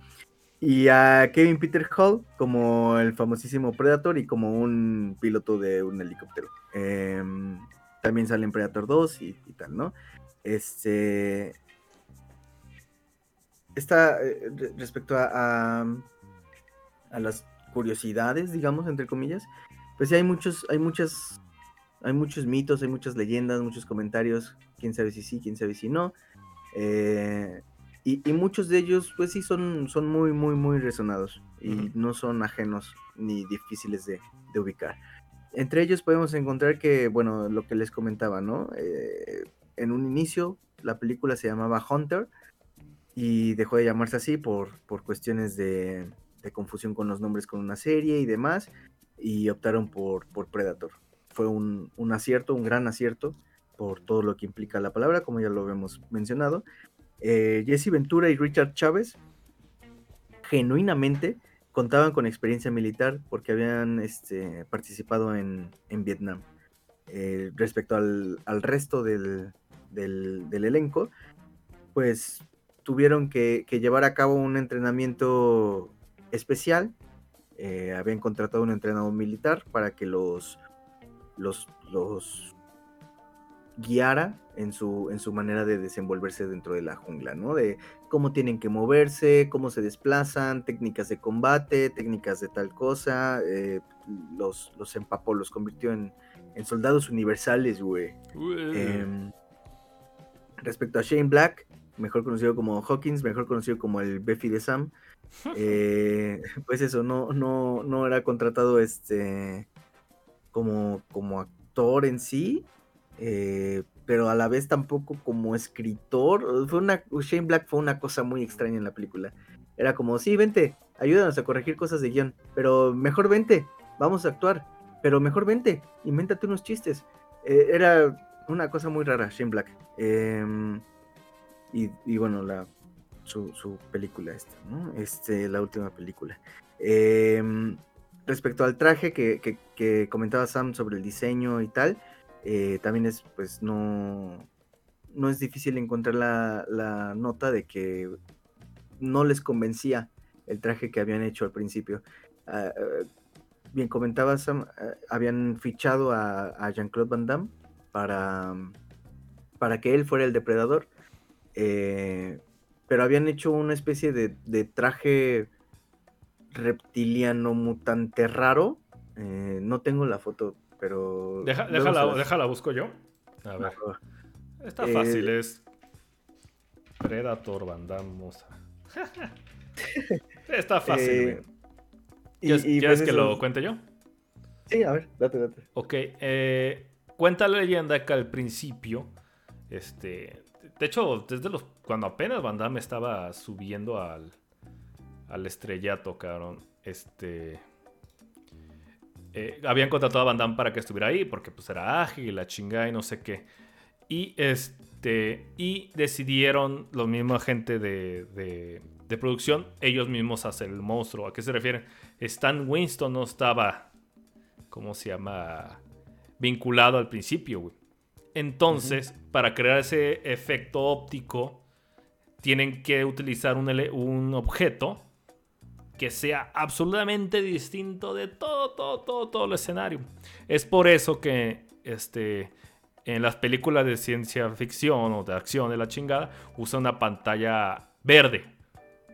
Speaker 1: y a Kevin Peter Hall como el famosísimo Predator y como un piloto de un helicóptero. Em, también sale en Predator 2 y, y tal, ¿no? Este. Está eh, re- respecto a, a, a las curiosidades, digamos, entre comillas. Pues sí, hay muchos, hay muchas, hay muchos mitos, hay muchas leyendas, muchos comentarios. Quién sabe si sí, quién sabe si no. Eh, y, y muchos de ellos, pues sí, son, son muy, muy, muy resonados y no son ajenos ni difíciles de, de ubicar. Entre ellos podemos encontrar que, bueno, lo que les comentaba, ¿no? Eh, en un inicio, la película se llamaba Hunter y dejó de llamarse así por, por cuestiones de, de confusión con los nombres con una serie y demás, y optaron por, por Predator. Fue un, un acierto, un gran acierto por todo lo que implica la palabra, como ya lo hemos mencionado. Eh, Jesse Ventura y Richard Chávez genuinamente contaban con experiencia militar porque habían este, participado en, en Vietnam. Eh, respecto al, al resto del, del- elenco, pues tuvieron que, que llevar a cabo un entrenamiento especial. Eh, habían contratado un entrenador militar para que los, los, los guiara en su, en su manera de desenvolverse dentro de la jungla, ¿no? De cómo tienen que moverse, cómo se desplazan, técnicas de combate, técnicas de tal cosa. eh, los, los empapó, los convirtió en, en soldados universales, güey. Em, respecto a Shane Black, mejor conocido como Hawkins, mejor conocido como el Buffy de Sam, *laughs* eh, pues eso, no, no, no era contratado este como, como actor en sí, eh, pero a la vez tampoco como escritor. Fue una, Shane Black fue una cosa muy extraña en la película. Era como, sí, vente, ayúdanos a corregir cosas de guion, pero mejor vente, vamos a actuar, pero mejor vente, invéntate unos chistes. Eh, era una cosa muy rara, Shane Black. Em, y, y bueno, la, su, película esta. Este, la última película. Em, respecto al traje que, comentaba Sam sobre el diseño y tal, eh, también es, pues, no, no es difícil encontrar la, nota de que no les convencía el traje que habían hecho al principio. Ah, ah, bien comentaba Sam, ah, habían fichado a, Jean-Claude Van Damme para, para que él fuera el depredador. eh, pero habían hecho una especie de traje reptiliano mutante raro. eh, no tengo la foto, pero.
Speaker 3: Deja- déjala, déjala, busco yo. A ver. Está
Speaker 1: Eh,
Speaker 3: fácil, es Predator Van Damme, *laughs* Está fácil,
Speaker 1: Eh, y-
Speaker 3: ¿Quieres,
Speaker 1: y
Speaker 3: quieres
Speaker 1: pues
Speaker 3: que
Speaker 1: eso-
Speaker 3: lo cuente yo?
Speaker 1: Sí, a ver, date, date.
Speaker 3: Ok, eh, cuenta la leyenda que al principio, este, de hecho, desde los, cuando apenas Van Damme estaba subiendo al, al estrellato, cabrón, este, eh, habían contratado a Van Damme para que estuviera ahí, porque pues era ágil, y la chingada y no sé qué. Y este, y decidieron los mismos gente de, de, de producción, ellos mismos hacer el monstruo. ¿A qué se refieren? Stan Winston no estaba ¿cómo se llama? Vinculado al principio, güey. Entonces, para crear ese efecto óptico, tienen que utilizar un objeto que sea absolutamente distinto de todo, todo, todo, todo el escenario. Es por eso que este, en las películas de ciencia ficción o de acción de la chingada, usa una pantalla verde.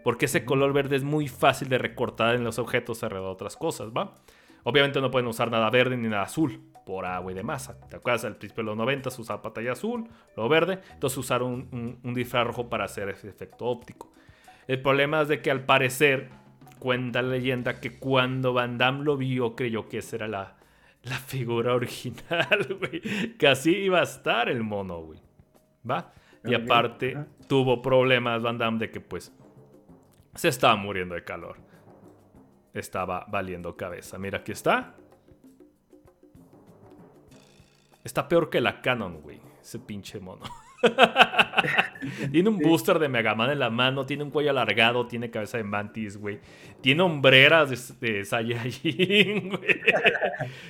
Speaker 3: Porque ese color verde es muy fácil de recortar en los objetos alrededor de otras cosas, ¿va? Obviamente no pueden usar nada verde ni nada azul por agua y de masa. ¿Te acuerdas? Al principio de los 90 se usaba pantalla azul, lo verde. Entonces usaron un, un, un disfraz rojo para hacer ese efecto óptico. El problema es de que al parecer, cuenta la leyenda que cuando Van Damme lo vio, creyó que esa era la, la figura original, *laughs* güey. Que así iba a estar el mono, güey. ¿Va? Y aparte,
Speaker 1: ajá.
Speaker 3: tuvo problemas Van Damme de que pues se estaba muriendo de calor. Estaba valiendo cabeza. Mira, aquí está. Está peor que la Canon, güey. Ese pinche mono. *laughs* *laughs* tiene un booster de Mega Man en la mano, tiene un cuello alargado, tiene cabeza de mantis, güey. Tiene hombreras de, de Saiyajin, *laughs* güey.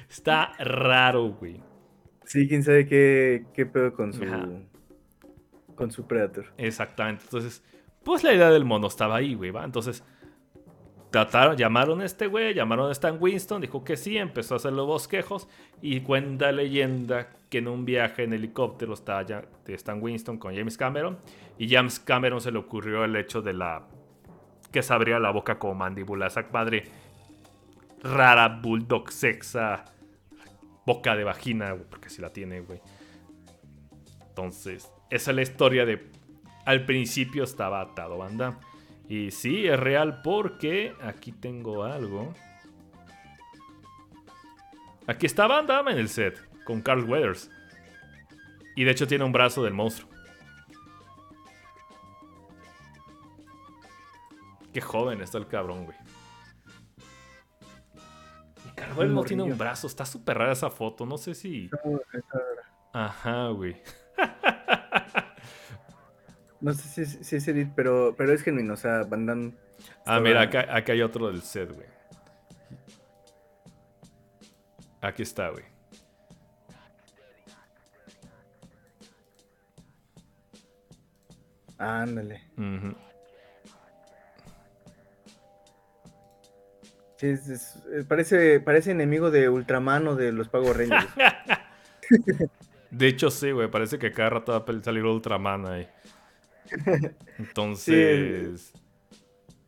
Speaker 3: Está raro, güey.
Speaker 1: Sí, quién sabe qué, qué pedo con su. Con su Predator.
Speaker 3: Exactamente. Entonces, pues la idea del mono estaba ahí, güey, ¿va? Entonces, trataron, llamaron a este güey, llamaron a Stan Winston, dijo que sí, empezó a hacer los bosquejos y cuenta leyenda que en un viaje en helicóptero estaba ya de Stan Winston con James Cameron y James Cameron se le ocurrió el hecho de la que se abría la boca como mandíbula, esa madre rara, bulldog sexa, boca de vagina, porque si la tiene, güey. Entonces, esa es la historia de al principio estaba atado banda. Y sí, es real porque aquí tengo algo. Aquí está Van Damme en el set, con Carl Weathers. Y de hecho tiene un brazo del monstruo. Qué joven está el cabrón, güey. Y Carl Weathers no tiene un brazo, está súper rara esa foto, no sé si... Ajá, güey. *laughs*
Speaker 1: No sé si, es Edith, pero, pero es genuino, o sea, Van
Speaker 3: Ah, mira, acá, hay otro del set, güey. Aquí está, güey.
Speaker 1: Ándale. Sí, eh, parece, parece enemigo de Ultraman o de los Pagos Rangers. *laughs*
Speaker 3: de hecho, sí, güey. Parece que cada rato va a salir Ultraman ahí. Entonces.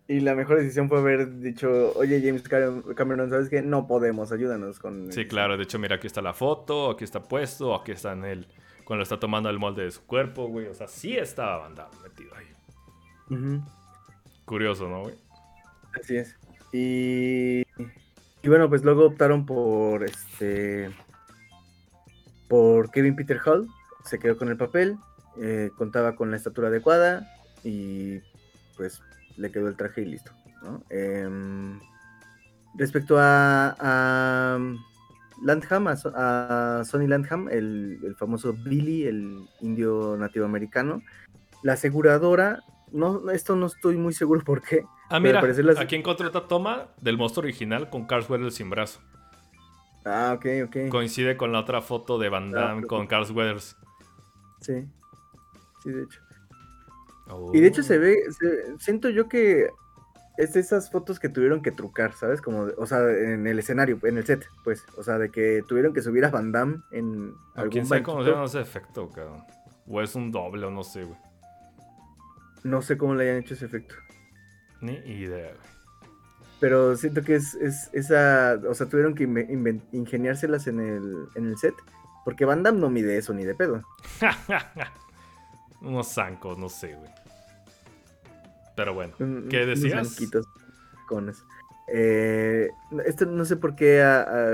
Speaker 1: Y la mejor decisión fue haber dicho, oye James Cameron, ¿sabes qué? No podemos, ayúdanos con...
Speaker 3: Sí, claro, de hecho, mira, aquí está la foto, aquí está puesto, aquí está en él, cuando está tomando el molde de su cuerpo, güey. O sea, sí estaba bandado, metido ahí. Curioso, ¿no, güey?
Speaker 1: Así es. Y... Y bueno, pues luego optaron por este... Por Kevin Peter Hall, se quedó con el papel. Eh, contaba con la estatura adecuada y pues le quedó el traje y listo. Em, respecto a, a Landham, a, Sonny Landham, el, famoso Billy, el indio nativo americano, la aseguradora, no, esto no estoy muy seguro por qué.
Speaker 3: Ah, mira, aquí encontré otra toma del monstruo original con Carl Weathers sin brazo.
Speaker 1: Ah, ok, ok.
Speaker 3: Coincide con la otra foto de Van ah, Damme con Carl Weathers.
Speaker 1: Sí sí, de hecho. Y de hecho se ve, siento yo que es de esas fotos que tuvieron que trucar, ¿sabes? Como, o sea, en el escenario, en el set, pues. O sea, de que tuvieron que subir a Van Damme en
Speaker 3: algún ¿Quién sabe cómo se ese efecto, cabrón? O es un doble o no sé, güey.
Speaker 1: No sé cómo le hayan hecho ese efecto.
Speaker 3: Ni idea, güey.
Speaker 1: Pero siento que es, esa, o sea, tuvieron que ingeniárselas en el, en el set. Porque Van Damme no mide eso ni de pedo. *laughs*
Speaker 3: Unos zancos, no sé, güey. Pero bueno, ¿qué decías?
Speaker 1: Unos eh, esto no sé por qué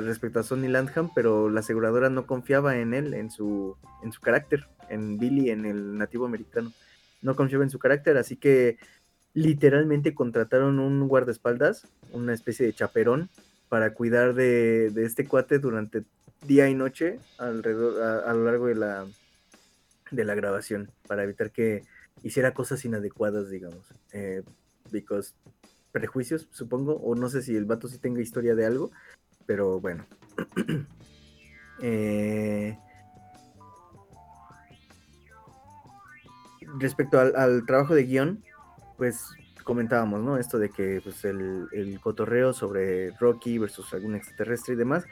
Speaker 1: respecto a Sonny Landham, pero la aseguradora no confiaba en él, en su, en su carácter, en Billy, en el nativo americano. No confiaba en su carácter, así que literalmente contrataron un guardaespaldas, una especie de chaperón, para cuidar de, este cuate durante día y noche alrededor, a lo largo de la, de la grabación para evitar que hiciera cosas inadecuadas, digamos. Eh, prejuicios, supongo, o no sé si el vato sí tenga historia de algo, pero bueno. *clears throat* Eh, respecto al, trabajo de guion, pues comentábamos, ¿no? Esto de que pues, el, el cotorreo sobre Rocky versus algún extraterrestre y demás,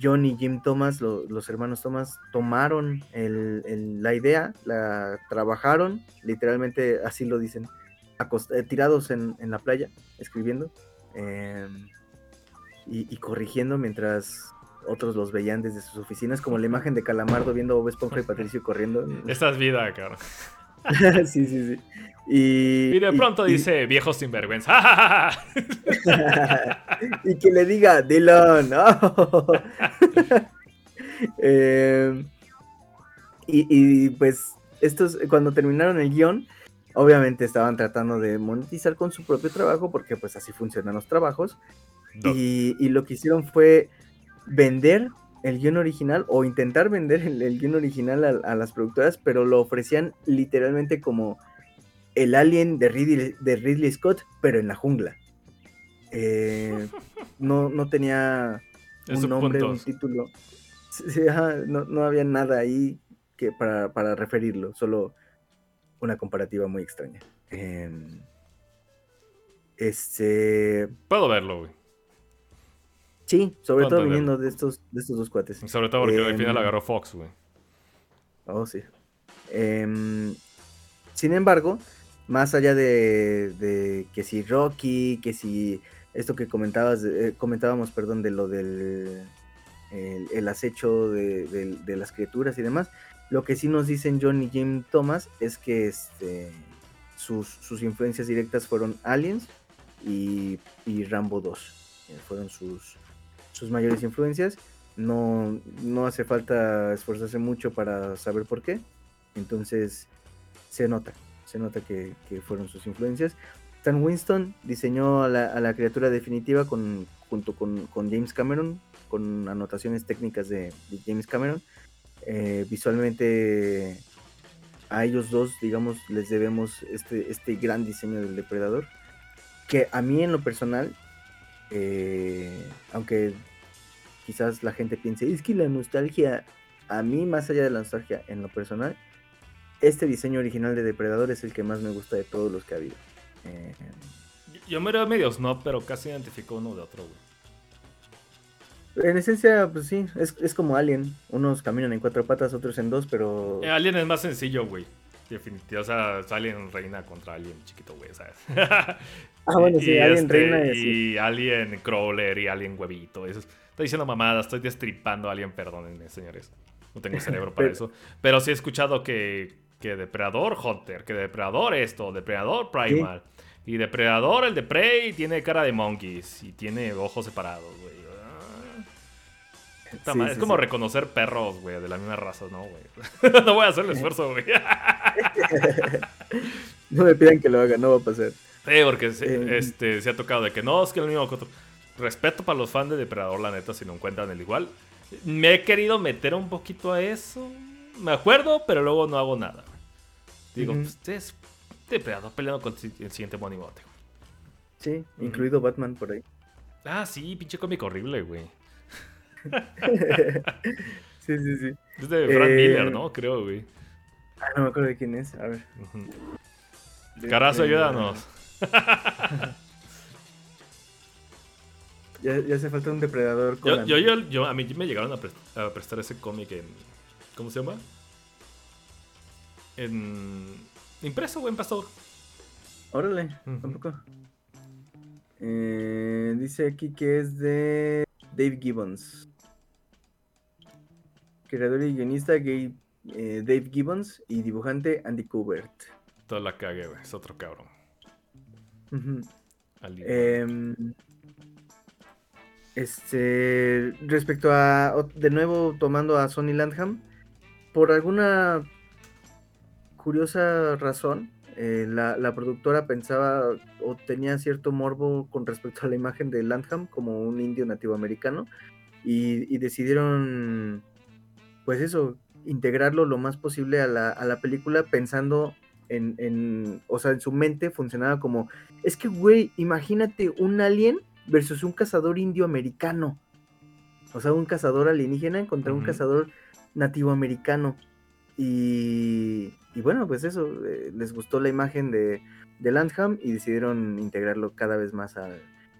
Speaker 1: John y Jim Thomas, los hermanos Thomas, tomaron la idea, la trabajaron, literalmente así lo dicen, eh, tirados en, la playa, escribiendo em, y, corrigiendo mientras otros los veían desde sus oficinas, como la imagen de Calamardo viendo a Bob Esponja y *laughs* Patricio corriendo.
Speaker 3: Esta es vida, cara. *laughs*
Speaker 1: sí, sí, sí. Y,
Speaker 3: de pronto dice, viejo sinvergüenza. *laughs* *laughs*
Speaker 1: y que le diga, Dylan. Eh, y, pues, estos, cuando terminaron el guion, obviamente estaban tratando de monetizar con su propio trabajo, porque pues así funcionan los trabajos. Y, lo que hicieron fue vender el guion original o intentar vender el, guion original a, las productoras, pero lo ofrecían literalmente como el alien de Ridley, de Ridley Scott, pero en la jungla. Eh, no, no tenía un nombre, un título. no, había nada ahí que para, referirlo, solo una comparativa muy extraña. Em, este.
Speaker 3: Puedo verlo, güey.
Speaker 1: Sí, sobre todo viniendo de estos, de estos dos cuates.
Speaker 3: Sobre todo porque al final em, agarró Fox, güey.
Speaker 1: Oh, sí. Em, sin embargo, más allá de, que si Rocky, que si esto que comentabas, eh, comentábamos, perdón, de lo del el, acecho de, las criaturas y demás, lo que sí nos dicen John y Jim Thomas es que este, sus, sus influencias directas fueron Aliens y, y Rambo 2. Eh, fueron sus, sus mayores influencias. No, no hace falta esforzarse mucho para saber por qué. Entonces se nota, se nota que, fueron sus influencias. Stan Winston diseñó a la, criatura definitiva con, junto con, James Cameron, con anotaciones técnicas de, James Cameron. Eh, visualmente a ellos dos, digamos, les debemos este, este gran diseño del depredador. Que a mí en lo personal eh, aunque quizás la gente piense, es que la nostalgia, a mí más allá de la nostalgia en lo personal, este diseño original de Depredador es el que más me gusta de todos los que ha habido. Eh,
Speaker 3: yo me veo medios no, pero casi identifico uno de otro,
Speaker 1: En esencia, pues sí, es, como Alien. Unos caminan en cuatro patas, otros en dos, pero.
Speaker 3: Eh, Alien es más sencillo, güey. Definitivamente. O sea, Alien reina contra Alien chiquito, güey, ¿sabes? *laughs*
Speaker 1: Ah, bueno, *laughs* sí, Alien este, Reina
Speaker 3: y, Alien Crawler y Alien Huevito. Eso. Estoy diciendo mamada, estoy destripando a Alien, perdónenme, señores. No tengo cerebro para *laughs* eso. Pero sí he escuchado que, que Depredador Hunter, que Depredador esto, Depredador Primal. Y Depredador, el de Prey, tiene cara de monkeys y tiene ojos separados, güey. Es como reconocer perros, güey, de la misma raza, ¿no, güey? *laughs* no voy a hacer el esfuerzo, güey. *laughs*
Speaker 1: no me pidan que lo haga, no va a pasar.
Speaker 3: Sí, porque eh, este, se ha tocado de que no, es que el mismo Respeto para los fans de Depredador, la neta, si no encuentran el igual. Me he querido meter un poquito a eso. Me acuerdo, pero luego no hago nada. Digo, pues es Depredador peleando con el siguiente monigote.
Speaker 1: Sí, incluido Batman por ahí.
Speaker 3: Ah, sí, pinche cómic horrible, güey. *laughs*
Speaker 1: sí, sí, sí.
Speaker 3: Es de Frank eh, Miller, ¿no? Creo, güey.
Speaker 1: Ah, no me acuerdo de quién es. A ver.
Speaker 3: Carazo, ayúdanos. *laughs*
Speaker 1: ya, hace falta un depredador.
Speaker 3: yo, yo, yo, a mí me llegaron a, prestar ese cómic en. ¿Cómo se llama? En. Impreso, buen pastor.
Speaker 1: Órale, tampoco. Eh, dice aquí que es de Dave Gibbons. Creador y guionista eh, Dave Gibbons y dibujante Andy Kubert.
Speaker 3: Toda la cague, Es otro cabrón.
Speaker 1: Em, este, respecto a, de nuevo tomando a Sonny Landham, por alguna curiosa razón, eh, la, productora pensaba o tenía cierto morbo con respecto a la imagen de Landham como un indio nativo americano y, y decidieron, pues eso, integrarlo lo más posible a la, a la película pensando en, en, o sea, en su mente funcionaba como, es que, güey, imagínate un alien versus un cazador indio americano. O sea, un cazador alienígena contra un cazador nativo americano. Y, y bueno, pues eso, eh, les gustó la imagen de, de, Landham y decidieron integrarlo cada vez más a,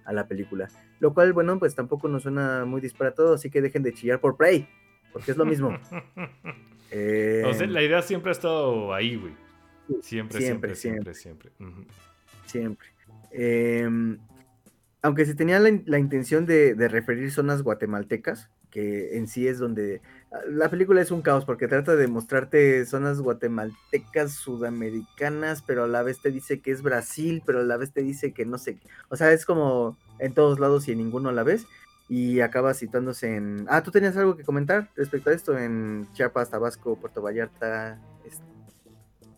Speaker 1: a, la película. Lo cual, bueno, pues tampoco nos suena muy disparatado, así que dejen de chillar por Prey, porque es lo mismo. *laughs*
Speaker 3: eh... la idea siempre ha estado ahí, güey. Siempre, siempre, siempre, siempre.
Speaker 1: Siempre. Em, aunque se tenía la, intención de, referir zonas guatemaltecas, que en sí es donde... Ah, la película es un caos porque trata de mostrarte zonas guatemaltecas, sudamericanas, pero a la vez te dice que es Brasil, pero a la vez te dice que no sé... O sea, es como en todos lados y en ninguno a la vez. Y acaba citándose en... Ah, tú tenías algo que comentar respecto a esto en Chiapas, Tabasco, Puerto Vallarta,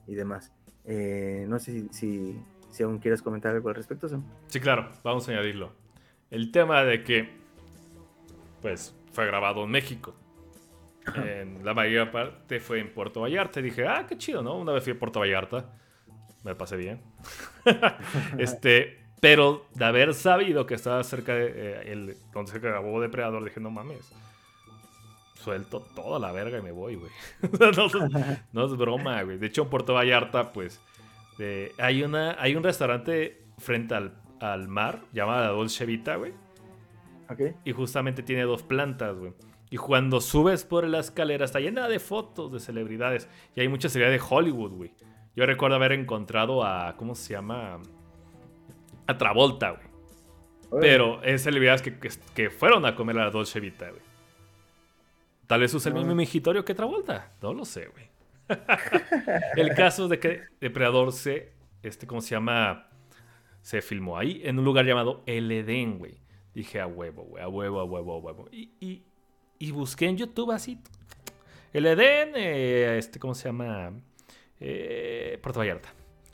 Speaker 1: y demás. Eh, no sé si, si, aún quieres comentar algo al respecto, Sam.
Speaker 3: Sí, claro, vamos a añadirlo. El tema de que, pues, fue grabado en México. En la mayor parte fue en Puerto Vallarta. Y dije, ah, qué chido, ¿no? Una vez fui a Puerto Vallarta. Me pasé bien. *laughs* este, pero de haber sabido que estaba cerca de eh, el, donde se grabó Depredador, dije, no mames. Suelto toda la verga y me voy, güey. *laughs* *laughs* no, es broma, güey. De hecho, en Puerto Vallarta, pues, hay, una, hay un restaurante frente al, al mar llamado Dolce Vita, güey. Y justamente tiene dos plantas, güey. Y cuando subes por la escalera está llena de fotos de celebridades. Y hay mucha celebridad de Hollywood, güey. Yo recuerdo haber encontrado a. ¿Cómo se llama? A Travolta, güey. Pero es celebridades que, que, fueron a comer a la Dolce Vita, güey. Tal vez use el mismo mingitorio que Travolta. No lo sé, güey. *laughs* el caso es de que Depredador se. Este, ¿Cómo se llama? Se filmó ahí en un lugar llamado El Edén, güey. Dije a huevo, güey. A huevo, a huevo, a huevo. y, y busqué en YouTube así. El Edén, eh, este, ¿cómo se llama? Eh, Puerto Vallarta.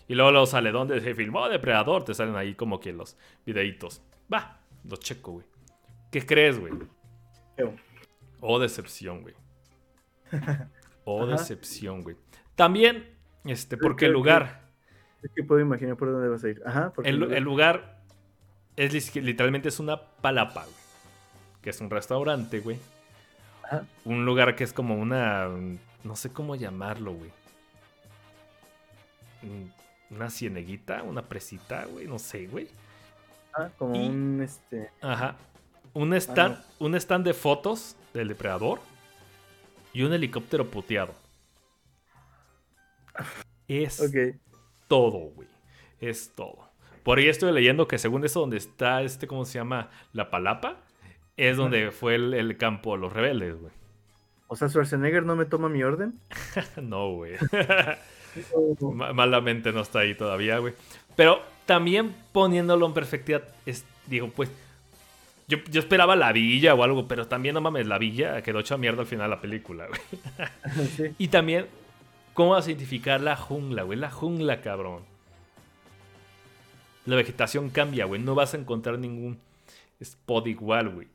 Speaker 3: Y luego, lo sale donde se filmó Depredador. Te salen ahí como que los videitos. Va, los checo, güey. ¿Qué crees, güey? Oh, decepción, güey. *laughs* Oh, decepción, güey. También, este, porque el lugar.
Speaker 1: Es que puedo imaginar por dónde vas a ir. Ajá,
Speaker 3: porque el, el lugar es literalmente es una palapa, güey. Que es un restaurante, güey un lugar que es como una. No sé cómo llamarlo, güey. Una cieneguita, una presita, güey. No sé, güey.
Speaker 1: Ah, como un este.
Speaker 3: Ajá. Un ah, stand, un stand de fotos del depredador y un helicóptero puteado. Es todo, güey. Es todo. Por ahí estoy leyendo que según eso, donde está este, ¿cómo se llama? La palapa, es donde fue el, campo de los rebeldes, güey.
Speaker 1: O sea, Schwarzenegger no me toma mi orden. *laughs*
Speaker 3: no, güey. *laughs* Malamente no está ahí todavía, güey. Pero también poniéndolo en perspectiva, es, digo, pues, yo, esperaba la villa o algo, pero también no mames, la villa quedó hecha mierda al final de la película, güey. *laughs* Y también, ¿cómo vas a identificar la jungla, güey? La jungla, cabrón. La vegetación cambia, güey. No vas a encontrar ningún spot igual, güey.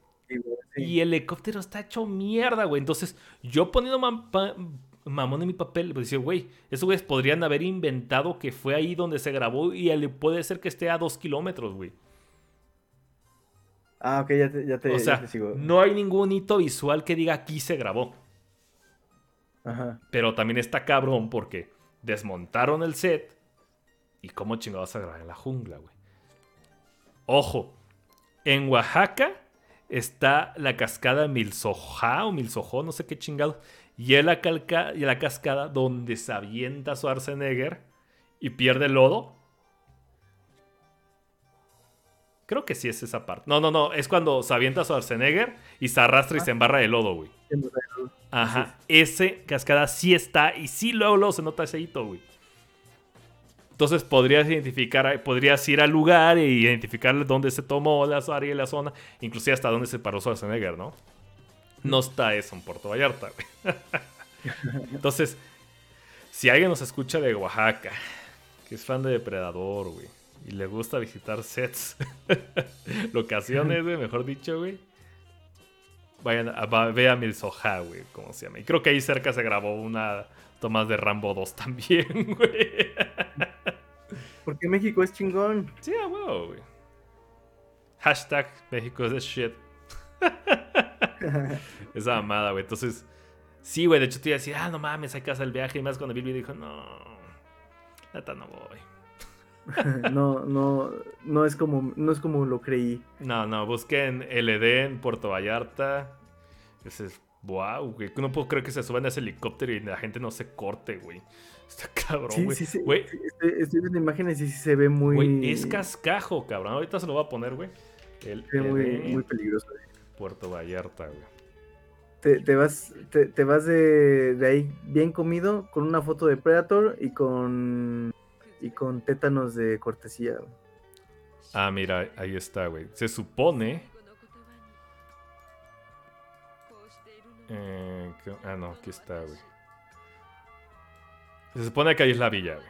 Speaker 3: Y el helicóptero está hecho mierda, güey. Entonces, yo poniendo mamón en mi papel, pues decía, güey, esos güeyes podrían haber inventado que fue ahí donde se grabó y puede ser que esté a dos kilómetros, güey.
Speaker 1: Ah, ok, ya te, ya te,
Speaker 3: o sea, No hay ningún hito visual que diga aquí se grabó.
Speaker 1: Ajá.
Speaker 3: Pero también está cabrón porque desmontaron el set. ¿Y cómo chingados a grabar en la jungla, güey? Ojo, en Oaxaca está la cascada Milsojá o Milsojó, no sé qué chingado. Y es la, calca, y la cascada donde se avienta Schwarzenegger y pierde el lodo. Creo que sí es esa parte. No, no, no. Es cuando se avienta Schwarzenegger y se arrastra y se embarra de lodo, güey. Ajá. Ese cascada sí está y sí luego, luego se nota ese hito, güey. Entonces podrías identificar, podrías ir al lugar e identificar dónde se tomó la área y la zona, inclusive hasta dónde se paró Schwarzenegger, ¿no? No está eso en Puerto Vallarta, güey. *laughs* Entonces, si alguien nos escucha de Oaxaca, que es fan de Depredador, güey, y le gusta visitar sets, *laughs* locaciones, güey, mejor dicho, güey, vayan a, vean Milsoja, güey, como se llama. Y creo que ahí cerca se grabó una Tomás de Rambo 2 *laughs* también, güey.
Speaker 1: Porque México es chingón.
Speaker 3: Sí, a huevo, güey. Hashtag México es de shit. *laughs* Esa mamada, güey. Entonces, sí, güey. De hecho, te iba a decir, ah, no mames, hay hacer el viaje. Y más cuando vi el video dijo, no, neta, no voy. *laughs*
Speaker 1: no, no, no es como, no es como lo creí.
Speaker 3: No, no, busquen LD en Puerto Vallarta. Ese es Wow, güey. No puedo creer que se suban a ese helicóptero y la gente no se corte, güey. Está *laughs* cabrón, güey. Sí, sí,
Speaker 1: güey. Estoy, viendo imágenes y sí se ve muy.
Speaker 3: Güey, es cascajo, cabrón. Ahorita se lo voy a poner, güey.
Speaker 1: El, se ve muy, muy peligroso, güey.
Speaker 3: Puerto Vallarta, güey.
Speaker 1: Te, te, vas, te, te vas de, de, ahí bien comido con una foto de Predator y con y con tétanos de cortesía. Güey.
Speaker 3: Ah, mira, ahí está, güey. Se supone Eh, ah, no, aquí está, güey. Se supone que ahí es la villa, güey.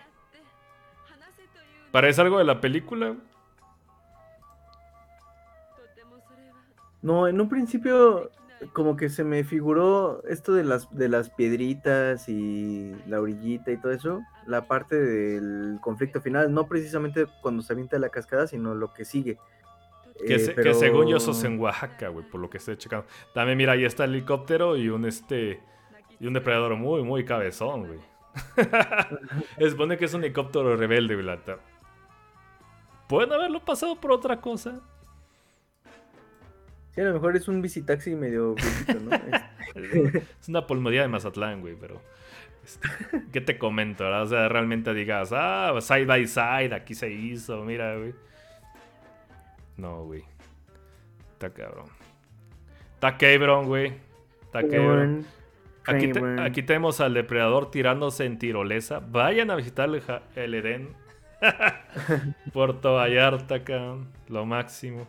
Speaker 3: ¿Parece algo de la película?
Speaker 1: No, en un principio como que se me figuró esto de las, de las piedritas y la orillita y todo eso, la parte del conflicto final, no precisamente cuando se avienta la cascada, sino lo que sigue.
Speaker 3: Que,
Speaker 1: Eh,
Speaker 3: se- que según yo eso es en Oaxaca, güey, por lo que estoy checando. También mira, ahí está el helicóptero y un este y un depredador muy, muy cabezón, güey. *laughs* Se supone que es un helicóptero rebelde, güey. Pueden haberlo pasado por otra cosa.
Speaker 1: Sí, a lo mejor es un visitaxi medio viejito, ¿no? *laughs* Es-
Speaker 3: una pulmonía de Mazatlán, güey, pero. este, ¿Qué te comento? verdad? O sea, realmente digas, ah, side by side, aquí se hizo, mira, güey. No, güey. Está cabrón. Está cabrón, güey. Está cabrón. Aquí, te-
Speaker 1: Kramer.
Speaker 3: aquí tenemos al depredador tirándose en tirolesa. Vayan a visitar el, el Edén. *laughs* Puerto Vallarta, cabrón. Lo máximo.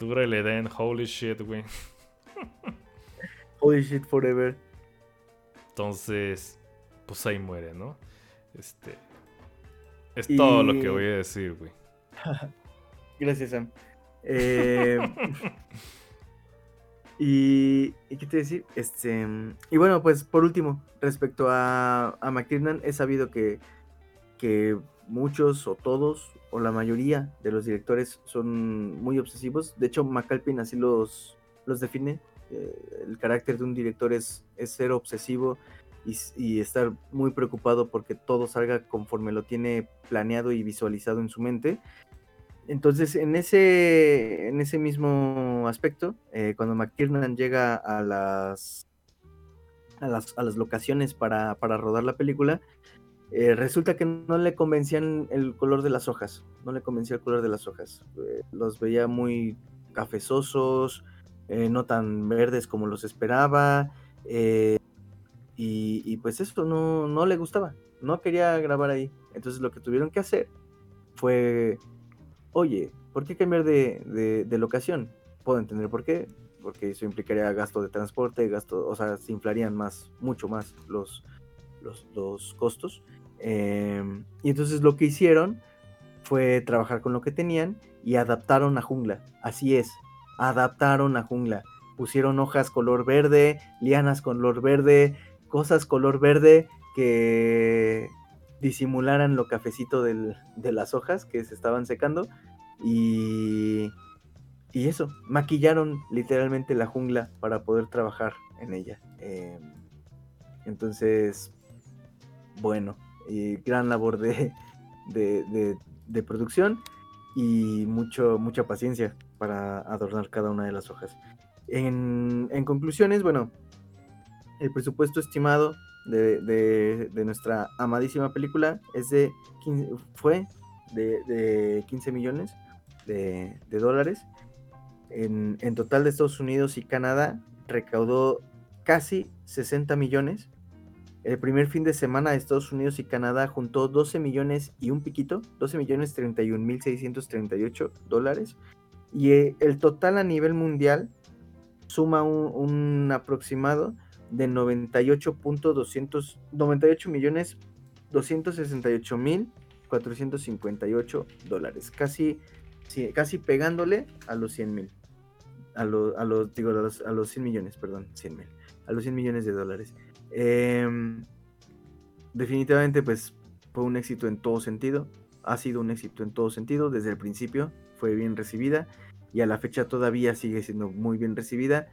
Speaker 3: Tour el Edén. Holy shit, güey.
Speaker 1: Holy shit forever.
Speaker 3: Entonces, pues ahí muere, ¿no? Este. Es todo lo que voy a decir, güey. *laughs*
Speaker 1: Gracias, Sam. Eh, *laughs* y, ¿y qué te decir? Este, y bueno, pues por último, respecto a, a McTiernan, he sabido que, que muchos o todos o la mayoría de los directores son muy obsesivos. De hecho, McAlpin así los, los define. Eh, el carácter de un director es, es ser obsesivo y, estar muy preocupado porque todo salga conforme lo tiene planeado y visualizado en su mente. Entonces, en ese, en ese mismo aspecto, eh, cuando McTiernan llega a las, a las, a las locaciones para, para rodar la película, eh, resulta que no le convencían el color de las hojas, no le convencía el color de las hojas. Eh, los veía muy cafezosos, eh, no tan verdes como los esperaba, y, y pues esto no, no le gustaba, no quería grabar ahí. Entonces lo que tuvieron que hacer fue oye, ¿por qué cambiar de, de- de locación? Puedo entender por qué, porque eso implicaría gasto de transporte, gasto, o sea, se inflarían más, mucho más los, los, los costos. Em, y entonces lo que hicieron fue trabajar con lo que tenían y adaptaron a jungla. Así es, adaptaron a jungla. Pusieron hojas color verde, lianas color verde, cosas color verde que disimularan lo cafecito del- de las hojas que se estaban secando y, y eso, maquillaron literalmente la jungla para poder trabajar en ella. Eh, entonces, bueno, y gran labor de, de, de- producción y mucho, mucha paciencia para adornar cada una de las hojas. En, conclusiones, bueno, el presupuesto estimado de, nuestra amadísima película es de 15 fue de, de 15 millones de, de dólares. En, en total de Estados Unidos y Canadá recaudó casi 60 millones. El primer fin de semana de Estados Unidos y Canadá juntó 12 millones y un piquito, 12 millones 31 mil 638 dólares. Y eh, el total a nivel mundial suma un, un aproximado de 98.200 98 millones 268 mil 458 dólares, casi, casi pegándole a los 100 mil, a, lo- a los, digo, a los, a los 100 millones, perdón, 100 mil, a los 100 millones de dólares. Em, definitivamente, pues, fue un éxito en todo sentido, ha sido un éxito en todo sentido, desde el principio fue bien recibida y a la fecha todavía sigue siendo muy bien recibida.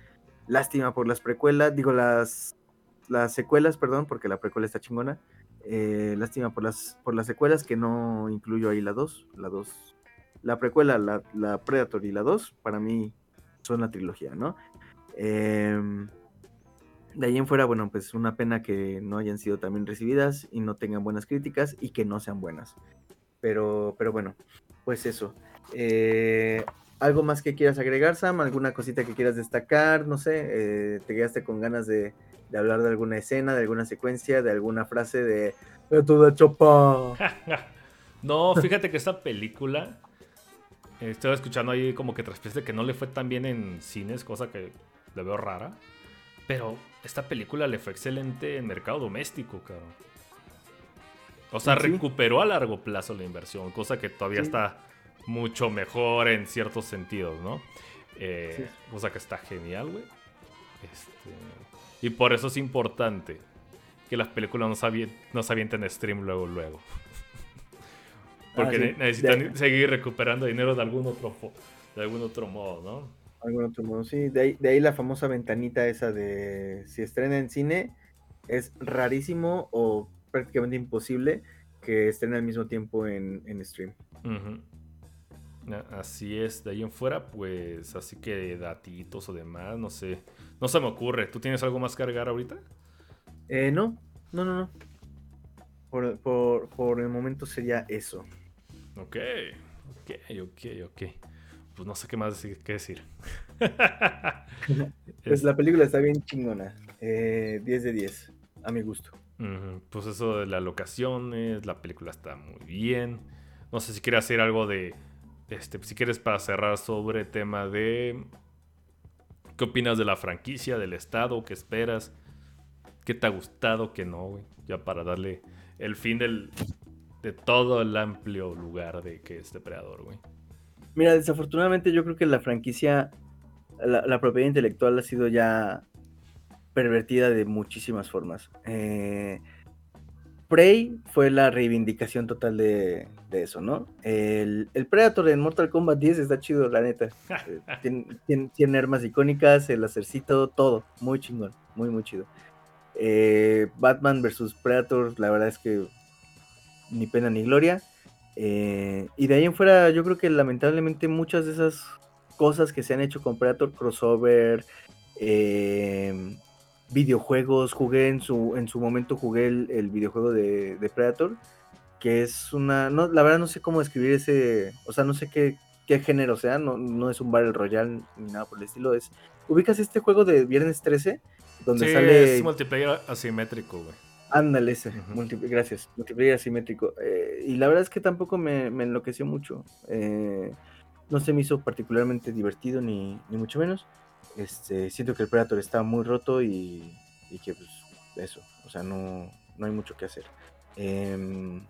Speaker 1: Lástima por las precuelas, digo las, las secuelas, perdón, porque la precuela está chingona. Eh, lástima por las, por las secuelas que no incluyo ahí la 2. La 2. La precuela, la, la Predator y la 2, para mí son la trilogía, ¿no? Em, de ahí en fuera, bueno, pues una pena que no hayan sido también recibidas y no tengan buenas críticas y que no sean buenas. Pero, pero bueno, pues eso. Eh, ¿Algo más que quieras agregar, Sam? ¿Alguna cosita que quieras destacar? No sé, eh, ¿te quedaste con ganas de, hablar de alguna escena, de alguna secuencia, de alguna frase de... "De chopa! *laughs*
Speaker 3: no, fíjate que esta película. eh, Estaba escuchando ahí como que transmite que no le fue tan bien en cines, cosa que le veo rara. Pero esta película le fue excelente en mercado doméstico, cabrón. O sea,
Speaker 1: Sí.
Speaker 3: recuperó a largo plazo la inversión, cosa que todavía
Speaker 1: Sí.
Speaker 3: está mucho mejor en ciertos sentidos, ¿no? Eh,
Speaker 1: Sí.
Speaker 3: Cosa que está genial, güey. Este, y por eso es importante que las películas no se, no se avienten stream luego, luego. *laughs* Porque
Speaker 1: Ah,
Speaker 3: necesitan seguir recuperando dinero de algún otro, de algún otro modo, ¿no?
Speaker 1: Algún otro modo, sí. De ahí, de ahí la famosa ventanita esa de si estrena en cine, es rarísimo o prácticamente imposible que estrene al mismo tiempo en, en stream.
Speaker 3: Así es, de ahí en fuera, pues, así que datitos o demás, no sé. No se me ocurre. ¿Tú tienes algo más que cargar ahorita?
Speaker 1: Eh, no, no, no, no. Por, por, por el momento sería eso.
Speaker 3: Ok, ok, ok, ok. Pues no sé qué más decir, qué decir. *laughs*
Speaker 1: Pues
Speaker 3: Es-
Speaker 1: la película está bien chingona. Eh, 10 de 10, a mi gusto.
Speaker 3: Pues eso de las locaciones, la película está muy bien. No sé si quieres hacer algo de, este, si quieres para cerrar sobre tema de qué opinas de la franquicia, del estado, qué esperas, qué te ha gustado, qué no, güey. Ya para darle el fin del, de todo el amplio lugar de que es depredador, güey.
Speaker 1: Mira, desafortunadamente yo creo que la franquicia, la, la propiedad intelectual ha sido ya pervertida de muchísimas formas. Eh, Prey fue la reivindicación total de, de eso, ¿no? El, el Predator en Mortal Kombat 10 está chido, la neta. *laughs* Eh, tiene, tiene- tiene armas icónicas, el lacercito, todo. Muy chingón, muy, muy chido. Eh, Batman vs Predator, la verdad es que ni pena ni gloria. Eh, y de ahí en fuera, yo creo que lamentablemente muchas de esas cosas que se han hecho con Predator, crossover, eh, videojuegos, jugué en su, en su momento jugué el, el videojuego de, de Predator, que es una, no, la verdad no sé cómo describir ese, o sea, no sé qué, qué género sea, no, no es un Battle Royale ni nada por el estilo, es, ubicas este juego de Viernes 13, donde
Speaker 3: Sí,
Speaker 1: sale...
Speaker 3: es multiplayer asimétrico, güey.
Speaker 1: Ándale ese, gracias, multiplayer asimétrico. Eh, y la verdad es que tampoco me, me enloqueció mucho. Eh, no se me hizo particularmente divertido ni, ni mucho menos. Este, siento que el Predator está muy roto y, y que pues eso, o sea, no, no hay mucho que hacer. Em,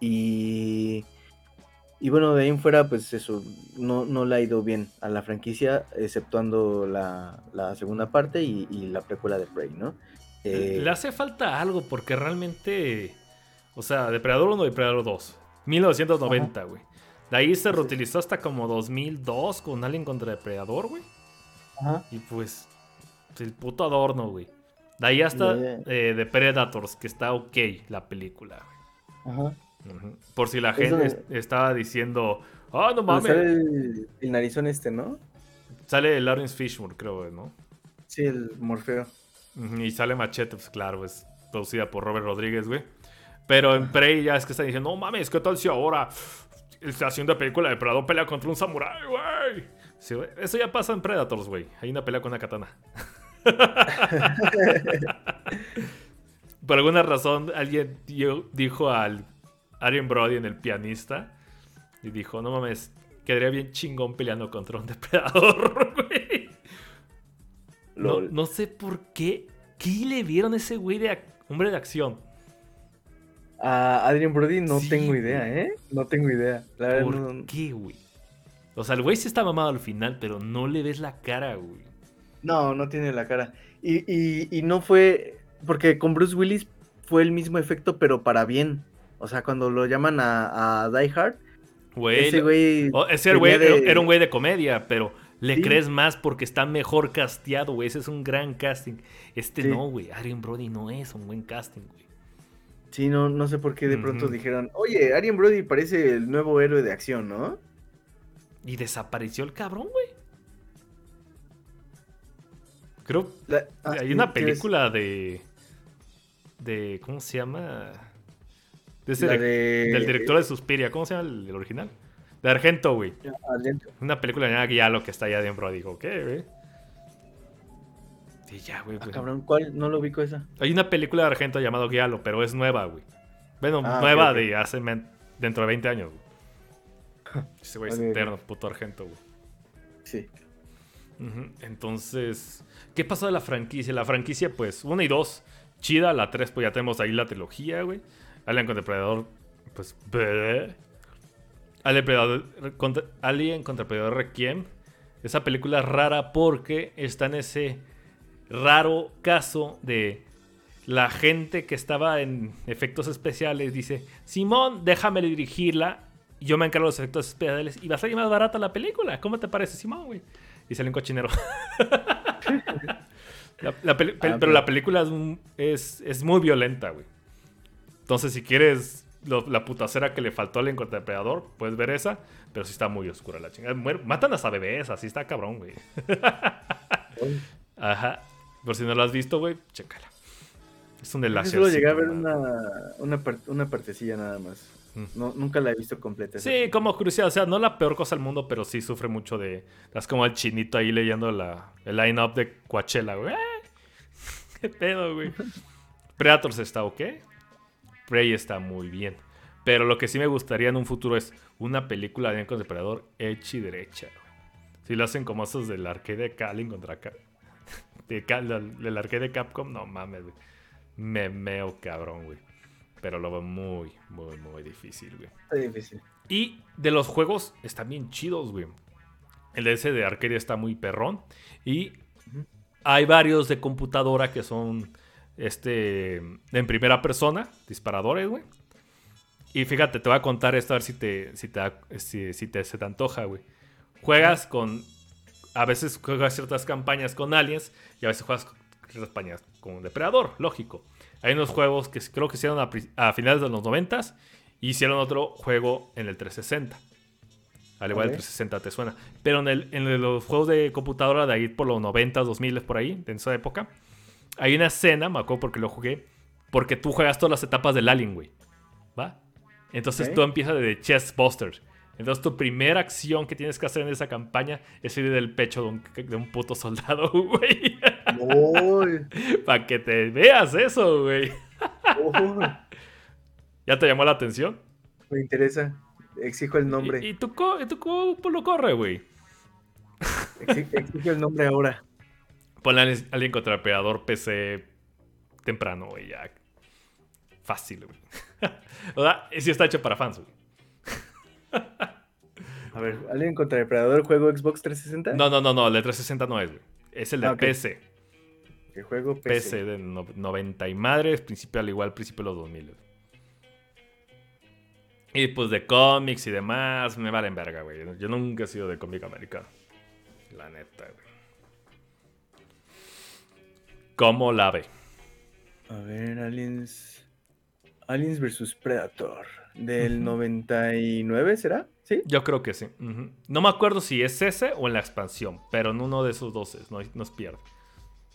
Speaker 1: y, y bueno, de ahí en fuera, pues eso, no, no le ha ido bien a la franquicia, exceptuando la, la segunda parte y, y la precuela de Prey, ¿no? Eh,
Speaker 3: Le hace falta algo porque realmente. O sea, Depredador 1 y Depredador 2. 1990, güey. De ahí se reutilizó hasta como 2002 con Alien contra Depredador, güey.
Speaker 1: Ajá.
Speaker 3: Y pues. El puto adorno, güey. De ahí hasta
Speaker 1: ya.
Speaker 3: eh, de Predators, que está ok la película,
Speaker 1: Ajá.
Speaker 3: Por si la gente estaba diciendo. Ah, no mames.
Speaker 1: sale
Speaker 3: Sale,
Speaker 1: el, el narizón este, ¿no?
Speaker 3: Lawrence Fishburne, creo, ¿no?
Speaker 1: Sí, el Morfeo.
Speaker 3: Y sale Machete, pues claro, es producida por Robert Rodríguez, güey. Pero en Prey ya es que están diciendo, no mames, ¿qué tal si ahora está haciendo película de Predator pelea contra un samurái, güey, Eso ya pasa en Predators, güey. Hay una pelea con una katana. *laughs* Por alguna razón, alguien dio- dijo al Arian Brody en el pianista y dijo, no mames, quedaría bien chingón peleando contra un depredador, *laughs* güey. No,
Speaker 1: Lol.
Speaker 3: no sé por qué. ¿Qué le vieron a ese güey de hombre de acción?
Speaker 1: A Adrian Brody no
Speaker 3: Sí,
Speaker 1: tengo idea, ¿eh? No tengo idea. La verdad,
Speaker 3: ¿Por
Speaker 1: no,
Speaker 3: qué, güey? O sea, el güey sí está mamado al final, pero no le ves la cara, güey.
Speaker 1: no, no tiene la cara. Y, y, y no fue. Porque con Bruce Willis fue el mismo efecto, pero para bien. O sea, cuando lo llaman a, a Die Hard,
Speaker 3: Güey,
Speaker 1: ese güey.
Speaker 3: ese
Speaker 1: de-
Speaker 3: era un güey de comedia, pero le
Speaker 1: Sí.
Speaker 3: crees más porque está mejor casteado, güey. Ese es un gran casting. Este
Speaker 1: Sí.
Speaker 3: no, güey. Arian Brody no es un buen casting, güey.
Speaker 1: Sí, no, no sé por qué de pronto dijeron, oye, Adrian Brody parece el nuevo héroe de acción, ¿no?
Speaker 3: Y desapareció el cabrón, güey. Creo
Speaker 1: La- ah,
Speaker 3: Hay una película de. de. ¿Cómo se llama? De ese
Speaker 1: de-
Speaker 3: Del director de Suspiria. ¿Cómo se llama el, el original? De Argento, güey. Una película llamada Guialo que está allá adentro. Digo, ¿qué, güey? Sí, ya, güey.
Speaker 1: Ah,
Speaker 3: pues.
Speaker 1: cabrón, ¿cuál? No lo ubico esa.
Speaker 3: Hay una película de Argento llamada Guialo, pero es nueva, güey. Bueno,
Speaker 1: Ah,
Speaker 3: nueva de hace. dentro de 20 años, güey. *laughs* Ese güey es eterno, puto Argento, güey.
Speaker 1: Sí.
Speaker 3: Entonces, ¿qué pasó de la franquicia? La franquicia, pues, 1 y 2, chida. La 3, pues ya tenemos ahí la trilogía, güey. Alien contra Depredador, pues, bleh. Alien, Predador- contra, Alien contra Predador Requiem. Esa película es rara porque está en ese raro caso de la gente que estaba en efectos especiales. Dice, Simón, déjame dirigirla. Yo me encargo de los efectos especiales y va a salir más barata la película. ¿Cómo te parece, Simón, güey? Y sale un cochinero. *laughs* La- la peli- pel-
Speaker 1: Ah,
Speaker 3: pero la película es, es muy violenta, güey. Entonces, si quieres lo- la putacera que le faltó al Depredador, puedes ver esa. Pero sí está muy oscura la chingada. Muer- Matan hasta bebés, así está cabrón, güey. *laughs* Ajá. Por si no lo has visto, güey, chécala. Es un
Speaker 1: Yo
Speaker 3: enlace.
Speaker 1: solo llegué a ver una, una, par- una partecilla nada más.
Speaker 3: Mm.
Speaker 1: No, nunca la he visto completa.
Speaker 3: Sí, como curiosidad, o sea, no la peor cosa del mundo, pero sí sufre mucho de. Es como el chinito ahí leyendo la, el line-up de Coachella, güey. *laughs* ¿Qué pedo, güey? *laughs* Predators está ok. Prey está muy bien. Pero lo que sí me gustaría en un futuro es una película de Alien Depredador hecha y derecha. Si lo hacen como esos del arcade *laughs* de Alien contra Cap. De Cal- del arcade de Capcom, no mames, güey. Me meo cabrón, güey. Pero lo veo muy, muy, muy difícil, güey.
Speaker 1: Está difícil.
Speaker 3: Y de los juegos están bien chidos, güey. El de ese de arcade está muy perrón. Y hay varios de computadora que son este en primera persona, disparadores, güey. Y fíjate, te voy a contar esto a ver si te, si te, si, si te se te antoja, güey. Juegas con. A veces juegas ciertas campañas con aliens y a veces juegas ciertas campañas con depredador, lógico. Hay unos juegos que creo que hicieron a, finales de los 90 y hicieron otro juego en el 360. Al igual el
Speaker 1: Ok.
Speaker 3: 360 te suena. Pero en, el, en los juegos de computadora de ahí por los 90, 2000 por ahí, en esa época, hay una escena, me acuerdo porque lo jugué, porque tú juegas todas las etapas del Alien, güey. ¿Va? Entonces tú empiezas de Chest Buster. Entonces tu primera acción que tienes que hacer en esa campaña es ir del pecho de un, de un puto soldado, *laughs* güey. Para que te veas eso, güey. ¿Ya te llamó la atención?
Speaker 1: me interesa. Exijo el nombre.
Speaker 3: Y, y tu, co- tu co- pues lo corre, güey.
Speaker 1: Exi- Exijo el nombre ahora.
Speaker 3: Ponle a alguien contra Depredador PC temprano, güey, ya. Fácil, güey. *laughs* sea, sí está hecho para fans, güey. *laughs*
Speaker 1: A ver, ¿alguien contra Depredador juego Xbox 360?
Speaker 3: No, no, no, no, el de 360 no es, güey. Es el de
Speaker 1: Ah.
Speaker 3: PC.
Speaker 1: Que juego PC.
Speaker 3: PC de no- 90 y madres, principio al igual, principio de los 2000. Y pues de cómics y demás, me valen verga, güey. Yo nunca he sido de cómic americano. La neta, güey. ¿Cómo la ve?
Speaker 1: A ver, Aliens. Aliens vs Predator. Del
Speaker 3: Ujú.
Speaker 1: 99, ¿será? ¿Sí?
Speaker 3: Yo creo que sí. No me acuerdo si es ese o en la expansión, pero en uno de esos dos es, no, nos pierde.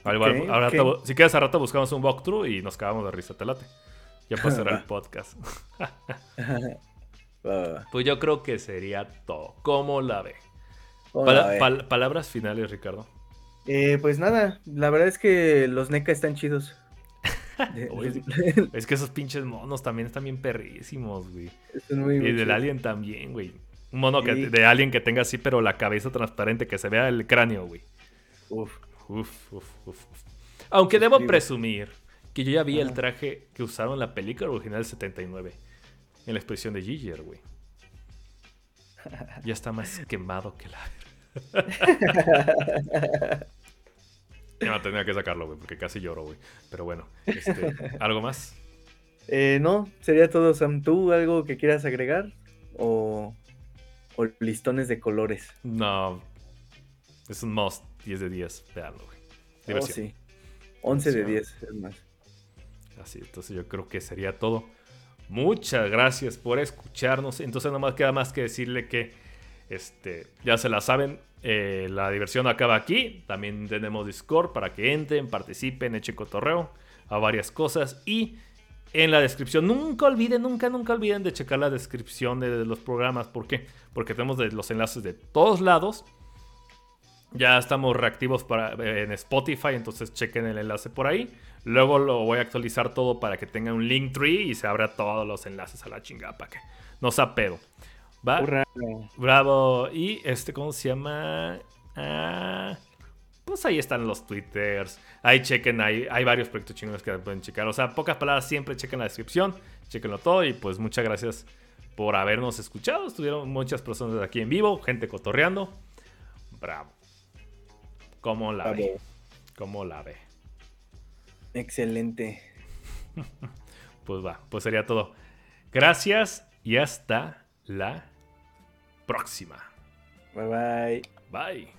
Speaker 3: Rato bu- si quieres, al rato buscamos un walkthrough y nos cagamos de risa, te late. Ya pasará el *laughs*
Speaker 1: Va.
Speaker 3: podcast. *laughs* Pues yo creo que sería todo. ¿Cómo la ve? Pala-
Speaker 1: a
Speaker 3: pal- palabras finales, Ricardo.
Speaker 1: Eh, pues nada, la verdad es que los NECA están chidos. *laughs*
Speaker 3: Oye, *laughs* Es que esos pinches monos también están bien perrísimos, güey.
Speaker 1: Muy, muy
Speaker 3: Y del
Speaker 1: chidos.
Speaker 3: Alien también, güey. Un mono que, de Alien que tenga así, pero la cabeza transparente, que se vea el cráneo, güey.
Speaker 1: Uf,
Speaker 3: Uf, uf, uf. Aunque debo presumir que yo ya vi el traje que usaron en la película original del 79. En la exposición de Giger, güey. Ya está más quemado que la... *laughs* *laughs* ya no tenía que sacarlo, güey, porque casi lloro, güey. Pero bueno, este, *laughs* ¿algo más?
Speaker 1: Eh, no, sería todo, Sam. ¿Tú algo que quieras agregar? ¿O, o listones de colores?
Speaker 3: No. Es un must. 10 de 10. Veanlo, güey.
Speaker 1: Oh,
Speaker 3: Diversión.
Speaker 1: sí. 11 de
Speaker 3: Diversión.
Speaker 1: 10, es más.
Speaker 3: Así, entonces yo creo que sería todo. Muchas gracias por escucharnos. Entonces no más queda más que decirle que este, ya se la saben. Eh, la diversión acaba aquí. También tenemos Discord para que entren, participen, echen cotorreo a varias cosas. Y en la descripción, nunca olviden, nunca, nunca olviden de checar la descripción de los programas. ¿Por qué? Porque tenemos los enlaces de todos lados. Ya estamos reactivos para, en Spotify, entonces chequen el enlace por ahí. Luego lo voy a actualizar todo para que tenga un link tree y se abra todos los enlaces a la chingada para que no sea pedo. ¿Va?
Speaker 1: Hurra.
Speaker 3: Bravo. Y este, ¿cómo se llama? Ah, pues ahí están los twitters. Ahí chequen, hay varios proyectos chingones que pueden checar. O sea, pocas palabras, siempre chequen la descripción, chequenlo todo. Y pues muchas gracias por habernos escuchado. Estuvieron muchas personas aquí en vivo, gente cotorreando. Bravo. ¿Cómo la ve? ¿Cómo la ve?
Speaker 1: Excelente. *laughs*
Speaker 3: pues va, pues sería todo. Gracias y hasta la próxima.
Speaker 1: Bye bye.
Speaker 3: Bye.